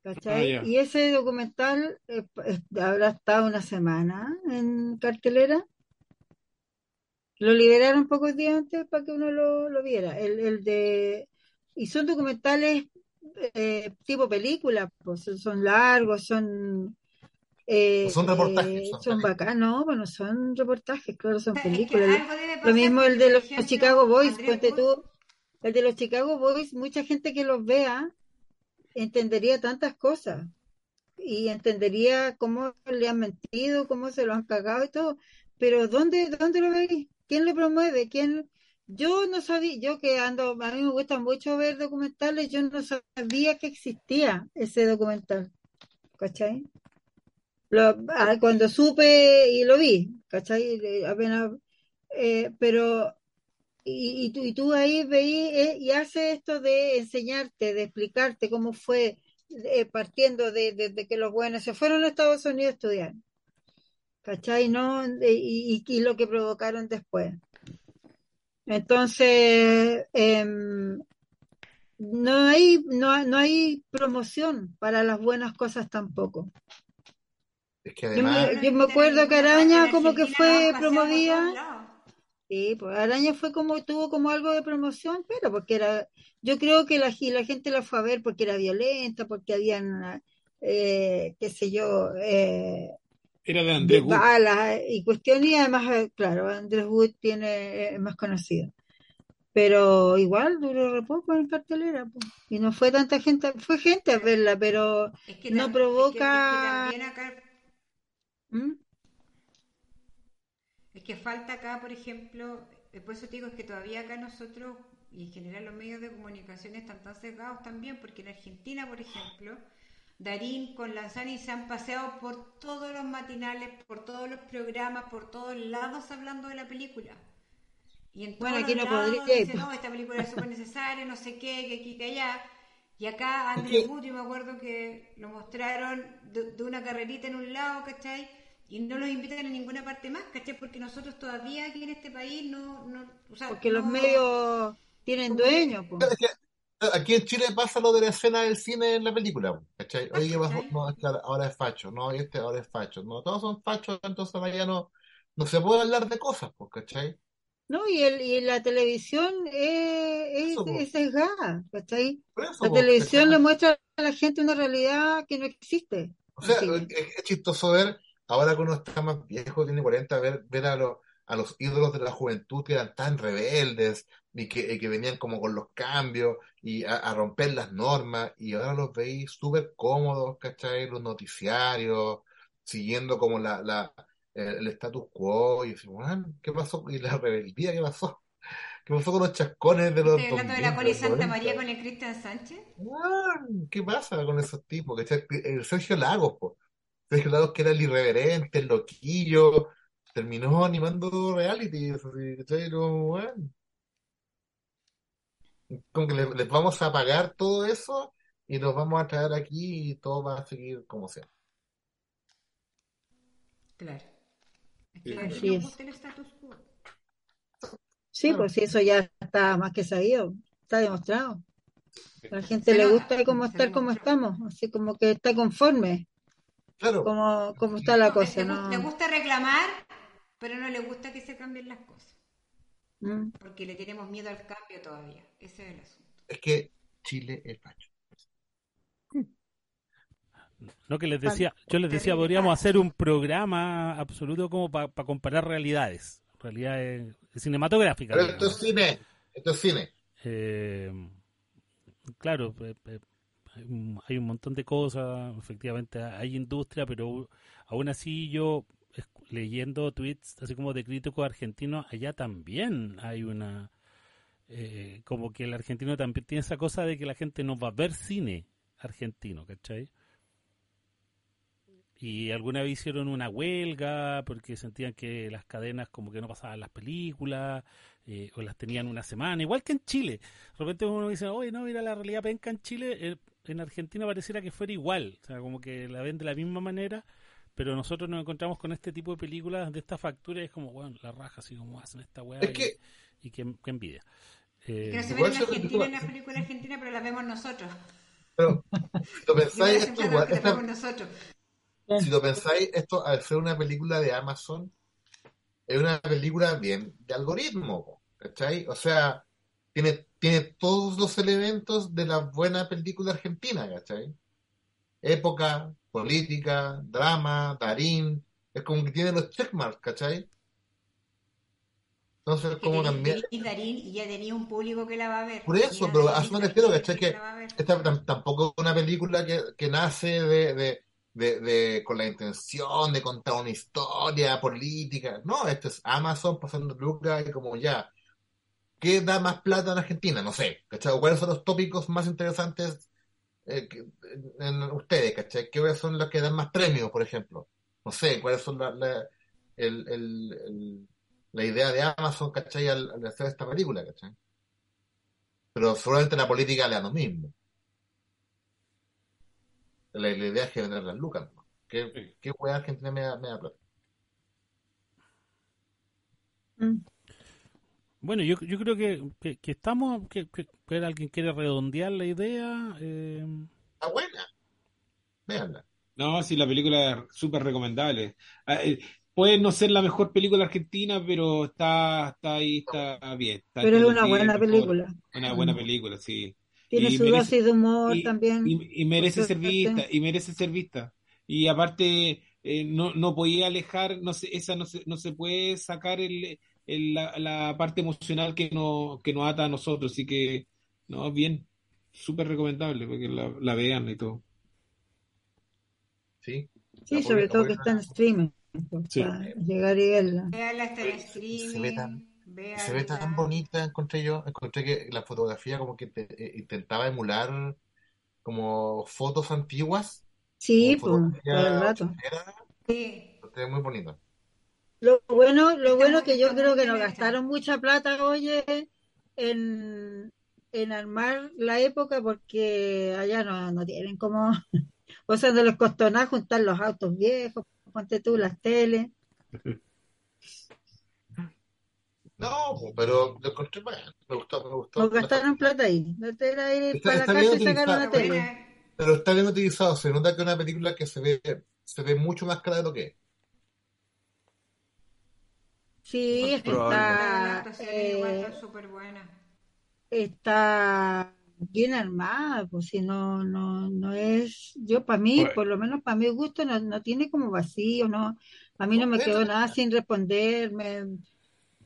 [SPEAKER 7] ¿Cachai?
[SPEAKER 8] Ah.
[SPEAKER 7] Y ese documental eh, eh, habrá estado una semana en cartelera. Lo liberaron pocos días antes para que uno lo, lo viera. El, el de y son documentales eh, tipo película, pues son largos, son eh,
[SPEAKER 5] Son reportajes,
[SPEAKER 7] eh,
[SPEAKER 5] son
[SPEAKER 7] son bacanos, no, bueno, son reportajes, claro, son
[SPEAKER 6] Es que
[SPEAKER 7] películas. Lo mismo el de los Chicago Boys, ponte tú, el de los Chicago Boys, mucha gente que los vea entendería tantas cosas y entendería cómo le han mentido, cómo se lo han cagado y todo, pero ¿dónde, dónde lo veis? ¿Quién lo promueve? ¿Quién? Yo no sabía, yo que ando, a mí me gusta mucho ver documentales, yo no sabía que existía ese documental, ¿cachai? Ah, cuando supe y lo vi, ¿cachai? Apenas, eh, pero y, tú, ahí veí eh, y hace esto de enseñarte, de explicarte cómo fue eh, partiendo de, que los buenos se fueron a Estados Unidos a estudiar, ¿cachai? ¿No? Y, y- y lo que provocaron después. Entonces, em, no hay, no, no hay promoción para las buenas cosas tampoco.
[SPEAKER 5] Es que
[SPEAKER 7] Yo me-
[SPEAKER 5] además,
[SPEAKER 7] yo me acuerdo que Araña como que fue promovida. Sí, pues Araña fue como, tuvo como algo de promoción, pero porque era, yo creo que la, la gente la fue a ver porque era violenta, porque habían, eh, qué sé yo, eh,
[SPEAKER 8] Era de Andrés Wood.
[SPEAKER 7] balas y cuestiones, y además, eh, claro, Andrés Wood tiene, es más conocido. Pero igual duró re poco en cartelera, pues, y no fue tanta gente, fue gente a verla, pero
[SPEAKER 6] Es que
[SPEAKER 7] No provoca-
[SPEAKER 6] es que- es que también acá
[SPEAKER 7] ¿Mm?
[SPEAKER 6] Es que falta acá, por ejemplo, eh, por eso te digo, es que todavía acá nosotros, y en general los medios de comunicación están tan sesgados también, porque en Argentina, por ejemplo, Darín con Lanzani se han paseado por todos los matinales, por todos los programas, por todos lados hablando de la película. Y en
[SPEAKER 7] Bueno, aquí
[SPEAKER 6] los
[SPEAKER 7] no
[SPEAKER 6] lados dicen, no, esta película es súper necesaria, no sé qué, que aquí, que allá. Y acá Andrés yo me acuerdo que lo mostraron de, de una carrerita en un lado, ¿cachai? Y no los invitan a ninguna parte más, ¿cachai? Porque nosotros todavía aquí en este país no... no o sea,
[SPEAKER 7] porque los medios tienen dueños, pues.
[SPEAKER 5] que aquí en Chile pasa lo de la escena del cine en la película, ¿cachai? Oye, ¿qué pasó? No, ahora- es facho, no, este ahora es facho, no, todos son fachos, entonces ya no, no se puede hablar de cosas, pues, ¿cachai?
[SPEAKER 7] No, y, el, y la televisión es, es,
[SPEAKER 5] Eso, po.
[SPEAKER 7] es sesgada, ¿cachai?
[SPEAKER 5] Eso,
[SPEAKER 7] La televisión
[SPEAKER 5] ¿cachai?
[SPEAKER 7] le muestra a la gente una realidad que no existe.
[SPEAKER 5] O sea, es chistoso ver, ahora que uno está más viejo, tiene 40, ver, ver a, los a los ídolos de la juventud que eran tan rebeldes y que, y que venían como con los cambios y a, a romper las normas y ahora los veis súper cómodos, ¿cachai? Los noticiarios, siguiendo como la, la, el, status quo y "Weón, ¿qué pasó? ¿Y la rebeldía qué pasó? ¿Qué pasó con los chascones de los
[SPEAKER 6] Estoy hablando de la
[SPEAKER 5] 2000,
[SPEAKER 6] Coli
[SPEAKER 5] los
[SPEAKER 6] Santa
[SPEAKER 5] 90?
[SPEAKER 6] María con el Cristian Sánchez.
[SPEAKER 5] ¿Qué pasa con esos tipos? El Sergio Lagos, po. Lagos que era el irreverente, el loquillo, terminó animando reality, así, ¿cachai? Como, weón. Como que le- les, vamos a pagar todo eso y los vamos a traer aquí y todo va a seguir como sea.
[SPEAKER 6] Claro. Es que
[SPEAKER 7] Así es.
[SPEAKER 6] gusta el status quo.
[SPEAKER 7] Sí,
[SPEAKER 5] Claro.
[SPEAKER 7] pues sí, eso ya está más que sabido, está demostrado. A la gente le gusta como
[SPEAKER 6] se
[SPEAKER 7] estar como estamos, así como que está conforme,
[SPEAKER 5] Claro,
[SPEAKER 7] como, como está la
[SPEAKER 6] No,
[SPEAKER 7] cosa,
[SPEAKER 6] le,
[SPEAKER 7] ¿no?
[SPEAKER 6] le gusta reclamar, pero no le gusta que se cambien las cosas.
[SPEAKER 7] Mm.
[SPEAKER 6] Porque le tenemos miedo al cambio todavía. Ese es el asunto.
[SPEAKER 5] es que Chile es facho.
[SPEAKER 2] No que les decía, yo les decía, podríamos hacer un programa absoluto como para comparar realidades, realidades cinematográficas.
[SPEAKER 5] Pero esto es cine. Esto es cine.
[SPEAKER 2] Eh, claro, hay un- montón de cosas, efectivamente hay industria, pero aún así yo leyendo tweets así como de críticos argentinos, allá también hay una... eh, como que el argentino también tiene esa cosa de que la gente no va a ver cine argentino, ¿cachai? Y alguna vez hicieron una huelga porque sentían que las cadenas como que no pasaban las películas eh, o las tenían una semana, igual que en Chile. De repente uno dice, oye, no, mira la realidad penca en Chile, eh, en Argentina pareciera que fuera igual, o sea, como que la ven de la misma manera, pero nosotros nos encontramos con este tipo de películas de esta factura y es como, bueno, la raja, así como hacen esta weá
[SPEAKER 5] Es
[SPEAKER 2] y,
[SPEAKER 5] que-
[SPEAKER 2] y qué, qué envidia. Eh,
[SPEAKER 6] Que no se ven en Argentina en las películas argentinas, pero las vemos nosotros.
[SPEAKER 5] Pero si lo pensáis, esto, igual- esta-
[SPEAKER 6] nosotros.
[SPEAKER 5] si lo pensáis, esto al ser una película de Amazon, es una película bien de algoritmo, ¿cachai? O sea, tiene, tiene todos los elementos de la buena película argentina, ¿cachai? Época, política, drama, Darín, es como que tiene los checkmarks, ¿cachai? Entonces, como también...
[SPEAKER 6] Darín y ya tenía un público que la va a ver.
[SPEAKER 5] Por eso, pero a eso me refiero, ¿cachai? Que esta tam- tampoco es una película que, que nace de, de, de, de- con la intención de contar una historia política. No, esto es Amazon pasando lucas y como ya. ¿Qué da más plata en Argentina? No sé, ¿cachai? ¿O ¿Cuáles son los tópicos más interesantes eh, que- en, ustedes, ¿cachai? ¿Qué son los que dan más premios, por ejemplo? No sé, ¿cuáles son la, la, el, el- el- la idea de Amazon, ¿cachai? Al, al hacer esta película, ¿cachai? Pero seguramente la política le da lo mismo. La, la idea es generar las lucas, ¿no? ¿Qué, qué hueá Argentina me da, me da plata?
[SPEAKER 7] Mm.
[SPEAKER 2] Bueno, yo, yo creo que, que, que estamos, que, que, que alguien quiere redondear la idea. eh,
[SPEAKER 5] Está buena. Véanla.
[SPEAKER 8] No, sí, la película es súper recomendable. Ah, eh, Puede no ser la mejor película argentina, pero está, está ahí, está bien. Está
[SPEAKER 7] Pero es una buena película.
[SPEAKER 8] Una buena película, sí.
[SPEAKER 7] Tiene
[SPEAKER 8] Y
[SPEAKER 7] su
[SPEAKER 8] merece-
[SPEAKER 7] dosis de humor
[SPEAKER 8] y,
[SPEAKER 7] también.
[SPEAKER 8] y- y merece ser vista, y merece ser vista. Y aparte, eh, no, no podía alejar, no se, esa no se, no se puede sacar el- la, la parte emocional que, no, que nos ata a nosotros. Así que, no, bien, súper recomendable, porque la, la vean y todo.
[SPEAKER 5] ¿Sí?
[SPEAKER 7] Sí,
[SPEAKER 5] La
[SPEAKER 7] sobre
[SPEAKER 5] buena-
[SPEAKER 7] todo que está en streaming.
[SPEAKER 8] Sí.
[SPEAKER 7] Llegar y verla.
[SPEAKER 6] Véala hasta
[SPEAKER 5] Se ve
[SPEAKER 6] streaming.
[SPEAKER 5] tan- se ve tan bonita, encontré yo. Encontré que la fotografía como que te- eh, intentaba emular como fotos antiguas.
[SPEAKER 7] Sí, pues, todo el rato.
[SPEAKER 6] Sí.
[SPEAKER 5] Muy bonito.
[SPEAKER 7] Lo bueno, lo bueno que yo creo que no
[SPEAKER 6] bien hecha.
[SPEAKER 7] gastaron mucha plata, oye, en, en armar la época porque allá no, no tienen como, o sea, no les costó nada juntar los autos viejos, ponte tú las teles.
[SPEAKER 5] No, pero lo encontré. Me gustó, me gustó.
[SPEAKER 7] No gastaron plata ahí. No te era ir
[SPEAKER 5] Está-
[SPEAKER 7] para la
[SPEAKER 5] está
[SPEAKER 7] casa
[SPEAKER 5] bien
[SPEAKER 7] y sacar una tele.
[SPEAKER 5] Pero está bien utilizado. Se nota que es una película que se ve, se ve mucho más cara de lo que es.
[SPEAKER 7] Sí, es está, eh,
[SPEAKER 6] súper buenas.
[SPEAKER 7] está bien armada, pues si no, no, no es, yo para mí,
[SPEAKER 8] Bueno.
[SPEAKER 7] por lo menos para mi gusto, no, no tiene como vacío, no, a mí no me quedó nada sin responder, me,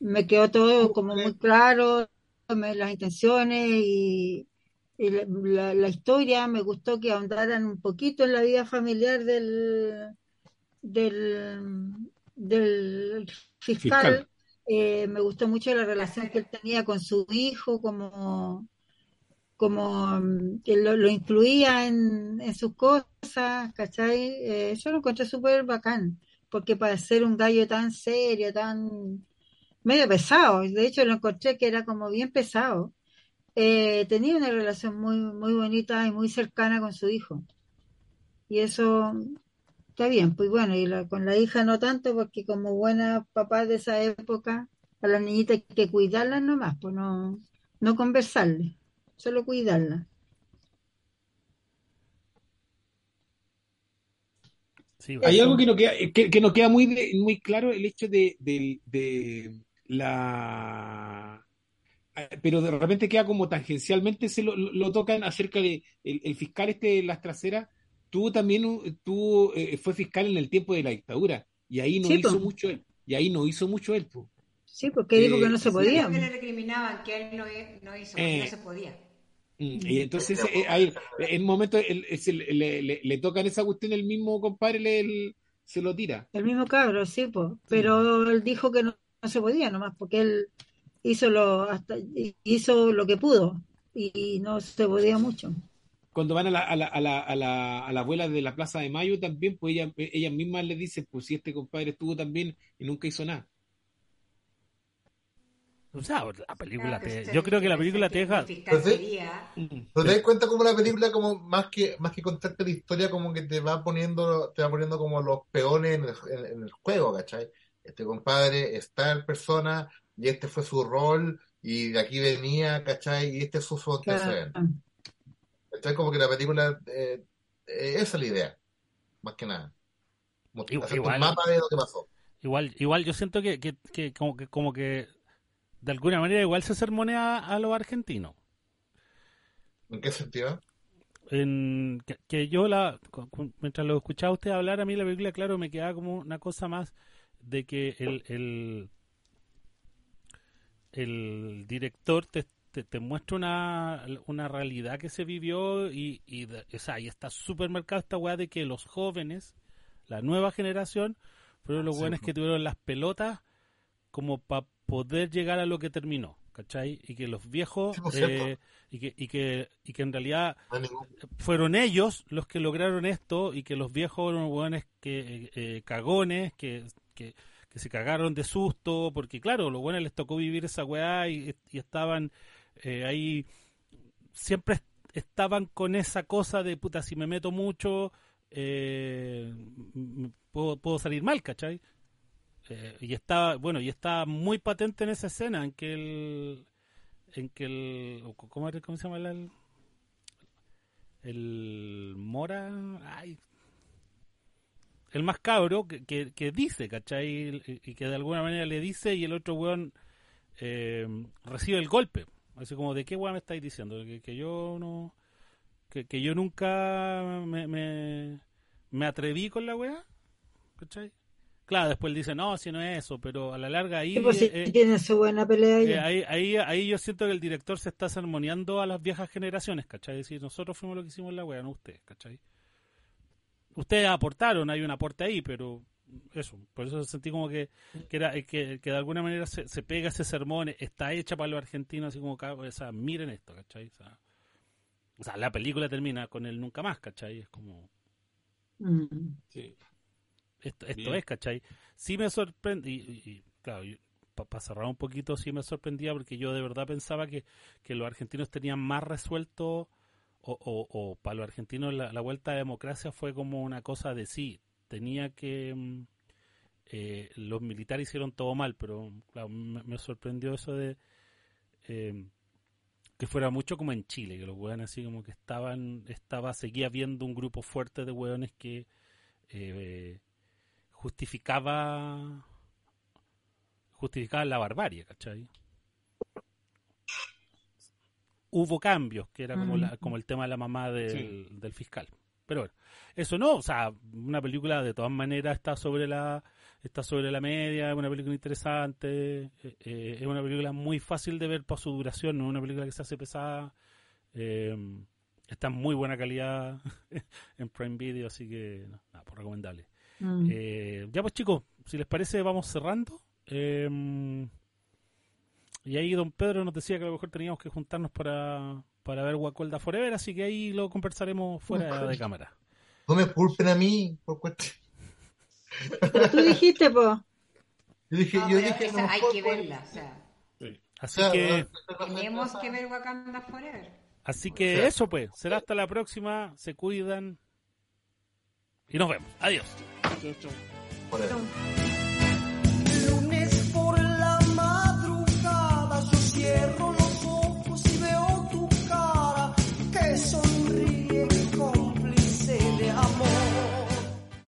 [SPEAKER 7] me quedó todo como muy claro, me- las intenciones y, y la, la- la historia, me gustó que ahondaran un poquito en la vida familiar del, del, del fiscal.
[SPEAKER 8] Fiscal.
[SPEAKER 7] Eh, me gustó mucho la relación que él tenía con su hijo, como, como mm, que lo, lo incluía en, en sus cosas, ¿cachai? Eh, yo lo encontré súper bacán, porque para ser un gallo tan serio, tan medio pesado, de hecho lo encontré que era como bien pesado, eh, tenía una relación muy, muy bonita y muy cercana con su hijo. Y eso está bien, pues bueno, y la- con la hija no tanto, porque como buena papá de esa época, a las niñitas hay que cuidarlas nomás, pues no, no conversarles, solo cuidarlas.
[SPEAKER 2] sí,
[SPEAKER 8] Hay
[SPEAKER 7] Eso.
[SPEAKER 8] algo que no queda, que, que no queda muy, de- muy claro, el hecho de, de- de la... eh, Pero de repente queda como tangencialmente, se lo, lo- lo tocan acerca de el, el fiscal este de las traseras, tú también, uh, tú eh, fue fiscal en el tiempo de la dictadura, y ahí no
[SPEAKER 7] Sí,
[SPEAKER 8] hizo
[SPEAKER 7] po.
[SPEAKER 8] mucho él, y ahí no hizo mucho él, po.
[SPEAKER 7] Sí, porque
[SPEAKER 5] Sí,
[SPEAKER 7] dijo que no se
[SPEAKER 5] sí,
[SPEAKER 7] podía.
[SPEAKER 6] Porque le recriminaban que él no, no hizo, porque
[SPEAKER 8] Eh.
[SPEAKER 6] no se podía.
[SPEAKER 8] Mm, Y entonces, eh, ahí, en un momento, el- el- se le, le, le- tocan esa cuestión, el mismo compadre le, se lo tira.
[SPEAKER 7] El mismo cabro, sí, pues. Pero él dijo que no, no se podía nomás, porque él hizo lo, hasta, hizo lo que pudo y no se podía mucho.
[SPEAKER 8] Cuando van a la, a la, a la, a la, a la abuela de la Plaza de Mayo también, pues ella, ella misma le dice, pues si este compadre estuvo también y nunca hizo nada.
[SPEAKER 2] O sea, la película
[SPEAKER 6] Claro,
[SPEAKER 2] te, yo creo que la película te deja...
[SPEAKER 6] quería-
[SPEAKER 8] Mm.
[SPEAKER 5] Pero te das cuenta como la película, como más que, más que contarte la historia, como que te va poniendo, te va poniendo como los peones en el, en- en el juego, ¿cachai? Este compadre está en persona, y este fue su rol, y de aquí venía, ¿cachai? Y este es su, su
[SPEAKER 7] Claro.
[SPEAKER 5] Entonces como que la película, eh, eh, esa es la idea, más que nada.
[SPEAKER 2] Igual.
[SPEAKER 5] un mapa de lo que pasó.
[SPEAKER 2] Igual, igual yo siento que, que, que como que como que de alguna manera igual se sermonea a los argentinos.
[SPEAKER 5] ¿En qué sentido?
[SPEAKER 2] En, que, que yo la mientras lo escuchaba a usted hablar a mí la película claro me quedaba como una cosa más de que el el, el director te, te, te muestra una, una realidad que se vivió y, y, de- o sea, y está súper marcada esta weá de que los jóvenes, la nueva generación, fueron los
[SPEAKER 5] Sí,
[SPEAKER 2] buenos
[SPEAKER 5] po.
[SPEAKER 2] que tuvieron las pelotas como para poder llegar a lo que terminó, ¿cachai? Y que los viejos,
[SPEAKER 5] Sí,
[SPEAKER 2] eh, y, que, y, que, y que en realidad
[SPEAKER 5] No
[SPEAKER 2] fueron ellos los que lograron esto y que los viejos eran hueones que, eh, eh, cagones, que, que, que se cagaron de susto, porque claro, los buenos les tocó vivir esa weá y, y estaban eh, ahí, siempre est- estaban con esa cosa de puta, si me meto mucho, eh, puedo, puedo salir mal, ¿cachai? Eh, y está, bueno, y está muy patente en esa escena en que el, en que el, ¿cómo, se llama el, el Mora, ay, el más cabro que, que, dice, ¿cachai? Y, y que de alguna manera le dice y el otro weón eh, recibe el golpe. Así como, ¿de qué weón me estáis diciendo? Que, que yo no, que, que yo nunca me, me, me atreví con la weá, ¿cachai? Claro, después él dice, no, si no es eso, pero a la larga ahí...
[SPEAKER 7] Sí, pues,
[SPEAKER 2] eh,
[SPEAKER 7] tiene su buena pelea
[SPEAKER 2] eh, ahí, ahí, ahí yo siento que el director se está sermoneando a las viejas generaciones, ¿cachai? Es decir, nosotros fuimos los que hicimos la wea, no ustedes, ¿cachai? Ustedes aportaron, hay un aporte ahí, pero eso, por eso sentí como que, que era eh, que, que de alguna manera se, se pega ese sermón, está hecha para los argentinos, así como, o sea, miren esto, ¿cachai? O sea, o sea, la película termina con el nunca más, ¿cachai? Es como,
[SPEAKER 7] Mm.
[SPEAKER 8] Sí.
[SPEAKER 2] esto, esto es, ¿cachai? Sí me sorprende, y, y- y, claro, para cerrar un poquito, sí me sorprendía porque yo de verdad pensaba que, que los argentinos tenían más resuelto, o, o, o para los argentinos la, la vuelta a la democracia fue como una cosa de sí, tenía que... mm, eh, los militares hicieron todo mal, pero claro, me, me sorprendió eso de eh, que fuera mucho como en Chile, que los hueones así como que estaban, estaba, seguía viendo un grupo fuerte de hueones que eh, justificaba justificaba la barbarie, ¿cachai? Hubo cambios, que era como, la- como el tema de la mamá del, del fiscal. Pero bueno, eso no, o sea, una película de todas maneras está sobre la está sobre la media, es una película interesante, eh, eh, es una película muy fácil de ver por su duración, no es una película que se hace pesada, eh, está en muy buena calidad en Prime Video, así que no, nada, pues recomendable.
[SPEAKER 7] Mm.
[SPEAKER 2] Eh, ya pues chicos, si les parece vamos cerrando. Eh, y ahí don Pedro nos decía que a lo mejor teníamos que juntarnos para, para ver Wacolda Forever, así que ahí lo conversaremos fuera de cámara.
[SPEAKER 5] No me culpen a mí por cuestión.
[SPEAKER 7] Pero tú dijiste, po.
[SPEAKER 5] Yo dije,
[SPEAKER 6] No,
[SPEAKER 5] yo dije,
[SPEAKER 6] esa
[SPEAKER 5] no,
[SPEAKER 6] hay que verla, o sea,
[SPEAKER 2] Así
[SPEAKER 5] Claro,
[SPEAKER 2] que,
[SPEAKER 6] tenemos que ver Wakanda Forever.
[SPEAKER 2] así que eso pues, será hasta la próxima, se cuidan y nos vemos. Adiós.
[SPEAKER 5] por eso.